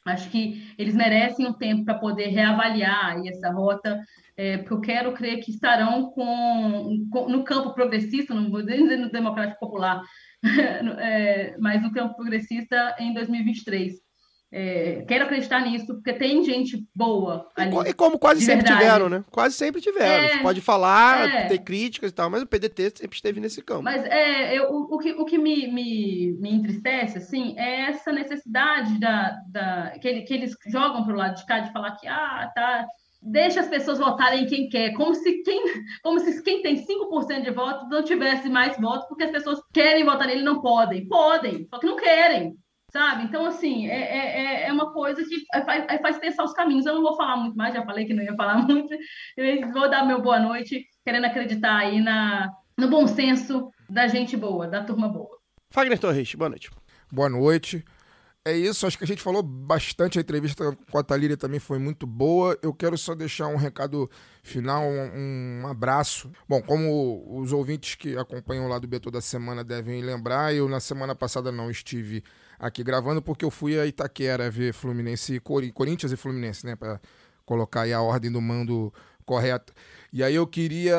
Acho que eles merecem um tempo para poder reavaliar essa rota, é, porque eu quero crer que estarão com, com, no campo progressista, não vou dizer no democrático popular, *laughs* é, mas no campo progressista em 2023. É, quero acreditar nisso, porque tem gente boa ali. E, como quase sempre verdade. tiveram, né? Quase sempre tiveram. É, pode falar, é. ter críticas e tal, mas o PDT sempre esteve nesse campo. Mas é, eu, o, o que, o que me, me, me entristece, assim, é essa necessidade da, da, que, ele, que eles jogam para o lado de cá de falar que, ah, tá, deixa as pessoas votarem quem quer, como se quem, como se quem tem 5% de voto não tivesse mais votos, porque as pessoas querem votar nele e não podem. Podem, só que não querem. Sabe? Então, assim, é, é, é uma coisa que faz, faz pensar os caminhos. Eu não vou falar muito mais, já falei que não ia falar *laughs* muito. Eu vou dar meu boa noite, querendo acreditar aí na, no bom senso da gente boa, da turma boa. Fagner Torres, boa noite. Boa noite. É isso, acho que a gente falou bastante, a entrevista com a Thalíria também foi muito boa. Eu quero só deixar um recado final, um, um abraço. Bom, como os ouvintes que acompanham lá do B toda semana devem lembrar, eu na semana passada não estive aqui gravando porque eu fui a Itaquera ver Fluminense, Corinthians e Fluminense, né, para colocar aí a ordem do mando correta. E aí eu queria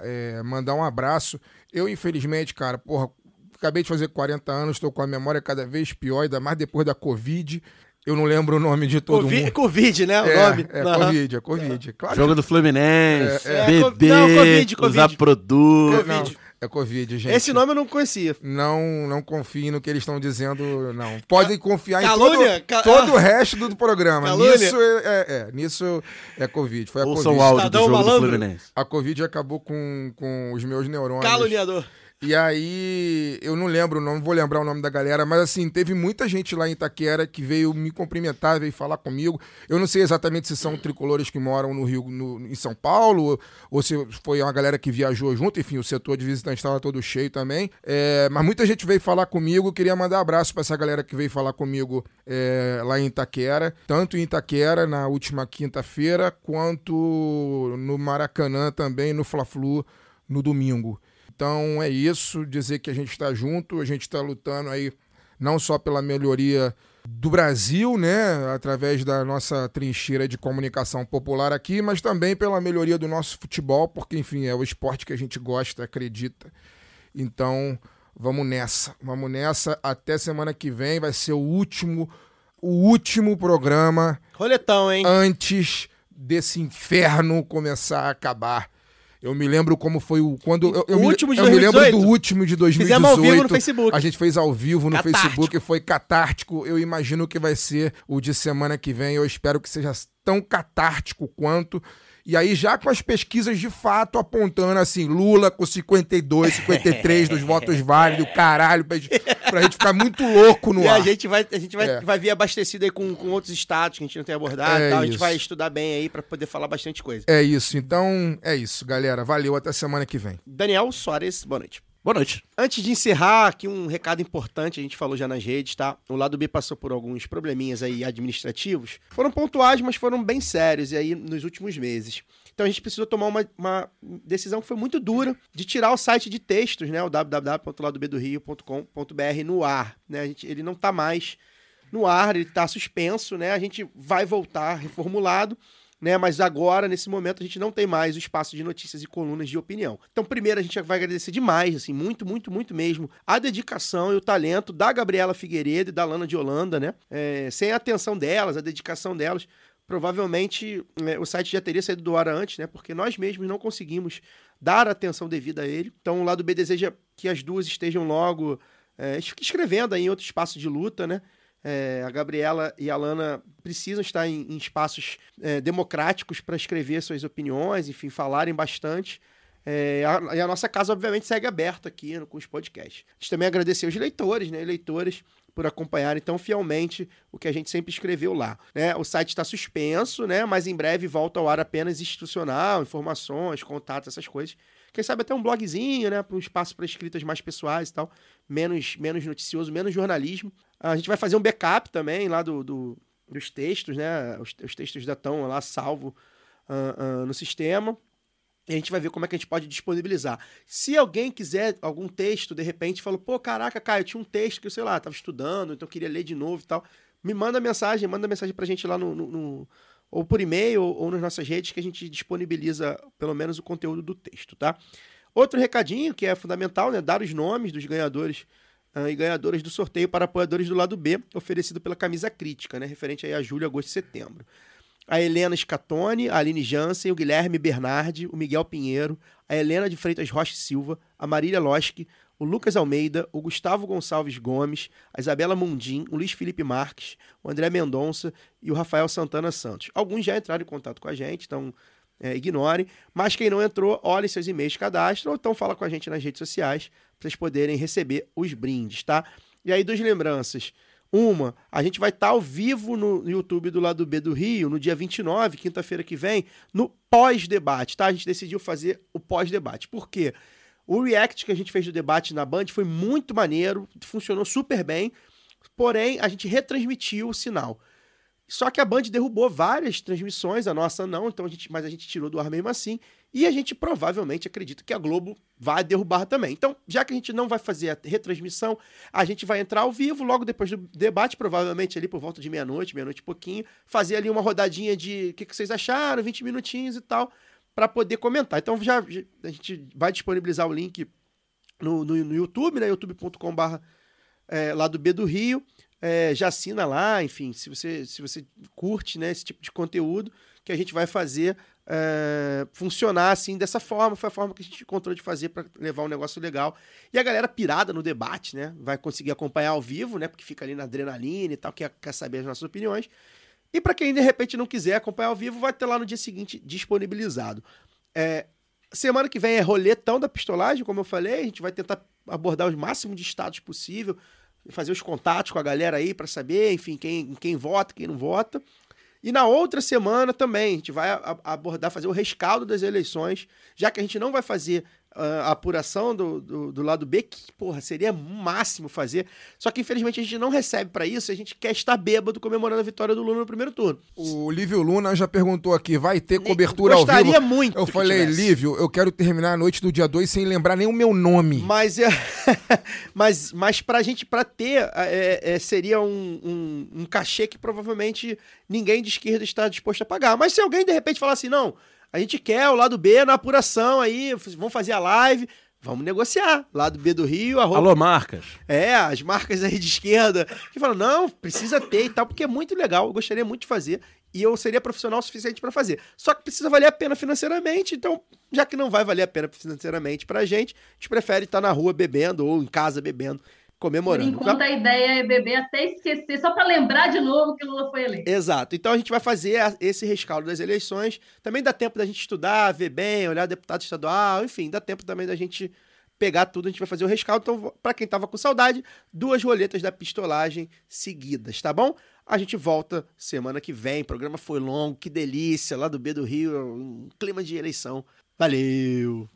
é, mandar um abraço. Eu, infelizmente, cara, porra, acabei de fazer 40 anos, estou com a memória cada vez pior, ainda mais depois da Covid. Eu não lembro o nome de todo Covid, mundo. Covid, né? O é, nome. É, Uhum. Covid, é Covid. Claro Jogo do Fluminense, É, é. beber, Não, Covid, Covid. usar produto. que- não, Covid. É Covid, gente. Esse nome eu não conhecia. Não, não confiem no que eles estão dizendo, não. Podem confiar Calúnia? em todo, Ca- todo ah. o *laughs* resto do programa. Calúnia? Nisso é, é, é, nisso é Covid. Foi a Ouçam o Covid. áudio do jogo do Malandro. Fluminense. A Covid acabou com, com os meus neurônios. Caluniador. E aí, eu não lembro, não vou lembrar o nome da galera, mas assim, teve muita gente lá em Itaquera que veio me cumprimentar, veio falar comigo. Eu não sei exatamente se são tricolores que moram no Rio, no- em São Paulo, ou, ou se foi uma galera que viajou junto, enfim, o setor de visitantes estava todo cheio também. É, mas muita gente veio falar comigo, queria mandar abraço para essa galera que veio falar comigo é, lá em Itaquera, tanto em Itaquera na última quinta-feira, quanto no Maracanã também, no Fla-Flu, no domingo. Então é isso, dizer que a gente está junto, a gente está lutando aí não só pela melhoria do Brasil, né, através da nossa trincheira de comunicação popular aqui, mas também pela melhoria do nosso futebol, porque enfim, é o esporte que a gente gosta, acredita. Então, vamos nessa. Vamos nessa até semana que vem, vai ser o último o último programa Roletão, hein? antes desse inferno começar a acabar. Eu me lembro como foi o. Quando, eu, eu O me, último de eu me lembro 2018? do último de 2018. Fizemos ao vivo no Facebook. A gente fez ao vivo no Catártico. Facebook, foi catártico. Eu imagino que vai ser o de semana que vem. Eu espero que seja tão catártico quanto. E aí, já com as pesquisas de fato apontando assim, Lula com 52, 53 dos votos válidos, *laughs* caralho, pra gente, pra gente ficar muito louco no E ar. a gente vai, a gente vai, É. vai vir abastecido aí com, com outros estados que a gente não tem abordado É e tal. A gente vai estudar bem aí pra poder falar bastante coisa. É isso, então é isso, galera. Valeu, até semana que vem. Daniel Soares, boa noite. Boa noite. Antes de encerrar, aqui um recado importante, a gente falou já nas redes, tá? O lado B passou por alguns probleminhas aí administrativos. Foram pontuais, mas foram bem sérios e aí nos últimos meses. Então a gente precisou tomar uma, uma decisão que foi muito dura de tirar o site de textos, né? O www.ladobedorio.com.br no ar, né? A gente, ele não tá mais no ar, ele tá suspenso, né? A gente vai voltar reformulado né? Mas agora, nesse momento, a gente não tem mais o espaço de notícias e colunas de opinião. Então, primeiro, a gente vai agradecer demais, assim, muito, muito, muito mesmo, a dedicação e o talento da Gabriela Figueiredo e da Lana de Holanda, né? É, sem a atenção delas, a dedicação delas, provavelmente né, o site já teria saído do ar antes, né? Porque nós mesmos não conseguimos dar a atenção devida a ele. Então, o lado B deseja que as duas estejam logo é, escrevendo aí em outro espaço de luta, né? É, a Gabriela e a Lana precisam estar em, em espaços é, democráticos para escrever suas opiniões, enfim, falarem bastante. É, a- e a nossa casa, obviamente, segue aberta aqui no- com os podcasts. A gente também agradecer os leitores, né? Leitores por acompanharem tão fielmente o que a gente sempre escreveu lá. Né? O site está suspenso, né? Mas em breve volta ao ar apenas institucional, informações, contatos, essas coisas. Quem sabe até um blogzinho, né? Para um espaço para escritas mais pessoais e tal. Menos, menos noticioso, menos jornalismo. A gente vai fazer um backup também lá do, do- dos textos, né? Os, os textos da estão lá salvo ah, ah, no sistema. E a gente vai ver como é que a gente pode disponibilizar. Se alguém quiser algum texto, de repente, falou, pô, caraca, Caio, eu tinha um texto que eu, sei lá, tava estudando, então queria ler de novo e tal. Me manda mensagem, manda mensagem pra gente lá no. no- no- ou por e-mail ou, ou nas nossas redes que a gente disponibiliza pelo menos o conteúdo do texto, tá? Outro recadinho que é fundamental, né? Dar os nomes dos ganhadores e ganhadoras do sorteio para apoiadores do lado B, oferecido pela Camisa Crítica, né? Referente aí a julho, agosto e setembro a Helena Scatone, a Aline Jansen, o Guilherme Bernardi, o Miguel Pinheiro, a Helena de Freitas Rocha Silva, a Marília Loski, o Lucas Almeida, o Gustavo Gonçalves Gomes, a Isabela Mundim, o Luiz Felipe Marques, o André Mendonça e o Rafael Santana Santos. Alguns já entraram em contato com a gente, então é, ignorem. Mas quem não entrou, olhe seus e-mails cadastro ou então fala com a gente nas redes sociais para vocês poderem receber os brindes, tá? E aí, duas lembranças. Uma, a gente vai estar ao vivo no YouTube do lado B do Rio, no dia 29, quinta-feira que vem, no pós-debate, tá? A gente decidiu fazer o pós-debate. Por quê? O react que a gente fez do debate na Band foi muito maneiro, funcionou super bem, porém a gente retransmitiu o sinal. Só que a Band derrubou várias transmissões, a nossa não, então a gente, mas a gente tirou do ar mesmo assim. E a gente provavelmente acredita que a Globo vai derrubar também. Então, já que a gente não vai fazer a retransmissão, a gente vai entrar ao vivo logo depois do debate, provavelmente ali por volta de meia-noite, meia-noite e pouquinho, fazer ali uma rodadinha de o que, que vocês acharam, 20 minutinhos e tal, para poder comentar. Então, já, a gente vai disponibilizar o link no, no, no YouTube, né? youtube.com.br é, lá do B do Rio. É, já assina lá, enfim, se você, se você curte né, esse tipo de conteúdo, que a gente vai fazer é, funcionar assim dessa forma. Foi a forma que a gente encontrou de fazer para levar um negócio legal. E a galera pirada no debate, né? Vai conseguir acompanhar ao vivo, né? Porque fica ali na adrenalina e tal, quer, quer saber as nossas opiniões. E para quem de repente não quiser acompanhar ao vivo, vai ter lá no dia seguinte disponibilizado. É, semana que vem é roletão da pistolagem, como eu falei. A gente vai tentar abordar o máximo de estados possível, fazer os contatos com a galera aí para saber, enfim, quem, quem vota, quem não vota. E na outra semana também, a gente vai abordar, fazer o rescaldo das eleições, já que a gente não vai fazer a apuração do, do, do lado B, que, porra, seria máximo fazer. Só que infelizmente a gente não recebe para isso, a gente quer estar bêbado comemorando a vitória do Lula no primeiro turno. O Lívio Luna já perguntou aqui, vai ter cobertura ao Gostaria vivo? muito Eu falei. Lívio, eu quero terminar a noite do dia 2 sem lembrar nem o meu nome. Mas, é, *laughs* mas, mas pra gente, pra ter, é, é, seria um, um, um cachê que provavelmente ninguém de esquerda está disposto a pagar. Mas se alguém de repente falar assim, não, a gente quer o lado B na apuração aí, vamos fazer a live, vamos negociar. Lado B do Rio, arroba Alô, marcas. é, as marcas aí de esquerda que falam, não, precisa ter e tal, porque é muito legal, eu gostaria muito de fazer e eu seria profissional o suficiente para fazer. Só que precisa valer a pena financeiramente, então, já que não vai valer a pena financeiramente pra gente, a gente prefere estar na rua bebendo ou em casa bebendo, Por comemorando. enquanto, a ideia é beber até esquecer, só para lembrar de novo que Lula foi eleito. Exato. Então a gente vai fazer esse rescaldo das eleições. Também dá tempo da gente estudar, ver bem, olhar deputado estadual, enfim, dá tempo também da gente pegar tudo, a gente vai fazer o rescaldo. Então, pra quem tava com saudade, duas roletas da pistolagem seguidas, tá bom? A gente volta semana que vem. O programa foi longo, que delícia, lá do B do Rio, um clima de eleição. Valeu!